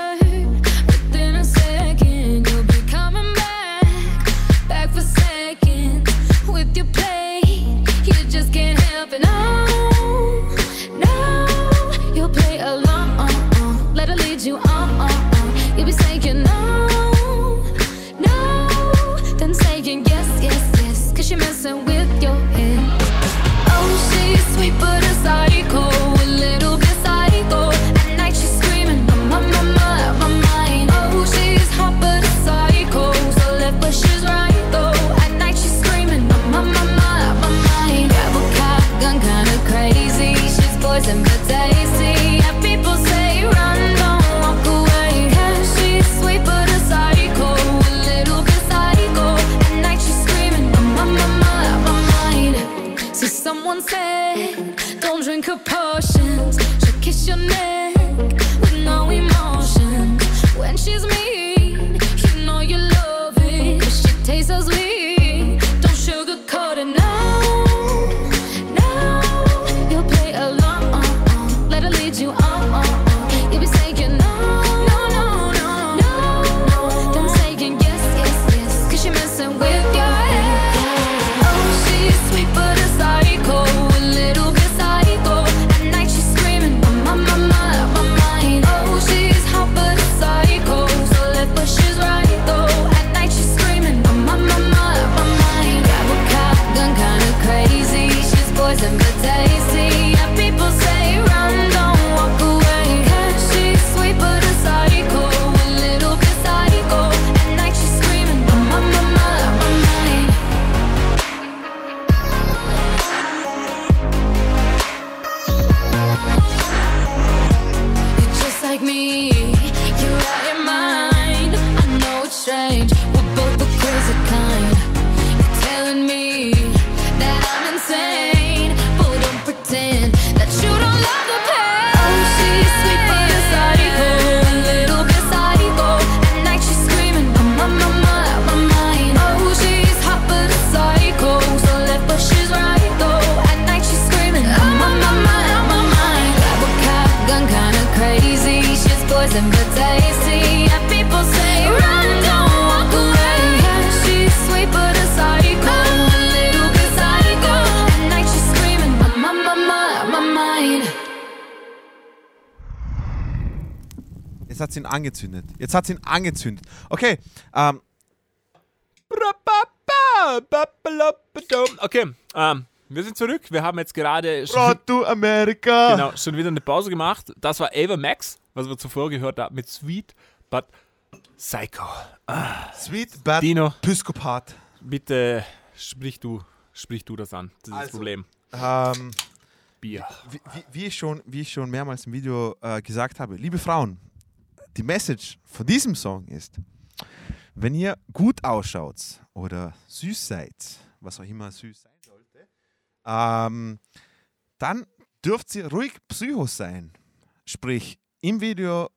hat sie ihn angezündet. Jetzt hat sie ihn angezündet. Okay, ähm, Okay, ähm, wir sind zurück. Wir haben jetzt gerade schon, to America. genau, schon wieder eine Pause gemacht. Das war Ava Max, was wir zuvor gehört haben, mit Sweet But Psycho. Sweet Bad Dino. Psychopath. Bitte sprich du, sprich du das an. Das ist das Also. Problem. Ähm, Bier. wie, wie, wie, ich schon, wie ich schon mehrmals im Video äh, gesagt habe, liebe Frauen, die Message von diesem Song ist, wenn ihr gut ausschaut oder süß seid, was auch immer süß sein sollte, ähm, dann dürft ihr ruhig Psychos sein. Sprich, im Video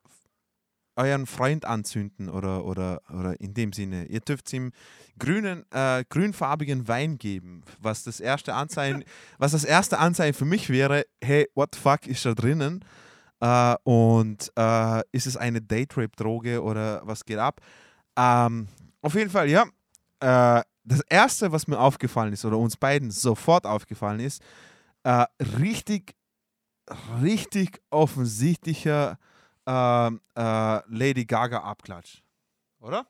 euren Freund anzünden oder, oder, oder in dem Sinne, ihr dürft ihm grünen, äh, grünfarbigen Wein geben, was das erste Anzeichen, was das erste Anzeichen für mich wäre, hey, what the fuck ist da drinnen? Äh, und äh, ist es eine Date-Rape-Droge oder was geht ab? Ähm, auf jeden Fall, ja. Äh, das erste, was mir aufgefallen ist oder uns beiden sofort aufgefallen ist, äh, richtig, richtig offensichtlicher ähm, äh, Lady Gaga-Abklatsch. Oder?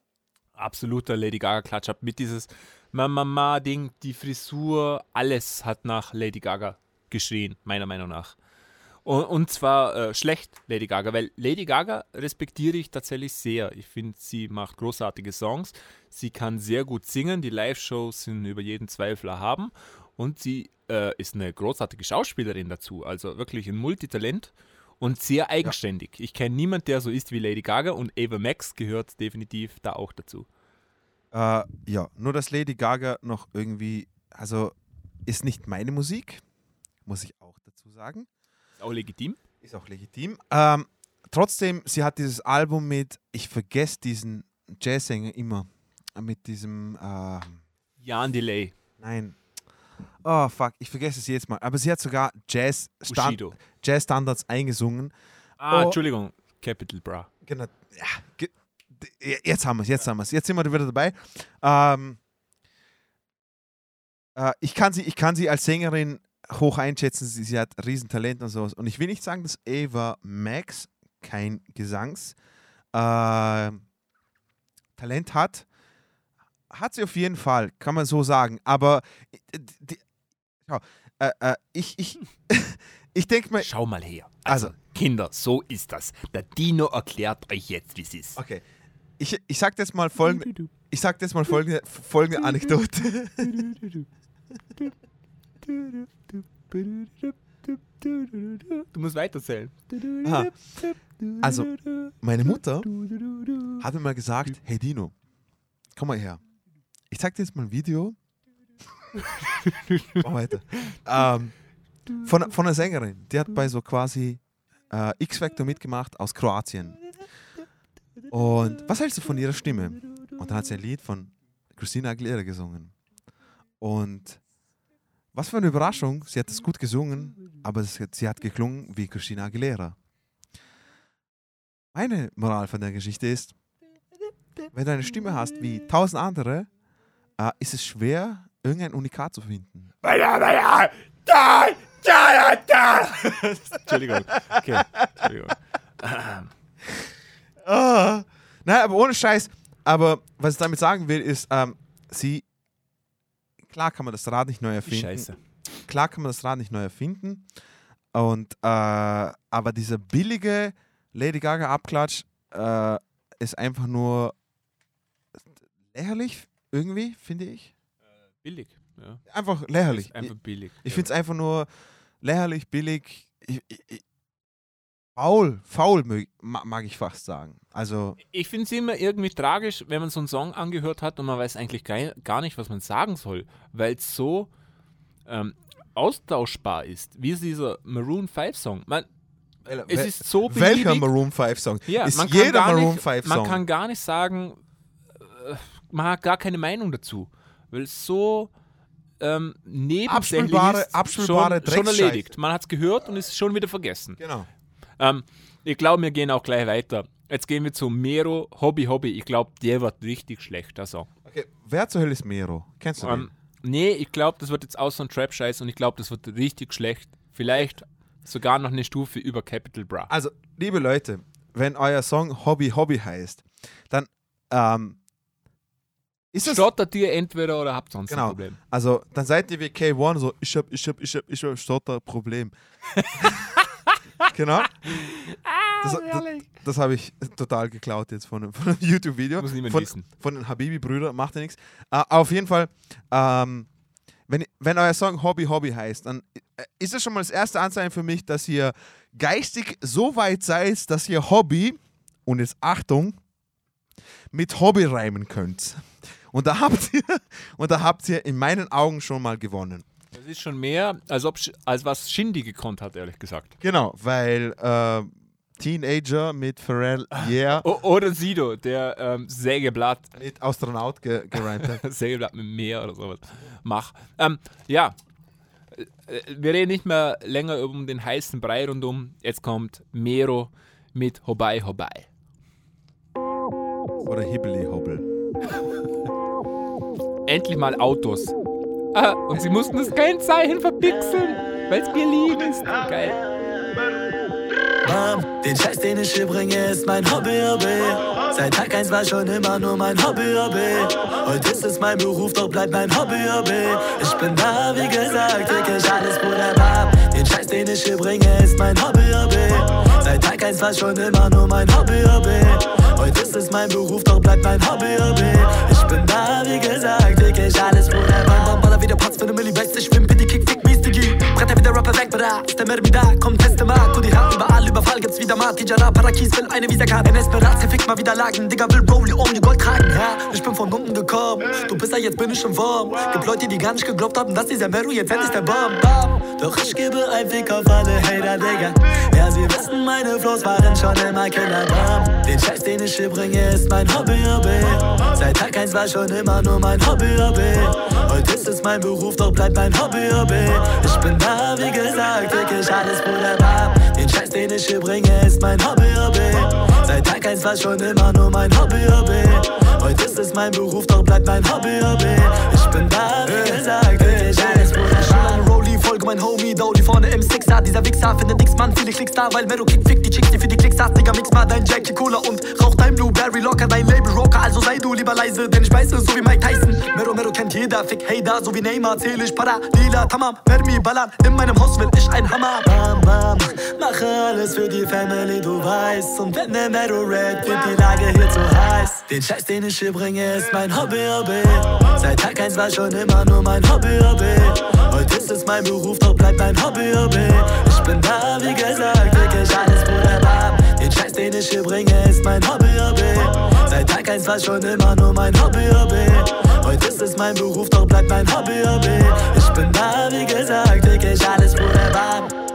Absoluter Lady Gaga Klatsch ab mit dieses Mama Ding, die Frisur, alles hat nach Lady Gaga geschrien, meiner Meinung nach. Und, zwar äh, schlecht Lady Gaga, weil Lady Gaga respektiere ich tatsächlich sehr. Ich finde, sie macht großartige Songs. Sie kann sehr gut singen. Die Live-Shows sind über jeden Zweifel erhaben. Und sie äh, ist eine großartige Schauspielerin dazu. Also wirklich ein Multitalent und sehr eigenständig. Ich kenne niemanden, der so ist wie Lady Gaga und Ava Max gehört definitiv da auch dazu. Äh, ja, nur dass Lady Gaga noch irgendwie, also ist nicht meine Musik, muss ich auch dazu sagen. Auch legitim. Ist auch legitim. Ähm, trotzdem, sie hat dieses Album mit, ich vergesse diesen Jazzsänger immer, mit diesem, äh, Jan Delay. nein, oh fuck, ich vergesse es jetzt mal, aber sie hat sogar Jazz Stand Bushido. Jazz-Standards eingesungen. Ah, Oh. Entschuldigung. Capital Bra. Genau. Ja, jetzt haben wir es, jetzt haben wir es. Jetzt sind wir wieder dabei. Ähm, äh, ich, kann sie, ich kann sie als Sängerin hoch einschätzen. Sie, sie hat Riesentalent und sowas. Und ich will nicht sagen, dass Ava Max kein Gesangs äh, Talent hat. Hat sie auf jeden Fall, kann man so sagen. Aber äh, die, ja, äh, äh, ich, ich, ich denke mal, Schau mal her. Also, Also- Kinder, so ist das. Der Dino erklärt euch jetzt, wie es ist. Okay. Ich, ich sag jetzt mal folgende, ich sag jetzt mal folgende, folgende Anekdote. Du musst weiterzählen. Aha. Also, meine Mutter hat mir mal gesagt, hey Dino, komm mal her. Ich zeig dir jetzt mal ein Video. Mach weiter. Ähm, von, von einer Sängerin, die hat bei so quasi äh, X-Factor mitgemacht aus Kroatien. Und was hältst du von ihrer Stimme? Und dann hat sie ein Lied von Christina Aguilera gesungen. Und was für eine Überraschung, sie hat es gut gesungen, aber sie hat geklungen wie Christina Aguilera. Meine Moral von der Geschichte ist, wenn du eine Stimme hast wie tausend andere, äh, ist es schwer, irgendein Unikat zu finden. Entschuldigung. Okay. Entschuldigung. Ah, nein, aber ohne Scheiß. Aber was ich damit sagen will, ist, ähm, sie, klar kann man das Rad nicht neu erfinden. scheiße. Klar kann man das Rad nicht neu erfinden. Und, äh, aber dieser billige Lady Gaga Abklatsch äh, ist einfach nur lächerlich, irgendwie, finde ich. Billig. Ja. Einfach lächerlich. Ist einfach billig. Ich finde es einfach nur lächerlich, billig. Ich, ich, ich, faul, faul mag ich fast sagen. Also, Ich finde es immer irgendwie tragisch, wenn man so einen Song angehört hat und man weiß eigentlich gar, nicht, was man sagen soll, weil es so ähm, austauschbar ist, wie ist dieser Maroon 5 Song. Man, es ist so welcher beliebig. Maroon 5 Song? Ja, ist man kann jeder gar Maroon nicht, 5 Man Song. kann gar nicht sagen, äh, man hat gar keine Meinung dazu, weil es so ähm, nebensächlich Abspielbare- ist, abspielbare schon, schon erledigt. Man hat es gehört und ist schon wieder vergessen. Genau. Ähm, ich glaube, wir gehen auch gleich weiter. Jetzt gehen wir zu Mero Hobby Hobby. Ich glaube, der wird richtig schlecht, der Song. Okay, wer zur Hölle ist Mero? Kennst du den? Ähm, nee, ich glaube, das wird jetzt auch so ein Trap-Scheiß und ich glaube, das wird richtig schlecht. Vielleicht sogar noch eine Stufe über Capital Bra. Also, liebe Leute, wenn euer Song Hobby Hobby heißt, dann ähm, ist es Stottert ihr entweder oder habt sonst Genau. ein Problem? Also, dann seid ihr wie K1, so, ich hab, ich hab, ich hab, ich hab Stotterproblem. genau. Das, das, das habe ich total geklaut jetzt von, einem- von einem YouTube-Video. Muss niemand Von, wissen. von den Habibi-Brüdern, macht ja nichts. Äh, auf jeden Fall, ähm, wenn, wenn euer Song Hobby Hobby heißt, dann äh, ist das schon mal das erste Anzeichen für mich, dass ihr geistig so weit seid, dass ihr Hobby, und jetzt Achtung, mit Hobby reimen könnt. Und da habt ihr, und da habt ihr in meinen Augen schon mal gewonnen. Das ist schon mehr, als, ob, als was Shindy gekonnt hat, ehrlich gesagt. Genau, weil äh, Teenager mit Pharrell, yeah, O oder Sido, der ähm, Sägeblatt, mit Astronaut ge gereimt hat. Sägeblatt mit Meer oder sowas. Mach. Ähm, ja, Äh, äh, wir reden nicht mehr länger um den heißen Brei rundum. Jetzt kommt Mero mit Hobei Hobei. Oder Hibbly Hobble. Endlich mal Autos. Ah, und sie mussten das Kennzeichen verpixeln, weil es Berlin ist. Geil. Bam, den Scheiß, den ich bringe, ist mein Hobby, Hobby. Seit Tag 1 war schon immer nur mein Hobby, Hobby. Heute ist es mein Beruf, doch bleibt mein Hobby, Hobby. Ich bin da, wie gesagt, wirklich alles, Bruder, Bam. Den Scheiß, den ich hier bringe, ist mein Hobby, Hobby. Seit Tag 1 war schon immer nur mein Hobby, Hobby. Heute ist es mein Beruf, doch bleibt mein Hobby, Hobby. Ich bin da, wie gesagt, wirklich alles, Bruder, Bam. Wieder Parts für ne Milli, weißt ich schwimm, die Kick, Fick, mies, der Rapper weg, bra. Ist der Mer wieder, komm, teste mal. Tu die Hand überall, überall gibt's wieder mal. Tijara, Parakis will eine Visa-Karte. Esperanza, fick mal wieder Lagen. Digga will Rolli um die Gold tragen. Ja, ich bin von unten gekommen. Du bist ja, jetzt bin ich im Wurm. Gibt Leute, die gar nicht geglaubt haben, dass dieser Meru jetzt endlich der Bomb. Bam. Doch ich gebe ein Fick auf alle Hater, Digga. Ja, sie wissen, meine Flows waren schon immer Killer. Bam. Den Scheiß, den ich hier bringe, ist mein Hobby, Hobby. Seit Tag 1 war schon immer nur mein Hobby, Hobby. Heute ist es mein Beruf, doch bleibt mein Hobby, Hobby. Ich bin da, wie gesagt, wirklich alles wunderbar. Den Scheiß, den ich hier bringe, ist mein Hobby, Hobby. Seit Tag 1 war schon immer nur mein Hobby, Hobby. Heute ist es mein Beruf, doch bleibt mein Hobby, Hobby. Ich bin da, wie gesagt, wirklich alles mein Homie, Dowdy vorne im Sixer. Dieser Wichser findet nix, Mann, viele Klicks da, weil Mero Kick fickt die Chicks, die für die Klicks hast. Digga, mix mal dein Jackie Cola und rauch dein Blueberry locker, dein Label Rocker. Also sei du lieber leise, denn ich beiße so wie Mike Tyson. Mero, Mero kennt jeder, fick Hater, so wie Neymar, zähl ich para. Lila, Tamam, Vermi, ballern. In meinem Haus will ich ein Hammer. Bam, bam, mache alles für die Family, du weißt. Und wenn der Mero red, wird die Lage hier zu heiß. Den Scheiß, den ich hier bringe, ist mein Hobby, Hobby. Seit Tag 1 war schon immer nur mein Hobby, Hobby. Heute ist es mein Beruf, doch bleibt mein Hobby, Hobby. Ich bin da, wie gesagt, wirklich alles wunderbar. Den Scheiß, den ich hier bringe, ist mein Hobby, Hobby. Seit Tag 1 war schon immer nur mein Hobby, Hobby. Heute ist es mein Beruf, doch bleibt mein Hobby, Hobby. Ich bin da, wie gesagt, wirklich alles wunderbar.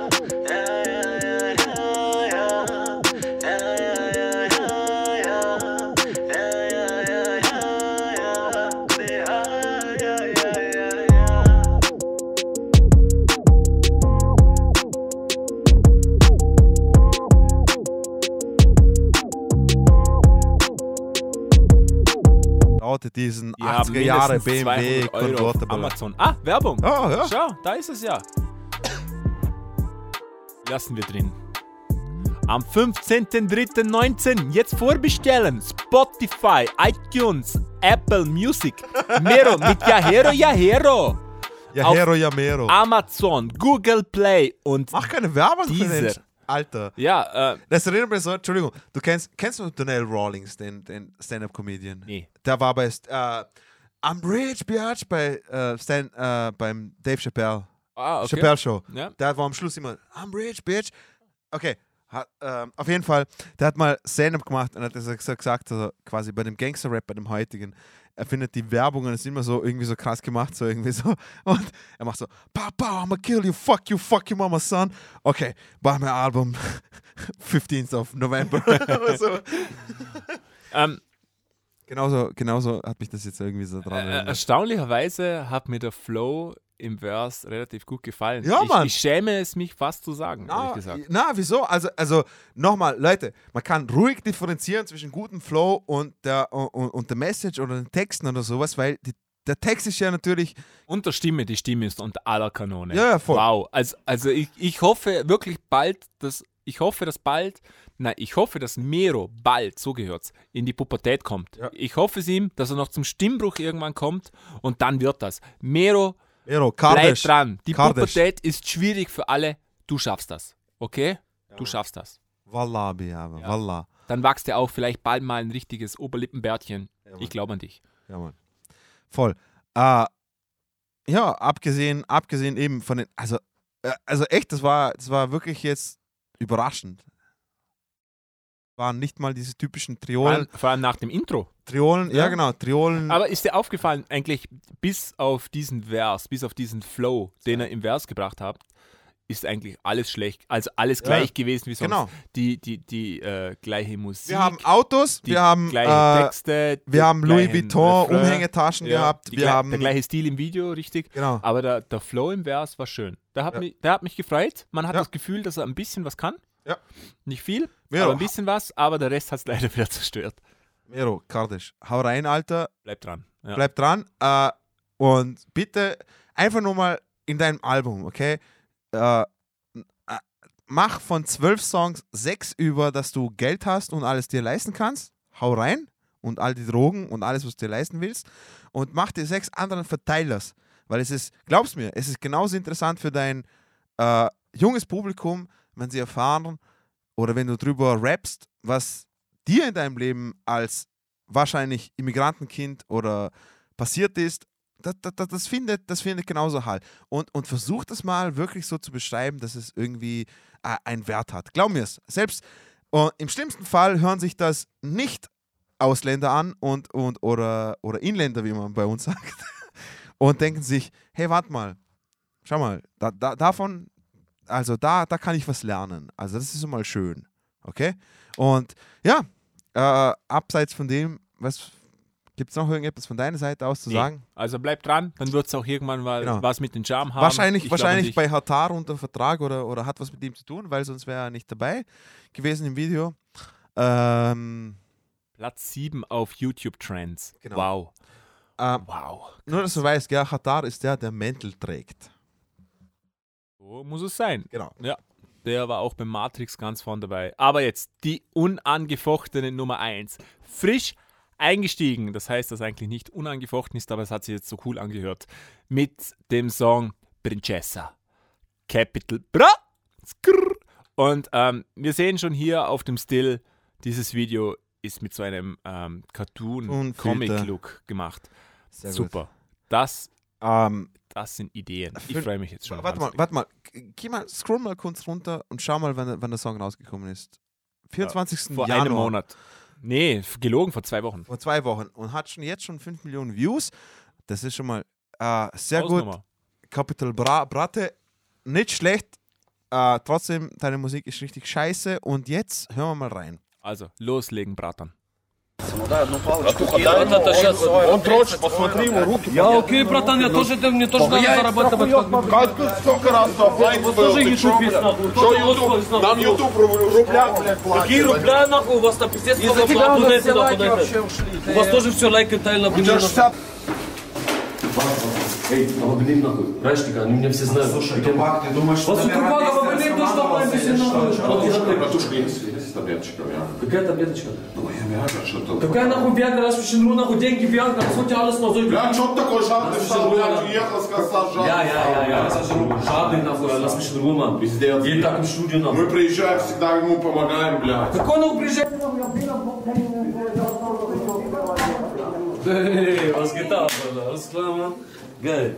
Lautet diesen habt 80er Jahre BMW 200 Euro auf Convertible. Amazon. Ah, Werbung. Oh, ja. Schau, da ist es ja. Lassen wir drin. Am 15.03.19 jetzt vorbestellen. Spotify, iTunes, Apple Music, Mero mit Yahero Yahero. Ja, Auf Hero Yamero. Amazon, Google Play und Mach keine Werbung für den Deezer. Sch- Alter. Ja, äh, Das erinnert mich so, Entschuldigung, du kennst, kennst du Donnell Rawlings, den, den Stand-Up-Comedian? Nee. Der war bei äh, I'm Rich, Biatch, bei, äh, Stan, äh, beim Dave Chappelle. Ah, okay. Chappelle Show. Ja. Der war am Schluss immer, I'm rich, bitch. Okay, hat, ähm, auf jeden Fall, der hat mal Stand-up gemacht und hat das so gesagt, also quasi bei dem Gangster-Rap, bei dem heutigen, er findet die Werbungen ist immer so irgendwie so krass gemacht, so irgendwie so. Und er macht so, pow, pow, I'ma kill you, fuck you, fuck you, mama, son. Okay, buy my album 15th of November. so. ähm, genauso, genauso hat mich das jetzt irgendwie so dran äh, erinnert. erstaunlicherweise hat mir der Flow im Verse relativ gut gefallen. Ja, ich, Mann. ich schäme es mich fast zu sagen, ehrlich Na, gesagt. na, wieso? Also, also nochmal, Leute, man kann ruhig differenzieren zwischen gutem Flow und der, und, und der Message oder den Texten oder sowas, weil die, der Text ist ja natürlich, Und der Stimme, die Stimme ist unter aller Kanone. Ja, ja, voll. Wow. Also, also ich, ich hoffe wirklich bald, dass ich hoffe, dass bald, nein, ich hoffe, dass Mero bald, so gehört's, in die Pubertät kommt. Ja. Ich hoffe es ihm, dass er noch zum Stimmbruch irgendwann kommt und dann wird das. Mero, Mero, bleib Kardesh, dran. Die Kardesh. Pubertät ist schwierig für alle. Du schaffst das. Okay? Du schaffst das. Wallah, Biabe, Ja. Wallah. Dann wächst er auch vielleicht bald mal ein richtiges Oberlippenbärtchen. Mann. ich glaube an dich. Ja, Mann. Voll. Äh, ja, abgesehen, abgesehen eben von den, also, äh, also echt, das war, das war wirklich jetzt überraschend. Waren nicht mal diese typischen Triolen. vor allem nach dem Intro. Triolen, ja, Ja. genau, Triolen. Aber ist dir aufgefallen, eigentlich bis auf diesen Vers, bis auf diesen Flow, den er im Vers gebracht hat, ist eigentlich alles schlecht, also alles Ja. gleich gewesen wie sonst. Genau. Die, die, die äh, gleiche Musik. wir haben Autos, wir haben, gleichen äh, Texte. wir haben Louis Vuitton Refrain. Umhängetaschen Ja, gehabt, wir haben, der gleiche Stil im Video, richtig. genau, Aber der, der Flow im Vers war schön. Der hat, Ja. mich, der hat mich gefreut. Man hat Ja. das Gefühl, dass er ein bisschen was kann. Ja. Nicht viel, Mero, aber ein bisschen was. Aber der Rest hat es leider wieder zerstört. Mero, Kardisch, hau rein, Alter, Bleib dran. Ja. bleib dran äh, und bitte einfach nur mal in deinem Album, okay? Äh, äh, mach von zwölf Songs sechs über, dass du Geld hast und alles dir leisten kannst. Hau rein und all die Drogen und alles, was du dir leisten willst. Und mach die sechs anderen Verteilers. Weil es ist, glaub's mir, es ist genauso interessant für dein äh, junges Publikum, wenn sie erfahren oder wenn du drüber rappst, was dir in deinem Leben als wahrscheinlich Immigrantenkind oder passiert ist, das, das, das, findet, das findet genauso Halt. Und, und versuch das mal wirklich so zu beschreiben, dass es irgendwie äh, einen Wert hat. Glaub mir es. Selbst äh, im schlimmsten Fall hören sich das nicht Ausländer an und, und oder, oder Inländer, wie man bei uns sagt, und denken sich, hey, warte mal, schau mal, da, da, davon, also da, da kann ich was lernen. Also das ist mal schön. Okay? Und ja, äh, abseits von dem, was gibt es noch irgendetwas von deiner Seite aus zu Nee. sagen? Also bleib dran, dann wird es auch irgendwann mal Genau. was mit den Charme haben. Wahrscheinlich, Ich wahrscheinlich bei Hatar unter Vertrag oder, oder hat was mit ihm zu tun, weil sonst wäre er nicht dabei gewesen im Video. Ähm, Platz 7 auf YouTube Trends. Genau. Wow. ähm, Wow. nur, dass du weißt, gell, Hatar ist der, der Mäntel trägt. So muss es sein. Genau. Ja. Der war auch beim Matrix ganz vorne dabei. Aber jetzt die unangefochtene Nummer 1. Frisch eingestiegen. Das heißt, dass eigentlich nicht unangefochten ist, aber es hat sich jetzt so cool angehört. Mit dem Song Princessa. Capital Bra. Und ähm, wir sehen schon hier auf dem Still, dieses Video ist mit so einem ähm, Und Cartoon-Comic-Look gemacht. Sehr gut. Super. Das, Ähm, das sind Ideen. Ich freue mich jetzt schon. warte mal, warte mal. Geh mal, scroll mal kurz runter und schau mal, wann, wann der Song rausgekommen ist. 24. Vor Januar. einem Monat. Nee, gelogen, vor zwei Wochen. Vor zwei Wochen. Und hat schon jetzt schon 5 Millionen Views. Das ist schon mal äh, sehr gut. Capital Bra Brate, nicht schlecht. Äh, trotzdem, deine Musik ist richtig scheiße. Und jetzt hören wir mal rein. Also, loslegen, Bratan. Он дрочит, посмотри ему руки. Я окей, братан, я тоже, мне тоже надо зарабатывать. Катька столько раз офлайн был, ты чё, Что ютуб? Нам ютуб рубля, блядь, платит. Какие рубля, нахуй, у вас там пиздец, сколько плату на это, У вас тоже все лайки тайно, блядь. Эй, обогни нахуй. Братчик, они меня все знают. Слушай, Тупак, ты думаешь, вас у Тупака обогни то, что мы все нахуй. Катушка, катушка есть, есть с таблеточками, а? Какая таблеточка? Ну, я Виагра, что ты? Какая нахуй Виагра, раз почему нахуй деньги Виагра, по сути, alles мозоль. Бля, что ты такой жадный стал, блядь, уехал, сказал жадный. Я, я, я, я, жадный нахуй, а нас мишен рума. Пиздец. Едем так в студию нахуй. Мы приезжаем, всегда ему помогаем, блядь. Какой нахуй приезжает? Эй, was geht ab, Alter? Alles klar, Mann? Geil.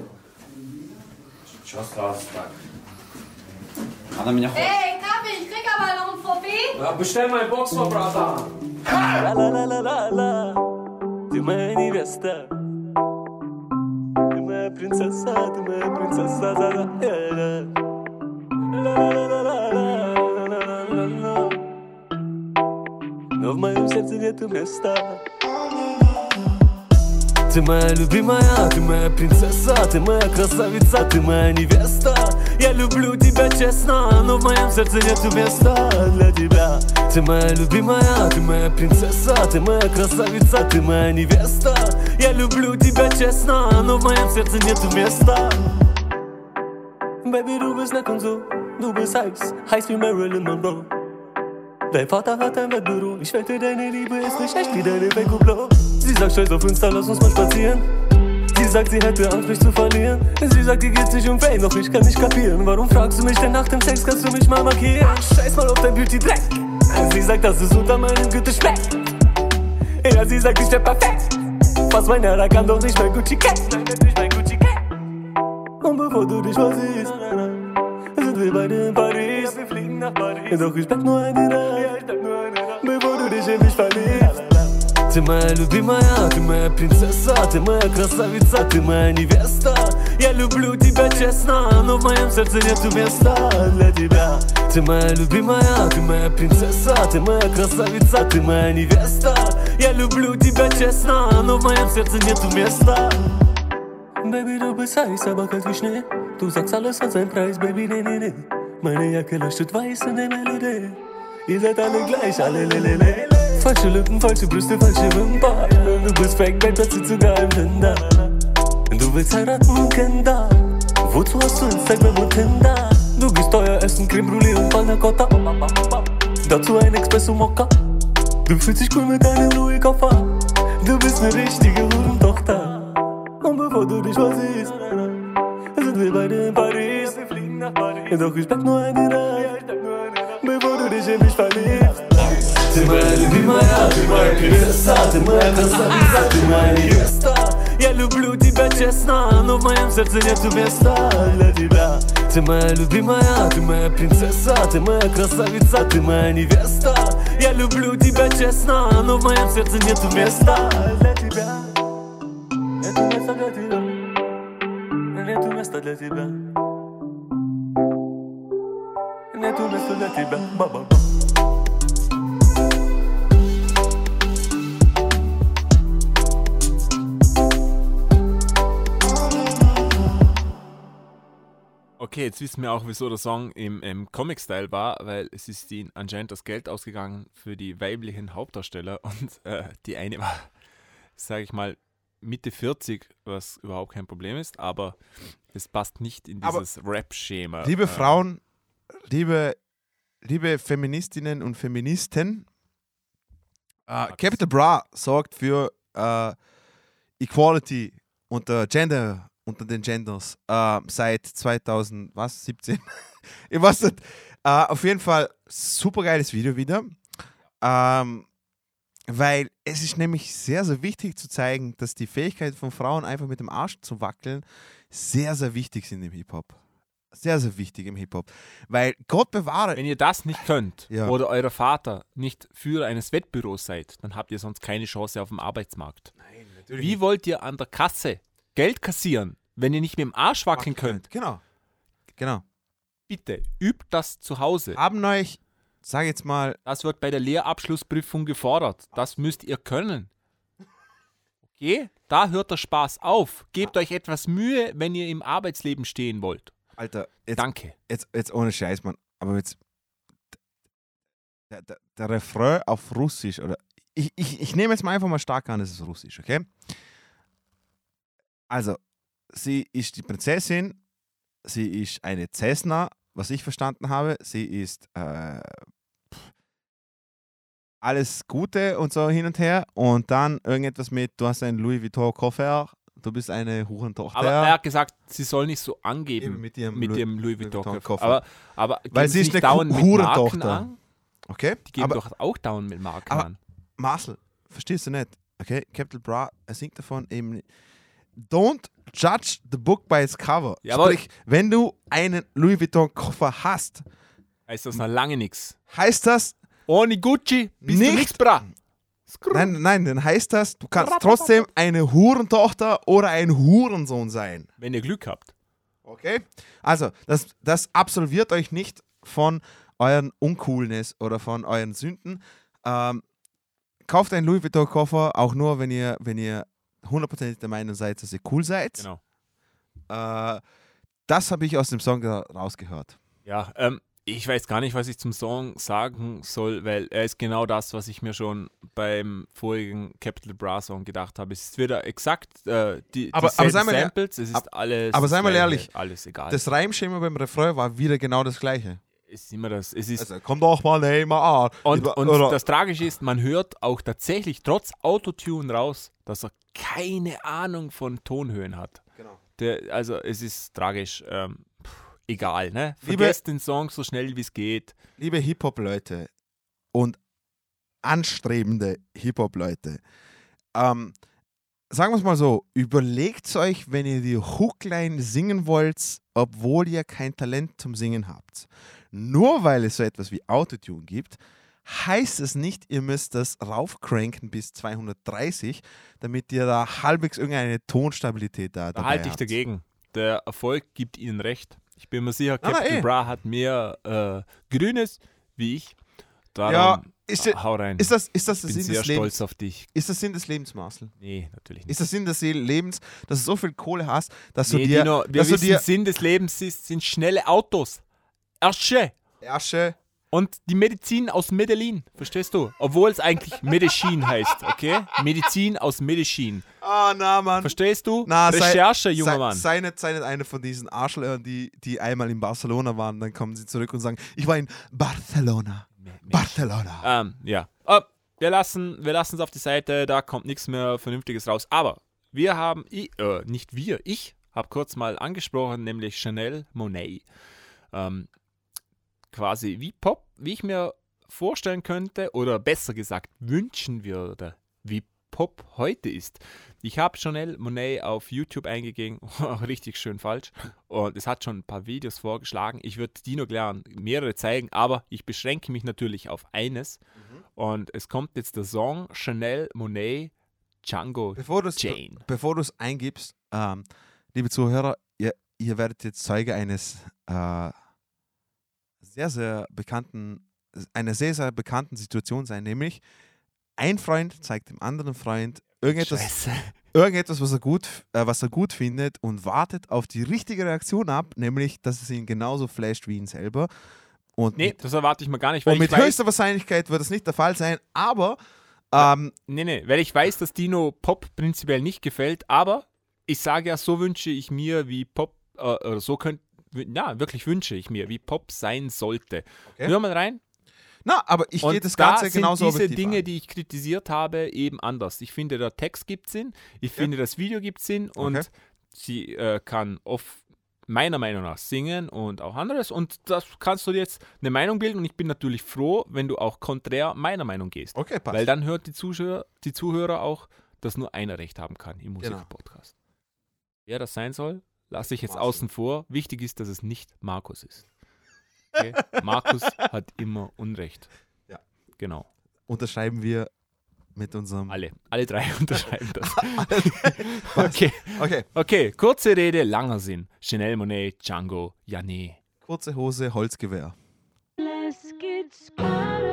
Сейчас раз так. Ey, Kaffee, ich krieg aber noch ein Fauxpas. Ja, bestell mal Box vor, Bratan. La la la la la la Ты моя невеста Ты моя принцесса, ты моя принцесса, да да да Ла ла ла ла ла ла ла ла ла Но в моем сердце нету места Ты моя любимая, ты моя принцесса Ты моя красавица, ты моя невеста. Я люблю тебя честно, но в моем сердце нету места для тебя. Ты моя любимая, ты моя принцесса Ты моя красавица, ты моя невеста. Я люблю тебя честно, но в моем сердце nету места. Baby, du bist und so, du bist heiß, heiß wie Marilyn Monroe. Dein Vater hat ein Wettbüro, ich wette, deine Liebe ist nicht echt wie deine Blau. Sie sagt, scheiß auf Insta, lass uns mal spazieren. Sie sagt, sie hätte Angst, mich zu verlieren. Sie sagt, ihr geht's nicht um Fame, doch ich kann nicht kapieren. Warum fragst du mich denn nach dem Sex, kannst du mich mal markieren? Scheiß mal auf dein Beauty-Dreck. Sie sagt, dass es unter meinem Gürtel schmeckt. Ja, sie sagt, ich wär perfekt. Was mein Herr kann doch nicht mein Gucci Cat. Nein, das ist nicht mein Gucci Cat. Und bevor du dich versiehst, beide in Paris. ich bleib nur eine Nacht, bevor du dich in mich verliebst. Ты моя любимая, ты моя принцесса Ты моя красавица, ты моя невеста. Я люблю тебя честно, но в моем сердце нету места для тебя. Ты моя любимая, ты моя принцесса Ты моя красавица, ты моя невеста. Я люблю тебя честно, но в моем сердце nету места. Baby, bist heiß, aber kalt Du sagst, alles hat seinen Preis, Baby, nee, nee, nee. Meine Jacke leuchtet weiß in der LED. Ihr seid alle gleich, alle lelele. Falsche Lippen, falsche Brüste, falsche Wimpern. Du bist fake, das sieht sogar im Tinder. Du willst heiraten, Kinder. Wozu hast du Instagram und Tinder? Du gehst teuer essen, Creme Brûlée und Panna Cotta. Dazu ein Espresso Mokka. Du fühlst dich cool mit deinem Louis Koffer. Du bist eine richtige Hurentochter. Und bevor du dich versiehst, beide in Paris. wir fliegen nach Paris. Doch ich bleib nur eine Nacht, bevor du dich in mich verliebst. Ты моя любимая, ты моя принцесса, ты моя красавица, ты моя невеста. Я люблю тебя честно, но в моем сердце нету места для тебя. Ты моя любимая, ты моя принцесса, ты моя красавица, ты моя невеста. Я люблю тебя честно, но в моем сердце нету места для тебя. Нету места для тебя. Нету места для тебя. Нету места для тебя. Ба-ба-ба. Okay, jetzt wissen wir auch, wieso der Song im, im Comic-Style war, weil es ist ihnen anscheinend das Geld ausgegangen für die weiblichen Hauptdarsteller und äh, die eine war, sage ich mal, Mitte 40, was überhaupt kein Problem ist, aber es passt nicht in dieses Rap-Schema. Liebe Frauen, liebe, liebe Feministinnen und Feministen, äh, Capital Bra sorgt für äh, Equality unter Gender, unter den Genders äh, seit 2017. ich weiß nicht. Auf jeden Fall super geiles Video wieder. Ähm, weil es ist nämlich sehr, sehr wichtig zu zeigen, dass die Fähigkeit von Frauen einfach mit dem Arsch zu wackeln sehr, sehr wichtig sind im Hip-Hop. Sehr, sehr wichtig im Hip-Hop. Weil Gott bewahre. Wenn ihr das nicht könnt Ja. oder euer Vater nicht Führer eines Wettbüros seid, dann habt ihr sonst keine Chance auf dem Arbeitsmarkt. Wie wollt ihr an der Kasse Geld kassieren, wenn ihr nicht mit dem Arsch wackeln könnt? Genau. Genau. Bitte, übt das zu Hause. Haben euch, sag jetzt mal, Das wird bei der Lehrabschlussprüfung gefordert. Das müsst ihr können. Okay? Da hört der Spaß auf. Gebt euch etwas Mühe, wenn ihr im Arbeitsleben stehen wollt. Alter, jetzt, Danke. Jetzt, jetzt ohne Scheiß, Mann. Aber jetzt. Der, der, der Refrain auf Russisch, oder. Ich, ich, ich nehme jetzt mal einfach mal stark an, es ist Russisch, okay? Also, sie ist die Prinzessin, sie ist eine Cessna, was ich verstanden habe. Sie ist äh, alles Gute und so hin und her. Und dann irgendetwas mit, du hast einen Louis Vuitton Koffer, du bist eine Hurentochter. Aber er hat gesagt, sie soll nicht so angeben Eben mit ihrem mit Louis Louis Vuitton Vuitton Koffer. Koffer. Aber, aber Weil sie ist nicht eine dauernd Hurentochter. Okay? Die geben aber, doch auch dauernd mit Marken aber- an. Marcel, verstehst du nicht? Okay, Capital Bra, er singt davon eben. Don't judge the book by its cover. Jawohl. Sprich, wenn du einen Louis Vuitton Koffer hast, Heißt das noch lange nichts. heißt das Ohne Gucci bist du Nicht- nichts bra. Nein, nein, dann heißt das, du kannst trotzdem eine Hurentochter oder ein Hurensohn sein. Wenn ihr Glück habt. Okay? Also, das, das absolviert euch nicht von euren Uncoolness oder von euren Sünden. Ähm, kauft einen Louis Vuitton Koffer auch nur, wenn ihr, wenn ihr hundertprozentig der Meinung seid, dass ihr cool seid. Genau. Äh, das habe ich aus dem Song rausgehört. Ja, ähm, ich weiß gar nicht, was ich zum Song sagen soll, weil er ist genau das, was ich mir schon beim vorigen Capital Bra Song gedacht habe. Es ist wieder exakt äh, die, Aber- aber sei mal Samples, es ist ab- alles aber sei mal ehrlich, alles egal. Das Reimschema beim Refrain war wieder genau das gleiche. ist immer das. Es ist Also, komm doch mal nehmen an. Und, und oder- das Tragische ist, man hört auch tatsächlich trotz Autotune raus, dass er keine Ahnung von Tonhöhen hat. Genau. Der, also es ist tragisch. Ähm, pff, egal, ne? Liebe- Vergesst den Song so schnell wie es geht. liebe Hip-Hop-Leute und anstrebende Hip-Hop-Leute, ähm, sagen wir es mal so, überlegt euch, wenn ihr die Hookline singen wollt, obwohl ihr kein Talent zum Singen habt. Nur weil es so etwas wie Autotune gibt, heißt es nicht, ihr müsst das raufcranken bis 230, damit ihr da halbwegs irgendeine Tonstabilität da dabei Behalte ich habt. dagegen. Der Erfolg gibt ihnen recht. Ich bin mir sicher, na, Captain eh. Bra hat mehr äh, Grünes wie ich. Darum, Ja, ist, äh, hau rein. ist das, ist das der Sinn sehr des Lebens? stolz auf dich. Ist das Sinn des Lebens, Marcel? Nee, natürlich nicht. Ist das Sinn des Lebens, dass du so viel Kohle hast, dass du Nee, dir, Dino, wir dass du wissen, dir Sinn des Lebens ist, sind schnelle Autos. Ersche. Ersche Und die Medizin aus Medellin, verstehst du? Obwohl es eigentlich Medicin heißt, okay? Medizin aus Medellin. Ah, na, Mann. Verstehst du? Na, sei- Recherche, junger sei, Mann. Sei nicht, sei nicht einer von diesen Arschlöchern, die, die einmal in Barcelona waren, dann kommen sie zurück und sagen, ich war in Barcelona. Barcelona. Ähm, ja. Oh, wir lassen wir es auf die Seite, da kommt nichts mehr Vernünftiges raus. Aber wir haben, i- äh, nicht wir, ich habe kurz mal angesprochen, nämlich Chanel Monet. Ähm, quasi wie Pop, wie ich mir vorstellen könnte, oder besser gesagt wünschen würde, wie Pop heute ist. Ich habe Chanel Monet auf YouTube eingegeben, richtig schön falsch, und es hat schon ein paar Videos vorgeschlagen. Ich würde Dino gern mehrere zeigen, aber ich beschränke mich natürlich auf eines. Und es kommt jetzt der Song Chanel Monet Django Bevor du es Jane. bevor du's eingibst, ähm, liebe Zuhörer, ihr, ihr werdet jetzt Zeuge eines äh, sehr, sehr bekannten, einer sehr, sehr bekannten Situation sein, nämlich ein Freund zeigt dem anderen Freund irgendetwas, Scheiße. irgendetwas was, er gut, äh, was er gut findet und wartet auf die richtige Reaktion ab, nämlich, dass es ihn genauso flasht wie ihn selber. Und Nee, mit, das erwarte ich mir gar nicht, weil und mit weiß, höchster Wahrscheinlichkeit wird es nicht der Fall sein, aber ähm, nee, nee, weil ich weiß, dass Dino Pop prinzipiell nicht gefällt, aber ich sage ja, so wünsche ich mir, wie Pop, äh, oder so könnte, ja, wirklich wünsche ich mir, wie Pop sein sollte. Okay. Hör mal rein. na, aber ich gehe das da Ganze sind genauso diese objektiv Dinge, an. die ich kritisiert habe, eben anders. Ich finde, der Text gibt Sinn, ich finde, das Video gibt Sinn und Okay. sie äh, kann oft meiner Meinung nach singen und auch anderes und das kannst du dir jetzt eine Meinung bilden und ich bin natürlich froh, wenn du auch konträr meiner Meinung gehst. Okay, passt. Weil dann hört die Zuschauer, die Zuhörer auch, dass nur einer Recht haben kann im Genau. Musikpodcast. Wer das sein soll, lasse ich jetzt Marcel. außen vor. Wichtig ist, dass es nicht Markus ist. Okay? Markus hat immer Unrecht. Ja. Genau. unterschreiben wir mit unserem. Alle. Alle drei unterschreiben das. okay. Okay, Okay, kurze Rede, langer Sinn. Chanel Monet, Django, Jané. kurze Hose, Holzgewehr. Let's get started.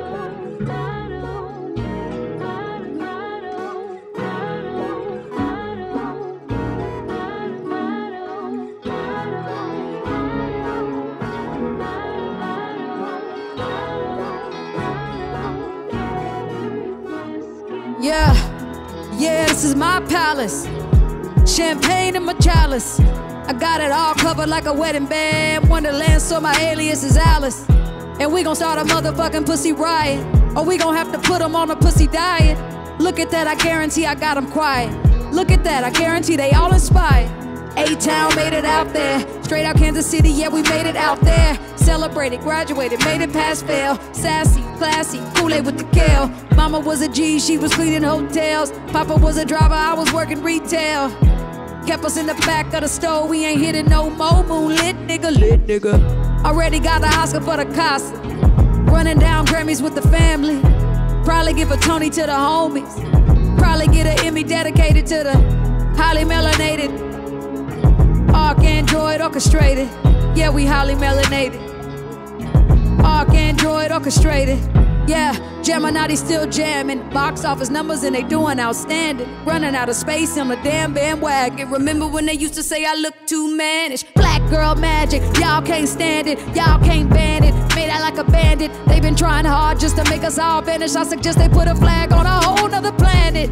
This is my palace. Champagne in my chalice. I got it all covered like a wedding band. Wonderland, so my alias is Alice. And we gon' start a motherfucking pussy riot. Or we gon' have to put 'em on a pussy diet. Look at that, I guarantee I got 'em quiet. Look at that, I guarantee they all inspired. A-Town made it out there. Straight out Kansas City, yeah, we made it out there. Celebrated, graduated, made it past fail. Sassy, classy, Kool-Aid with the kale. Mama was a G, she was cleaning hotels. Papa was a driver, I was working retail. Kept us in the back of the store, we ain't hitting no more. Moonlit nigga, lit nigga. Already got the Oscar for the Casa. Running down Grammys with the family. Probably give a Tony to the homies. Probably get an Emmy dedicated to the highly melanated. Arc Android orchestrated. Yeah, we highly melanated. Arc Android orchestrated. Yeah, Gemini still jamming. Box office numbers and they doing outstanding. Running out of space on the damn bandwagon. Remember when they used to say I look too mannish? Black girl magic, y'all can't stand it. Y'all can't ban it. Made out like a bandit. They've been trying hard just to make us all vanish. I suggest they put a flag on a whole nother planet.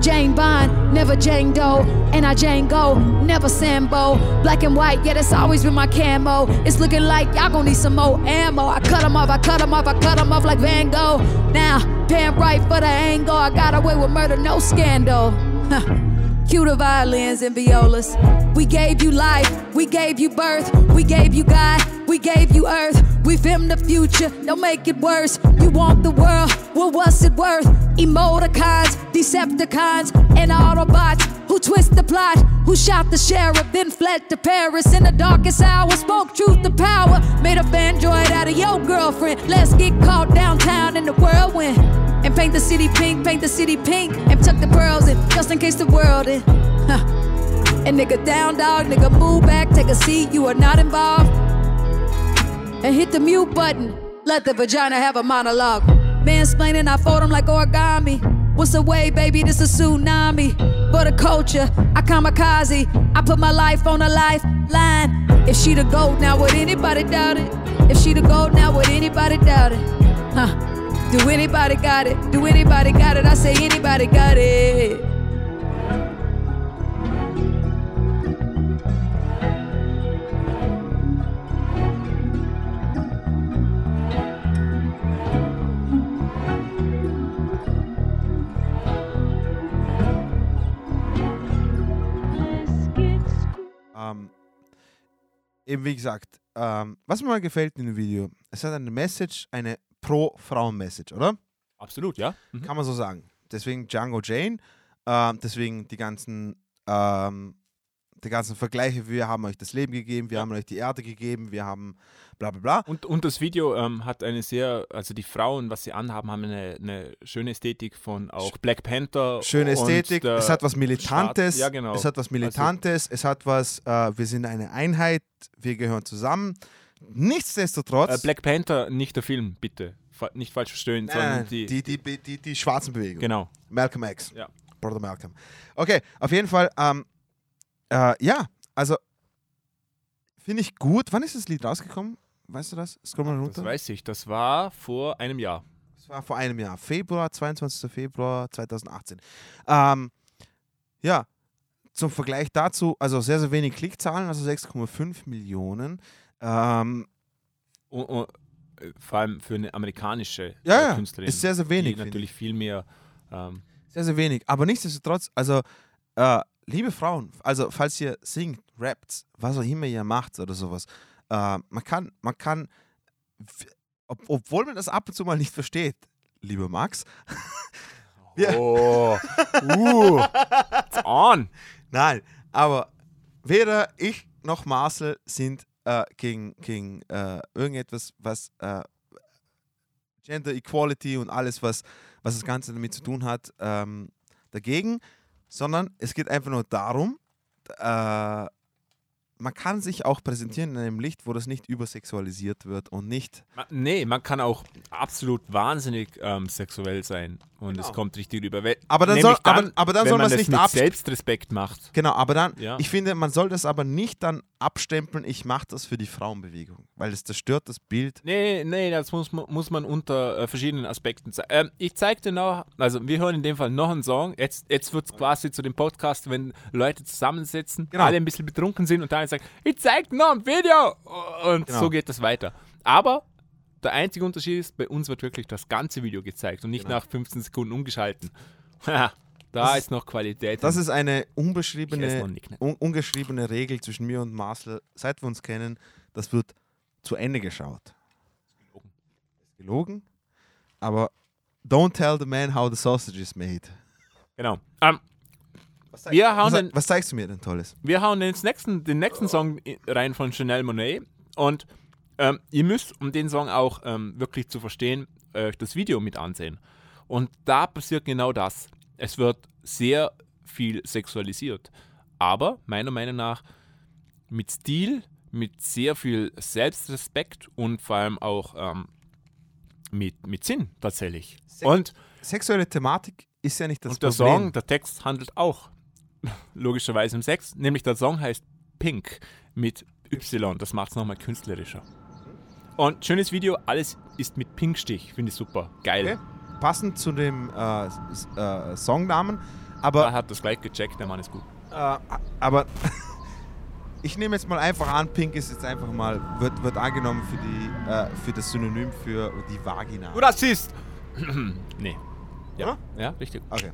Jane Bond, never Jane Doe. And I Jane Go, never Sambo. Black and white, yeah, that's always been my camo. It's looking like y'all gon' need some more ammo. I cut cut 'em off, I cut cut 'em off, I cut cut 'em off like Van Gogh. Now, damn right for the angle. I got away with murder, no scandal. Cue the violins and violas. We gave you life, we gave you birth, we gave you God, we gave you earth. We filmed the future, don't make it worse. You want the world, well, what's it worth? Emoticons, Decepticons, and Autobots who twist the plot, who shot the sheriff, then fled to Paris in the darkest hour. Spoke truth to power, made a android out of your girlfriend. Let's get caught downtown in the whirlwind. And paint the city pink, paint the city pink, and tuck the pearls in, just in case the world in. Huh. And nigga down dog, nigga move back, take a seat, you are not involved. And hit the mute button, let the vagina have a monologue. Mansplaining, I fold 'em like origami. What's the way, baby? This a tsunami. For the culture, I kamikaze. I put my life on a lifeline. If she the gold, now would anybody doubt it? If she the gold, now would anybody doubt it? Huh? Do anybody got it? Do anybody got it? I say anybody got it. Ähm, eben wie gesagt, ähm, was mir mal gefällt in dem Video, es hat eine Message, eine Pro-Frauen-Message, oder? Absolut, ja. Mhm. Kann man so sagen. Deswegen Django Jane, ähm, deswegen die ganzen, ähm, die ganzen Vergleiche, wir haben euch das Leben gegeben, wir haben euch die Erde gegeben, wir haben bla bla bla. Und, und das Video ähm, hat eine sehr, also die Frauen, was sie anhaben, haben eine, eine schöne Ästhetik von auch Black Panther. Schöne Ästhetik, der es hat was Militantes, Staat- Ja, genau. es hat was Militantes, es hat was, äh, wir sind eine Einheit, wir gehören zusammen. Nichtsdestotrotz. Äh, Black Panther, nicht der Film, bitte. Fa nicht falsch verstehen, Nein, sondern die, die, die, die, die, die schwarzen Bewegungen. Genau. Malcolm X. Ja. Brother Malcolm. Okay, auf jeden Fall, ähm, äh, ja, also finde ich gut. Wann ist das Lied rausgekommen? Weißt du das? Scroll mal runter. Das weiß ich, das war vor einem Jahr. Das war vor einem Jahr. Februar, 22. Februar 2018. Ähm, ja, zum Vergleich dazu, also sehr, sehr wenig Klickzahlen, also 6,5 Millionen. Ähm, Und, und, äh, vor allem für eine amerikanische Ja, äh, ja, Künstlerin. ist sehr, sehr wenig, natürlich viel mehr. Ähm, Sehr, sehr wenig. Aber nichtsdestotrotz, also, äh, liebe Frauen, also falls ihr singt, rappt, was auch immer ihr macht oder sowas, äh, man kann, man kann, ob, obwohl man das ab und zu mal nicht versteht, lieber Max. Oh, uh, it's on. Nein, aber weder ich noch Marcel sind äh, gegen, gegen äh, irgendetwas, was äh, Gender Equality und alles, was, was das Ganze damit zu tun hat, ähm, dagegen, sondern es geht einfach nur darum, äh, man kann sich auch präsentieren in einem Licht, wo das nicht übersexualisiert wird und nicht Nee, man kann auch absolut wahnsinnig ähm, sexuell sein und es kommt richtig rüber. Genau. Aber dann nämlich soll- aber- aber dann soll man das nicht mit Selbstrespekt macht. Genau, aber dann, Ja. ich finde, man soll das aber nicht dann abstempeln, ich mache das für die Frauenbewegung, weil es zerstört das Bild. Nee, nee, das muss, man- muss man unter äh, verschiedenen Aspekten zeigen. Ähm, ich zeig dir noch, also wir hören in dem Fall noch einen Song. Jetzt, jetzt wird es quasi zu dem Podcast, wenn Leute zusammensitzen, Genau. alle ein bisschen betrunken sind und dann sagen, ich zeig dir noch ein Video. Und Genau. so geht das weiter. Aber der einzige Unterschied ist, bei uns wird wirklich das ganze Video gezeigt und nicht Genau. nach 15 Sekunden umgeschalten. da Das ist noch Qualität. Das ist eine unbeschriebene, nicht, ne? un ungeschriebene Regel zwischen mir und Marcel, seit wir uns kennen. Das wird zu Ende geschaut. Ist gelogen. Aber don't tell the man how the sausage is made. Genau. Ähm, wir hauen was, den, was zeigst du mir denn Tolles? Wir hauen den nächsten, den nächsten Song rein von Chanel Monet und ähm, ihr müsst, um den Song auch ähm, wirklich zu verstehen, äh, euch äh, das Video mit ansehen. Und da passiert genau das. Es wird sehr viel sexualisiert. Aber meiner Meinung nach mit Stil, mit sehr viel Selbstrespekt und vor allem auch ähm, mit, mit Sinn tatsächlich. Se und sexuelle Thematik ist ja nicht das und Problem. Und der Song, der Text handelt auch logischerweise im Sex, nämlich der Song heißt Pink mit Y. Das macht es nochmal künstlerischer. Und schönes Video, alles ist mit Pinkstich. Finde ich super. Geil. Okay. Passend zu dem äh, äh, Songnamen. Aber er hat das gleich gecheckt, der Mann ist gut. Äh, aber ich nehme jetzt mal einfach an, Pink ist jetzt einfach mal, wird, wird angenommen für, die, äh, für das Synonym für die Vagina. Du Rassist! nee. Ja, ja richtig. Okay.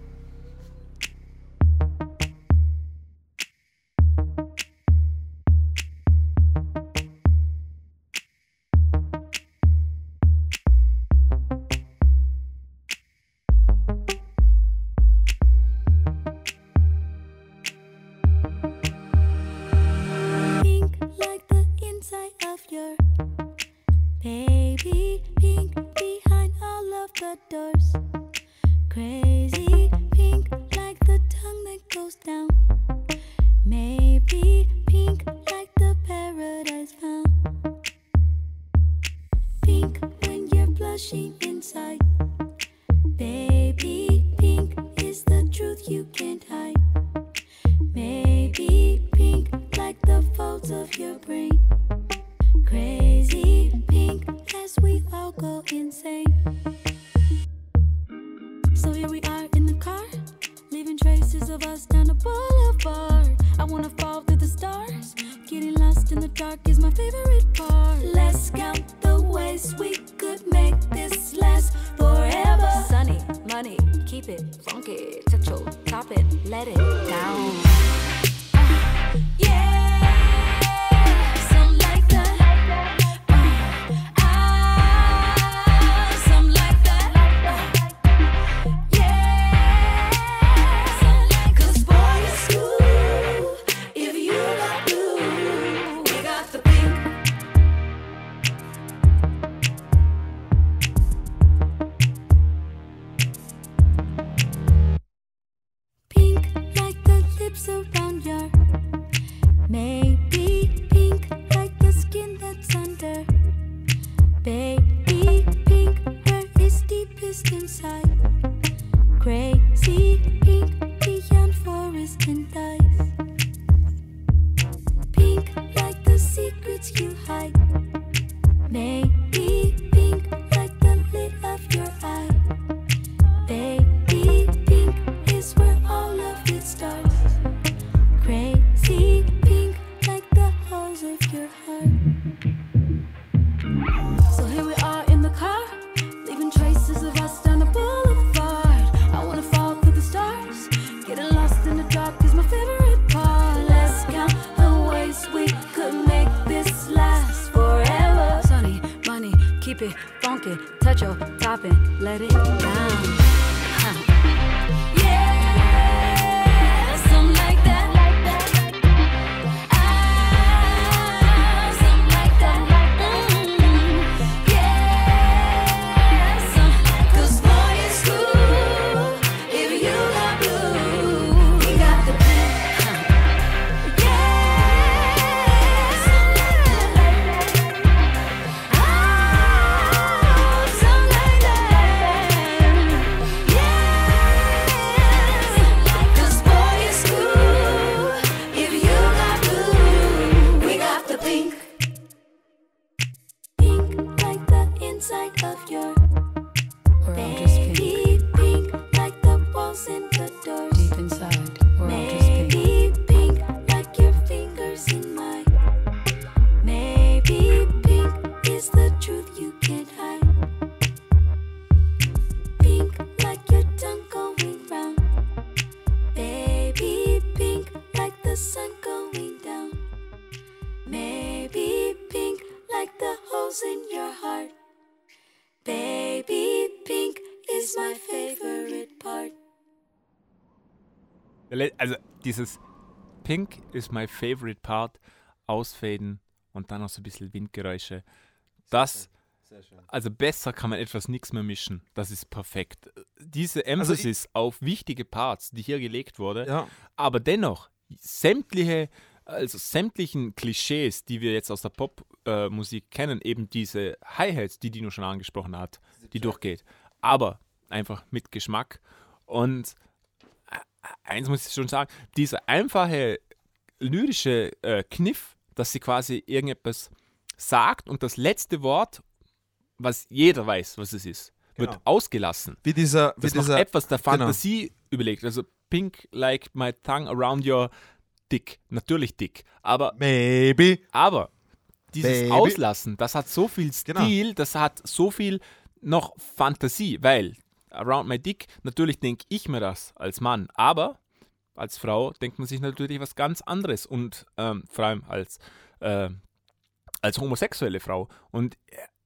also dieses Pink ist my favorite part. Ausfaden und dann noch so ein bisschen Windgeräusche. Das, also besser kann man etwas nichts mehr mischen. Das ist perfekt. Diese Emphasis also auf wichtige Parts, die hier gelegt wurde, ja. aber dennoch sämtliche, also sämtlichen Klischees, die wir jetzt aus der Popmusik äh, kennen, eben diese Hi-Hats, die Dino schon angesprochen hat, die durchgeht. Aber einfach mit Geschmack und eins muss ich schon sagen, dieser einfache lyrische äh, Kniff, dass sie quasi irgendetwas sagt und das letzte Wort, was jeder weiß, was es ist, wird Genau. ausgelassen. Wie dieser, wie Das noch dieser etwas der genau. Fantasie überlegt. Also pink like my tongue around your dick. Natürlich dick. Aber Maybe. aber dieses Baby. Auslassen, das hat so viel Genau. Stil, das hat so viel noch Fantasie, weil Around My Dick, natürlich denke ich mir das als Mann, aber als Frau denkt man sich natürlich was ganz anderes und ähm, vor allem als, äh, als homosexuelle Frau. Und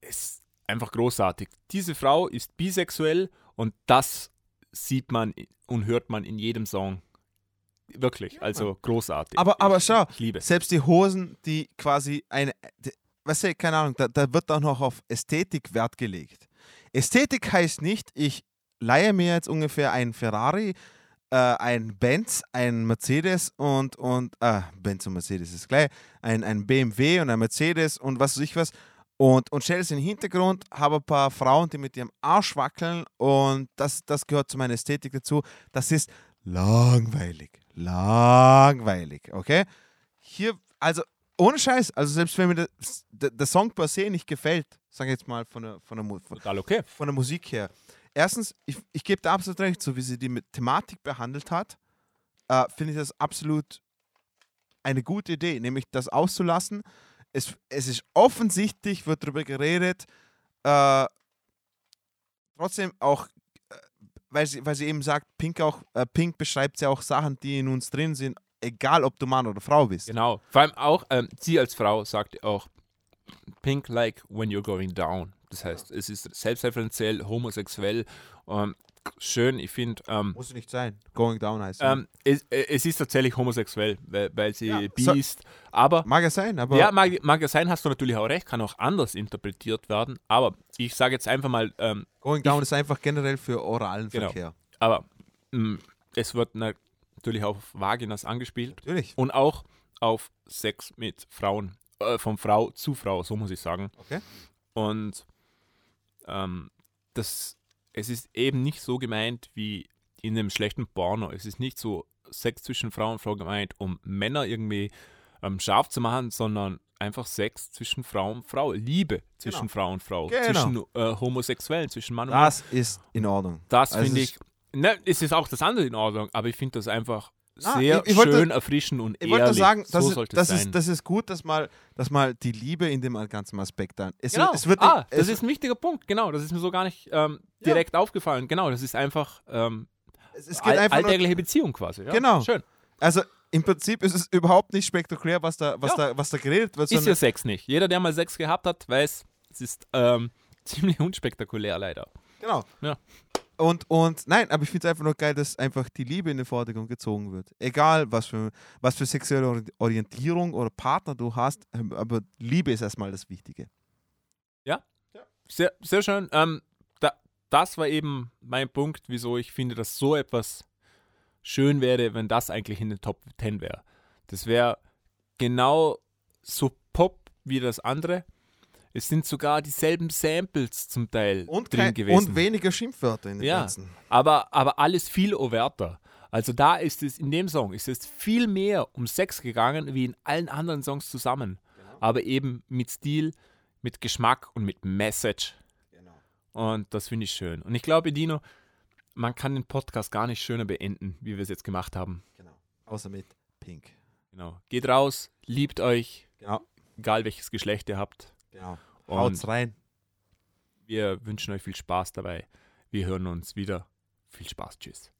es ist einfach großartig. Diese Frau ist bisexuell und das sieht man und hört man in jedem Song. Wirklich, also großartig. Aber, aber ich, schau, liebe es. selbst die Hosen, die quasi eine, die, weißt du, keine Ahnung, da, da wird auch noch auf Ästhetik Wert gelegt. Ästhetik heißt nicht, ich leihe mir jetzt ungefähr einen Ferrari, äh, ein Benz, ein Mercedes und, und äh, Benz und Mercedes ist gleich, ein, ein BMW und ein Mercedes und was weiß ich was und, und stelle es in den Hintergrund, habe ein paar Frauen, die mit ihrem Arsch wackeln und das, das gehört zu meiner Ästhetik dazu. Das ist langweilig. Langweilig, okay? Hier, also ohne Scheiß, also selbst wenn mir der, der Song per se nicht gefällt, sage ich jetzt mal von der, von der, von, Total okay. von der Musik her. Erstens, ich, ich gebe da absolut recht, so wie sie die Thematik behandelt hat, äh, finde ich das absolut eine gute Idee, nämlich das auszulassen. Es, es ist offensichtlich, wird darüber geredet, äh, trotzdem auch, äh, weil sie, weil sie eben sagt, Pink, auch, äh, Pink beschreibt ja auch Sachen, die in uns drin sind, egal ob du Mann oder Frau bist. Genau. Vor allem auch, ähm, sie als Frau sagt auch, pink like when you're going down. Das heißt, es ist selbstreferenziell, homosexuell. Ähm, schön, ich finde. Ähm, Muss nicht sein. Going down heißt ähm, es, äh, es ist tatsächlich homosexuell, weil, weil sie Ja, bi so- ist. Aber. Mag ja sein, aber. Ja, mag, mag ja sein, hast du natürlich auch recht, kann auch anders interpretiert werden. Aber ich sage jetzt einfach mal. Ähm, Going down ist einfach generell für oralen Genau. Verkehr. Aber mh, es wird natürlich auf Vaginas angespielt. Natürlich. Und auch auf Sex mit Frauen. Äh, von Frau zu Frau, so muss ich sagen. Okay. Und ähm, das, es ist eben nicht so gemeint wie in einem schlechten Porno. Es ist nicht so Sex zwischen Frau und Frau gemeint, um Männer irgendwie ähm, scharf zu machen, sondern einfach Sex zwischen Frau und Frau. Liebe zwischen Genau. Frau und Frau. Genau. Zwischen äh, Homosexuellen, zwischen Mann und Mann. Das ist in Ordnung. Das Also finde ich. Ne, es ist auch das andere in Ordnung, aber ich finde das einfach Ah, sehr ich- ich wollte- schön, erfrischend und Ich ehrlich. wollte nur sagen, so das, ist, sollte das, es sein. ist, das ist gut, dass mal, dass mal die Liebe in dem ganzen Aspekt dann. Es, genau. es wird ah, es, das ist ein wichtiger Punkt, genau. Das ist mir so gar nicht ähm, direkt aufgefallen. Genau, das ist einfach, ähm, es, es geht all, einfach alltägliche Beziehung quasi. Ja? Genau. Schön. Also im Prinzip ist es überhaupt nicht spektakulär, was da, was Ja. da, was da geredet wird. Ist ja Sex nicht. Jeder, der mal Sex gehabt hat, weiß, es ist ähm, ziemlich unspektakulär leider. Genau. Ja. Und, und nein, aber ich finde es einfach nur geil, dass einfach die Liebe in den Vordergrund gezogen wird. Egal, was für, was für sexuelle Ori- Orientierung oder Partner du hast, ähm, aber Liebe ist erstmal das Wichtige. Ja, Sehr, sehr schön. Ähm, da, das war eben mein Punkt, wieso ich finde, dass so etwas schön wäre, wenn das eigentlich in den Top 10 wäre. Das wäre genau so Pop wie das andere. Es sind sogar dieselben Samples zum Teil Und, drin kein, gewesen. und weniger Schimpfwörter in den Ja, ganzen. aber, aber alles viel overter. Also da ist es, in dem Song ist es viel mehr um Sex gegangen, wie in allen anderen Songs zusammen. Aber eben mit Stil, mit Geschmack und mit Message. Und das finde ich schön. Und ich glaube, Dino, man kann den Podcast gar nicht schöner beenden, wie wir es jetzt gemacht haben. Außer mit Pink. Genau. Geht raus, liebt euch, Genau. egal welches Geschlecht ihr habt. Genau. Und Haut's rein. wir wünschen euch viel Spaß dabei. Wir hören uns wieder. Viel Spaß. Tschüss.